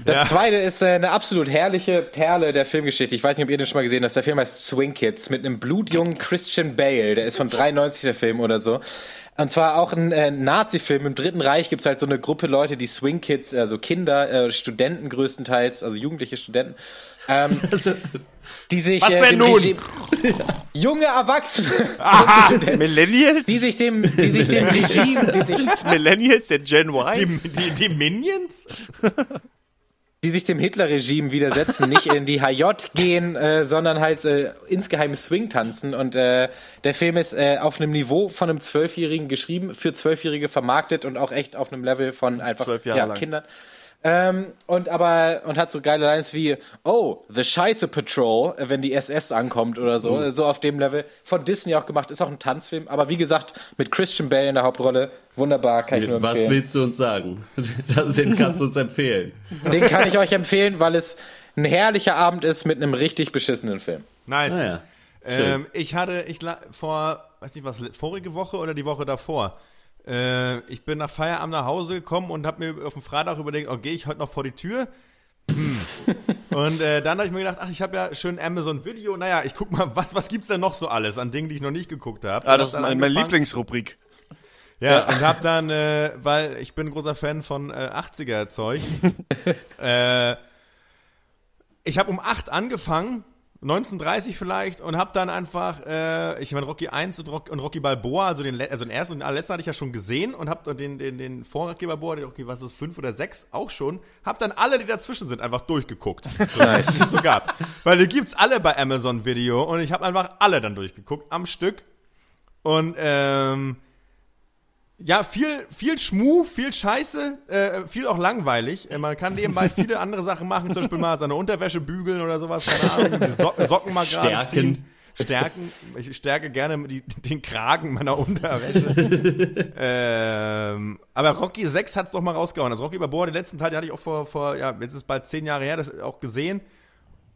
das zweite ist äh, eine absolut herrliche Perle der Filmgeschichte. Ich weiß nicht, ob ihr den schon mal gesehen habt. Der Film heißt Swing Kids mit einem blutjungen Christian Bale. Der ist von 93 der Film oder so. Und zwar auch ein äh, Nazi-Film. Im Dritten Reich gibt's halt so eine Gruppe Leute, die Swing Kids, also Kinder, äh, Studenten größtenteils, also jugendliche Studenten, ähm, die sich Was äh, denn dem nun? Regime- junge Erwachsene, Millennials? die sich dem, die sich dem Regime, die sich Millennials, der Gen Y? Die, die, die Minions? Die sich dem Hitler-Regime widersetzen, nicht in die HJ gehen, äh, sondern halt äh, insgeheim Swing tanzen. Und äh, der Film ist äh, auf einem Niveau von einem Zwölfjährigen geschrieben, für Zwölfjährige vermarktet und auch echt auf einem Level von einfach ja. Kindern. Ähm, und aber und hat so geile Lines wie Oh, The Scheiße Patrol, äh, wenn die SS ankommt oder so, äh, so auf dem Level. Von Disney auch gemacht, ist auch ein Tanzfilm, aber wie gesagt, mit Christian Bale in der Hauptrolle, wunderbar, kann ich nur Was empfehlen. willst du uns sagen? Das den kannst du uns empfehlen. Den kann ich euch empfehlen, weil es ein herrlicher Abend ist mit einem richtig beschissenen Film. Nice. Naja. Ähm, ich hatte, ich vor, weiß nicht was, vorige Woche oder die Woche davor, äh, ich bin nach Feierabend nach Hause gekommen und habe mir auf dem Freitag überlegt, oh, gehe ich heute noch vor die Tür? Hm. und äh, dann habe ich mir gedacht, ach, ich habe ja schön Amazon Video, naja, ich guck mal, was, was gibt's denn noch so alles an Dingen, die ich noch nicht geguckt habe. Ah, das ist meine, meine Lieblingsrubrik. Ja, und hab dann, äh, weil ich bin ein großer Fan von äh, 80er-Zeug, äh, ich habe um 8 angefangen, 1930 vielleicht, und hab dann einfach, äh, ich meine, Rocky 1 und, Rock, und Rocky Balboa, also den, also den ersten und den allerletzten hatte ich ja schon gesehen und hab dann den, den, den vor Rocky Balboa, den Rocky, was ist, 5 oder 6 auch schon, hab dann alle, die dazwischen sind, einfach durchgeguckt. Nice. so gab. Weil die gibt's alle bei Amazon Video und ich habe einfach alle dann durchgeguckt, am Stück. Und, ähm, ja, viel, viel Schmuh, viel Scheiße, äh, viel auch langweilig. Äh, man kann nebenbei viele andere Sachen machen, zum Beispiel mal seine Unterwäsche bügeln oder sowas, keine Ahnung, die so Socken mal gerade Stärken. ziehen. Stärken. Ich stärke gerne die, den Kragen meiner Unterwäsche. ähm, aber Rocky 6 hat's doch mal rausgehauen. Das Rocky Balboa, den letzten Teil, den hatte ich auch vor, vor ja, jetzt ist es bald zehn Jahre her, das auch gesehen.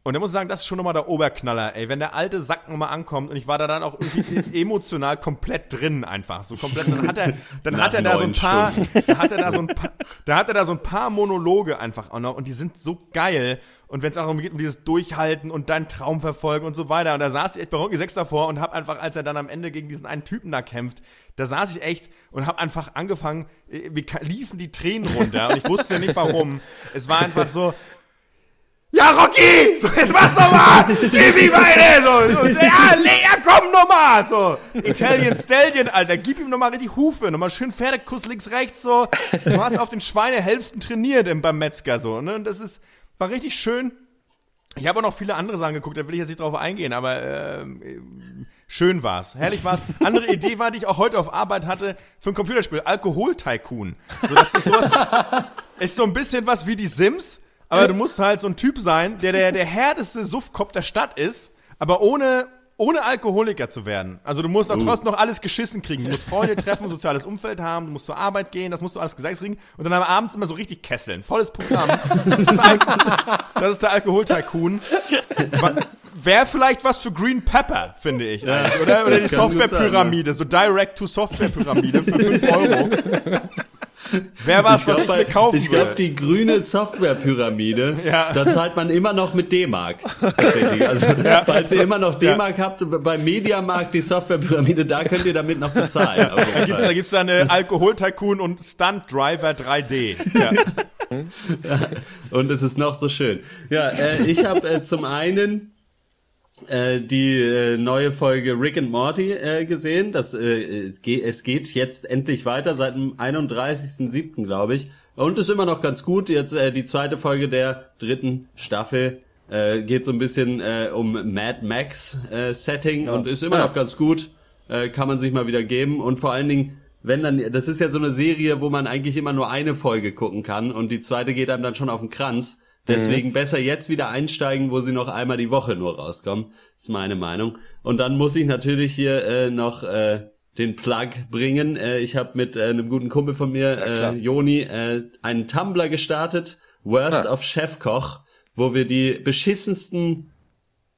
Und ich muss sagen, das ist schon nochmal der Oberknaller, ey. Wenn der alte Sack nochmal ankommt und ich war da dann auch irgendwie emotional komplett drin einfach. So komplett. Dann hat er, dann hat er da so ein paar, da hat er da so ein paar, da hat er da so ein paar Monologe einfach auch noch und die sind so geil. Und wenn es auch darum geht, um dieses Durchhalten und deinen Traum verfolgen und so weiter. Und da saß ich echt bei Rocky 6 davor und hab einfach, als er dann am Ende gegen diesen einen Typen da kämpft, da saß ich echt und hab einfach angefangen, äh, ka- liefen die Tränen runter und ich wusste nicht warum. Es war einfach so, ja, Rocky! So, jetzt mach's doch mal! Gib ihm eine! So, so, ja, le- ja, komm noch mal! So, Italian Stallion, Alter, gib ihm noch mal richtig Hufe, noch mal schön Pferdekuss links, rechts, so. Du hast auf den Schweinehälften trainiert im, beim Metzger, so, ne? Und das ist, war richtig schön. Ich habe auch noch viele andere Sachen geguckt, da will ich jetzt nicht drauf eingehen, aber ähm, schön war's. Herrlich war's. Andere Idee war, die ich auch heute auf Arbeit hatte, für ein Computerspiel, Alkohol-Tycoon. So, das ist sowas, ist so ein bisschen was wie die Sims, aber du musst halt so ein Typ sein, der der, der härteste Suffkopf der Stadt ist, aber ohne, ohne Alkoholiker zu werden. Also du musst auch trotzdem noch alles geschissen kriegen. Du musst Freunde treffen, soziales Umfeld haben, du musst zur Arbeit gehen, das musst du alles gesagt kriegen und dann am Abend immer so richtig kesseln. Volles Programm. Das ist, der Alkohol-Tycoon. Wäre vielleicht was für Green Pepper, finde ich. eigentlich, oder oder die Software-Pyramide, so Direct-to-Software-Pyramide für 5 Euro. Wäre was, was ich mir kaufen Ich glaube, die grüne Softwarepyramide, Ja. da zahlt man immer noch mit D-Mark. Also, falls ihr immer noch D-Mark habt, beim Mediamarkt die Softwarepyramide, da könnt ihr damit noch bezahlen. Da gibt's, da gibt's dann eine Alkohol-Tycoon und Stunt Driver 3D. Ja. Und es ist noch so schön. Ja, äh, ich habe äh, zum einen äh, die äh, neue Folge Rick and Morty äh, gesehen. Das, äh, es ge- es geht jetzt endlich weiter seit dem 31.07. glaube ich. Und ist immer noch ganz gut. Jetzt äh, die zweite Folge der dritten Staffel. Äh, geht so ein bisschen äh, um Mad Max äh, Setting und ist immer Ja. noch ganz gut. Äh, kann man sich mal wieder geben. Und vor allen Dingen, wenn dann, das ist ja so eine Serie, wo man eigentlich immer nur eine Folge gucken kann und die zweite geht einem dann schon auf den Kranz. Deswegen besser jetzt wieder einsteigen, wo sie noch einmal die Woche nur rauskommen. ist meine Meinung. Und dann muss ich natürlich hier äh, noch äh, den Plug bringen. Äh, ich habe mit äh, einem guten Kumpel von mir, äh, Joni, äh, einen Tumblr gestartet, Worst of Chefkoch, wo wir die beschissensten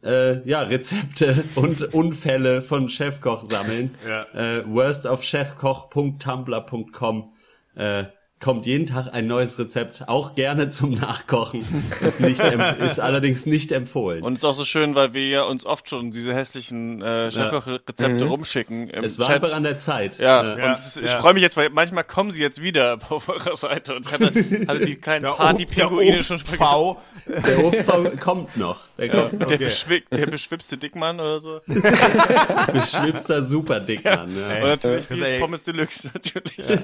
äh, ja, Rezepte und Unfälle von Chefkoch sammeln. Äh, worstofchefkoch.tumblr.com äh, kommt jeden Tag ein neues Rezept, auch gerne zum Nachkochen. Ist, nicht ist allerdings nicht empfohlen. Und ist auch so schön, weil wir ja uns oft schon diese hässlichen äh, Chefkoch-Rezepte rumschicken im es war Chat. einfach an der Zeit. Ja, Ja, und es, ich ja. freue mich jetzt, weil manchmal kommen sie jetzt wieder auf eurer Seite und ich hatte, hatte die kleinen Party-Pinguine schon vergessen. V. Der Obstbau kommt noch. Der kommt noch. Der, beschwi der beschwipste Dickmann oder so. Beschwipster Superdickmann. Ja. Und natürlich wie. Pommes Deluxe, natürlich.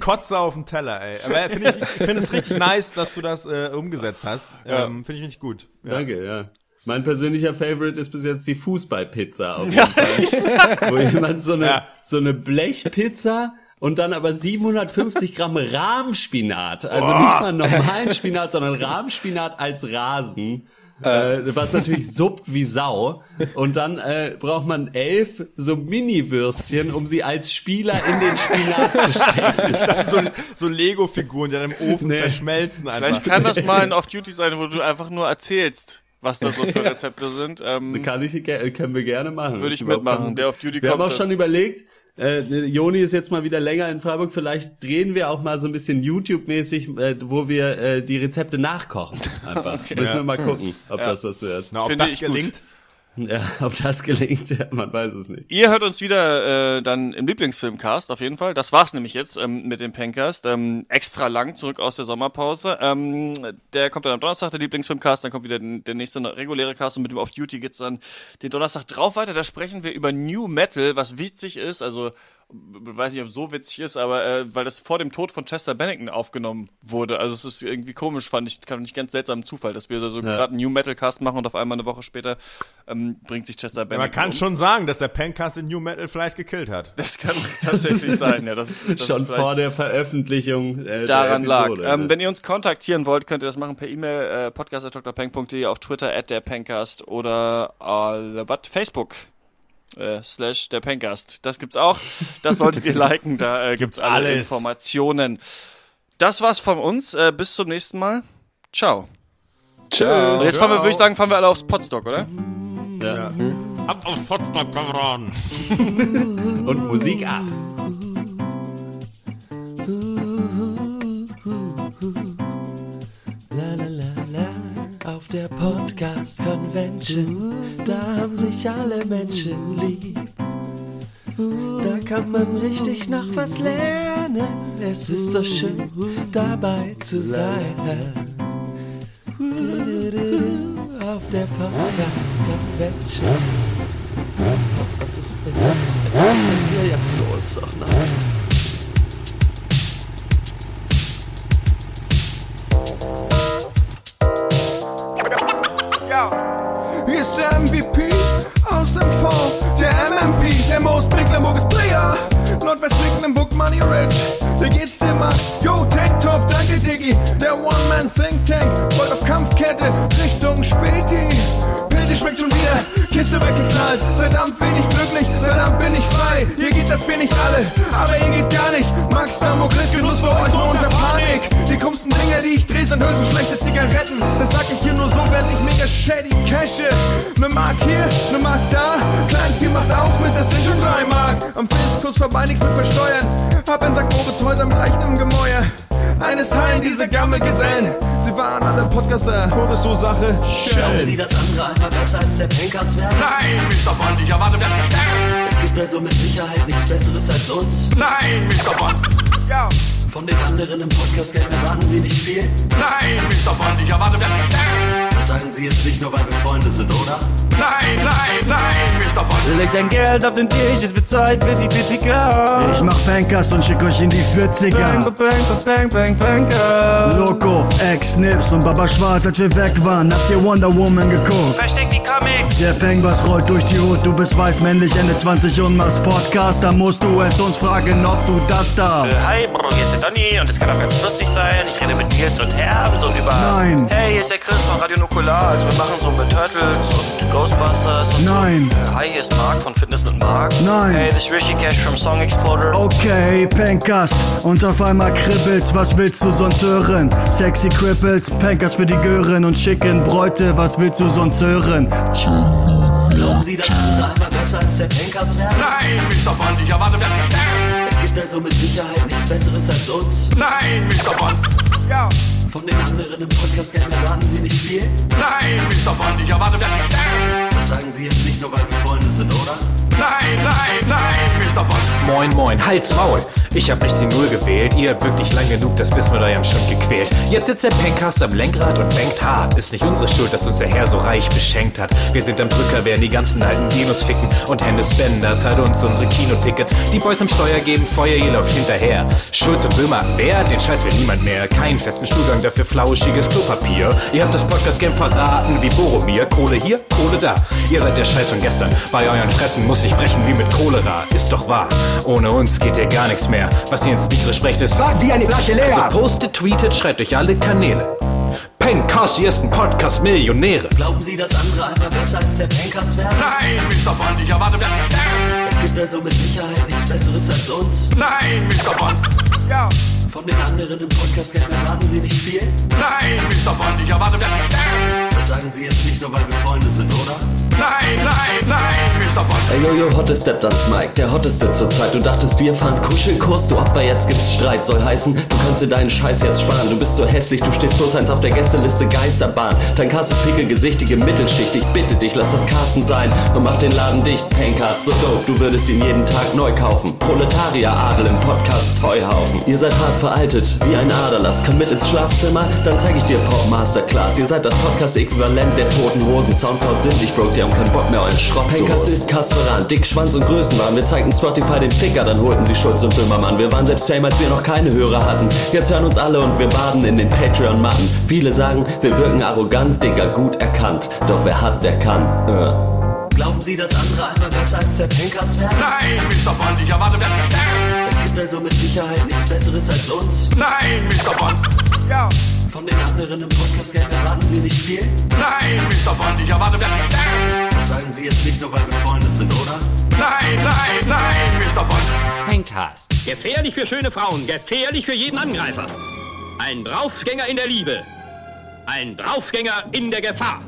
Kotze auf dem Teller, ey. Aber finde ich, ich finde es richtig nice, dass du das äh, umgesetzt hast. Ähm, finde ich richtig gut. Ja. Danke, ja. Mein persönlicher Favorite ist bis jetzt die Fußballpizza. Auf jeden Fall. Wo jemand so eine, Ja. so eine Blechpizza und dann aber 750 Gramm Rahmspinat. Also nicht mal normalen Spinat, sondern Rahmspinat als Rasen. Äh, was natürlich suppt wie Sau. Und dann äh, braucht man elf so Mini-Würstchen, um sie als Spieler in den Spinat zu stecken. Ich dachte, so, so Lego-Figuren, die dann im Ofen Nee. zerschmelzen einfach. Vielleicht kann das mal ein Off-Duty sein, wo du einfach nur erzählst, was da so für Rezepte sind. Ähm, Kann ich, ge- können wir gerne machen. Würde Das ich mitmachen. Der auf Duty Wir haben kommt. auch schon überlegt, äh, Joni ist jetzt mal wieder länger in Freiburg, vielleicht drehen wir auch mal so ein bisschen YouTube-mäßig, äh, wo wir äh, die Rezepte nachkochen. Einfach. Müssen wir mal gucken, ob das was wird. Na, ob Finde das ich gut. Ja, ob das gelingt, man weiß es nicht. Ihr hört uns wieder äh, dann im Lieblingsfilmcast auf jeden Fall. Das war's nämlich jetzt ähm, mit dem Pencast. Ähm, extra lang zurück aus der Sommerpause. Ähm, der kommt dann am Donnerstag, der Lieblingsfilmcast. Dann kommt wieder den- der nächste reguläre Cast und mit dem Off Duty geht's dann den Donnerstag drauf weiter. Da sprechen wir über New Metal, was witzig ist. Also weiß nicht, ob es so witzig ist, aber äh, weil das vor dem Tod von Chester Bennington aufgenommen wurde. Also es ist irgendwie komisch, fand ich, fand ich ganz seltsamen Zufall, dass wir da so Ja. gerade einen New Metal Cast machen und auf einmal eine Woche später ähm, bringt sich Chester Ja, Bennington man kann um. schon sagen, dass der Pencast den New Metal vielleicht gekillt hat. Das kann tatsächlich sein, ja. Das, das Schon vor der Veröffentlichung äh, daran der lag. Episode. Ähm, ne? wenn ihr uns kontaktieren wollt, könnt ihr das machen per E-Mail, äh, podcast.drpeng.de, auf Twitter at der Pencast oder äh, was? Facebook. Äh, slash der Pencast. Das gibt's auch. Das solltet ihr liken, da äh, gibt's alle alles. Informationen. Das war's von uns. Äh, bis zum nächsten Mal. Ciao. Ciao. Und jetzt fahren wir, würde ich sagen, fahren wir alle aufs Podstock, oder? ja. Ab aufs Potsdam, Kameraden. Und Musik ab. Auf der Podcast Convention, da haben sich alle Menschen lieb. Da kann man richtig noch was lernen. Es ist so schön, dabei zu sein. Auf der Podcast Convention. Was ist denn jetzt? Was ist denn hier jetzt los? Ach nein. Hier ist der MVP aus dem Fonds, der MMP, der Most Mecklenburgis Player. Nordwest Mecklenburg Money Rich. Wie geht's dir, Max? Yo, Tank Top, danke, Diggi. Der One-Man Think Tank, wollt auf Kampfkette Richtung Späti. Pilze schmeckt schon wieder, Kiste weggeknallt. Verdammt wenig glücklich, verdammt bin ich frei. Hier geht das Bier nicht alle, aber hier geht gar nicht. Max Damokles, Genuss für euch nur unter Panik. Die krummsten Dinge, die ich dreh, sind höchstens schlechte Zigaretten. Das sag ich hier nur so, wenn ich mega shady cashe. Ne Mark hier, ne Mark da. Klein viel macht auch, Miss, es sind schon drei Mark. Am Fiskus vorbei, nichts mit versteuern. Hab in St. Moritz Häuser mit leichtem Gemäuer. Eines teilen diese Gammelgesellen. Sie waren alle Podcaster, Todesursache. Glauben Sie, dass andere einmal besser als der Pankers werden? Nein, Mr. Bond, ich erwarte das Gestern. Es gibt also mit Sicherheit nichts Besseres als uns. Nein, Mr. Bond. Ja. Von den anderen im Podcast-Game erwarten Sie nicht viel. Nein, Mr. Bond, ich erwarte das Gestern. Sagen Sie jetzt nicht nur, weil wir Freunde sind, oder? Nein, nein, nein, Mr. Bond. Leg dein Geld auf den Tisch, es wird Zeit für die 40er. Ich mach Bankers und schick euch in die 40er. Bang, bang, bang, bang, Banker. Loco, Ex-Nips und Baba Schwarz, als wir weg waren, habt ihr Wonder Woman geguckt. Versteck die Comics. Der Peng, was rollt durch die Hut, du bist weiß, männlich, Ende 20 und machst Podcast, da musst du es uns fragen, ob du das da. Äh, hi, Bro, hier ist der Donny und es kann auch ganz lustig sein. Ich rede mit Nils und Herb so über. Nein. Hey, hier ist der Chris von Radio Nukular. Also, wir machen so mit Turtles und Ghostbusters und Nein. so. Äh, hi, hier ist Marc von Fitness mit Marc. Nein. Hey, this is Rishi Cash from Song Exploder. Okay, Pencast. Und auf einmal kribbelt's, was willst du sonst hören? Sexy Cripples, Pencast für die Gören und schicken Bräute, was willst du sonst hören? Glauben Sie, dass andere einmal besser als der Pankers werden? Nein, Mr. Bond, ich erwarte, dass Sie sterben. Es gibt also mit Sicherheit nichts Besseres als uns. Nein, Mr. Bond. Ja. Von den anderen im Podcast game erwarten Sie nicht viel. Nein, Mr. Bond, ich erwarte, dass Sie sterben. Sagen Sie jetzt nicht nur, weil wir Freunde sind, oder? Nein, nein, nein, Mr. Bond. Moin, moin, Hals, Maul. Ich hab nicht die Null gewählt. Ihr habt wirklich lang genug das Biss mit eurem Schund gequält. Jetzt sitzt der Pencast am Lenkrad und bangt hart. Ist nicht unsere Schuld, dass uns der Herr so reich beschenkt hat. Wir sind am Drücker, werden die ganzen alten Dinos ficken. Und Hennes Bender zahlt uns unsere Kinotickets. Die Boys am Steuer geben Feuer, ihr lauft hinterher. Schulz und Böhmer, wer? Den Scheiß will niemand mehr. Keinen festen Stuhlgang, dafür flauschiges Klopapier. Ihr habt das Podcast-Game verraten wie Boromir. Kohle hier, Kohle da. Ihr seid der Scheiß von gestern. Bei euren Fressen muss ich brechen wie mit Cholera. Ist doch wahr. Ohne uns geht hier gar nichts mehr. Was ihr ins Mikro sprecht, ist. War wie eine Flasche leer. Also postet, tweetet, schreibt durch alle Kanäle. Pencast, ihr ist ein Podcast-Millionäre. Glauben Sie, dass andere einmal besser als der Pankers werden? Nein, Mr. Bond, ich erwarte, dass Sie sterben. Es gibt also mit Sicherheit nichts Besseres als uns. Nein, Mr. Bond. Ja. Von den anderen im podcast game erwarten Sie nicht viel. Nein, Mr. Bond, ich erwarte, dass Sie sterben. Sagen Sie jetzt nicht nur, weil wir Freunde sind, oder? Nein, nein, nein, Mr. Bond. Ey, Jojo, Hotte steppt ans Mike, der hotteste zur Zeit. Du dachtest, wir fahren Kuschelkurs, du Opfer, jetzt gibt's Streit. Soll heißen, du kannst dir deinen Scheiß jetzt sparen. Du bist so hässlich, du stehst plus eins auf der Gästeliste Geisterbahn. Dein ist pickelgesichtige Mittelschicht. Ich bitte dich, lass das Carsten sein und mach den Laden dicht. Pencast, so dope, du würdest ihn jeden Tag neu kaufen. Proletarier Adel im Podcast Treuhaufen. Ihr seid hart veraltet, wie ein Aderlass. Komm mit ins Schlafzimmer, dann zeig ich dir Pop Masterclass. Ihr seid das Podcast-Äquivalent der toten Hosen. Soundcloud sind ich broke, die haben keinen Bock mehr, euren Schrott zu Pencast ist Kasperan, Dick, Schwanz und Größenwahn. Wir zeigten Spotify den Ficker, dann holten sie Schulz und Böhmermann. Wir waren selbst fame, als wir noch keine Hörer hatten. Jetzt hören uns alle und wir baden in den Patreon-Matten. Viele sagen, wir wirken arrogant, Digga, gut erkannt. Doch wer hat, der kann. Äh. Glauben Sie, dass andere einmal besser als der Pencast werden? Nein, Mr. Bond, ich erwarte, dass Sie also mit Sicherheit nichts Besseres als uns. Nein, Mr. Bond. Ja. Von den anderen im Podcast-Game erwarten Sie nicht viel. Nein, Mr. Bond, ich erwarte, dass Sie sterben. Das sagen Sie jetzt nicht nur, weil wir Freunde sind, oder? Nein, nein, nein, Mr. Bond. Pencast. Gefährlich für schöne Frauen, gefährlich für jeden Angreifer. Ein Draufgänger in der Liebe. Ein Draufgänger in der Gefahr.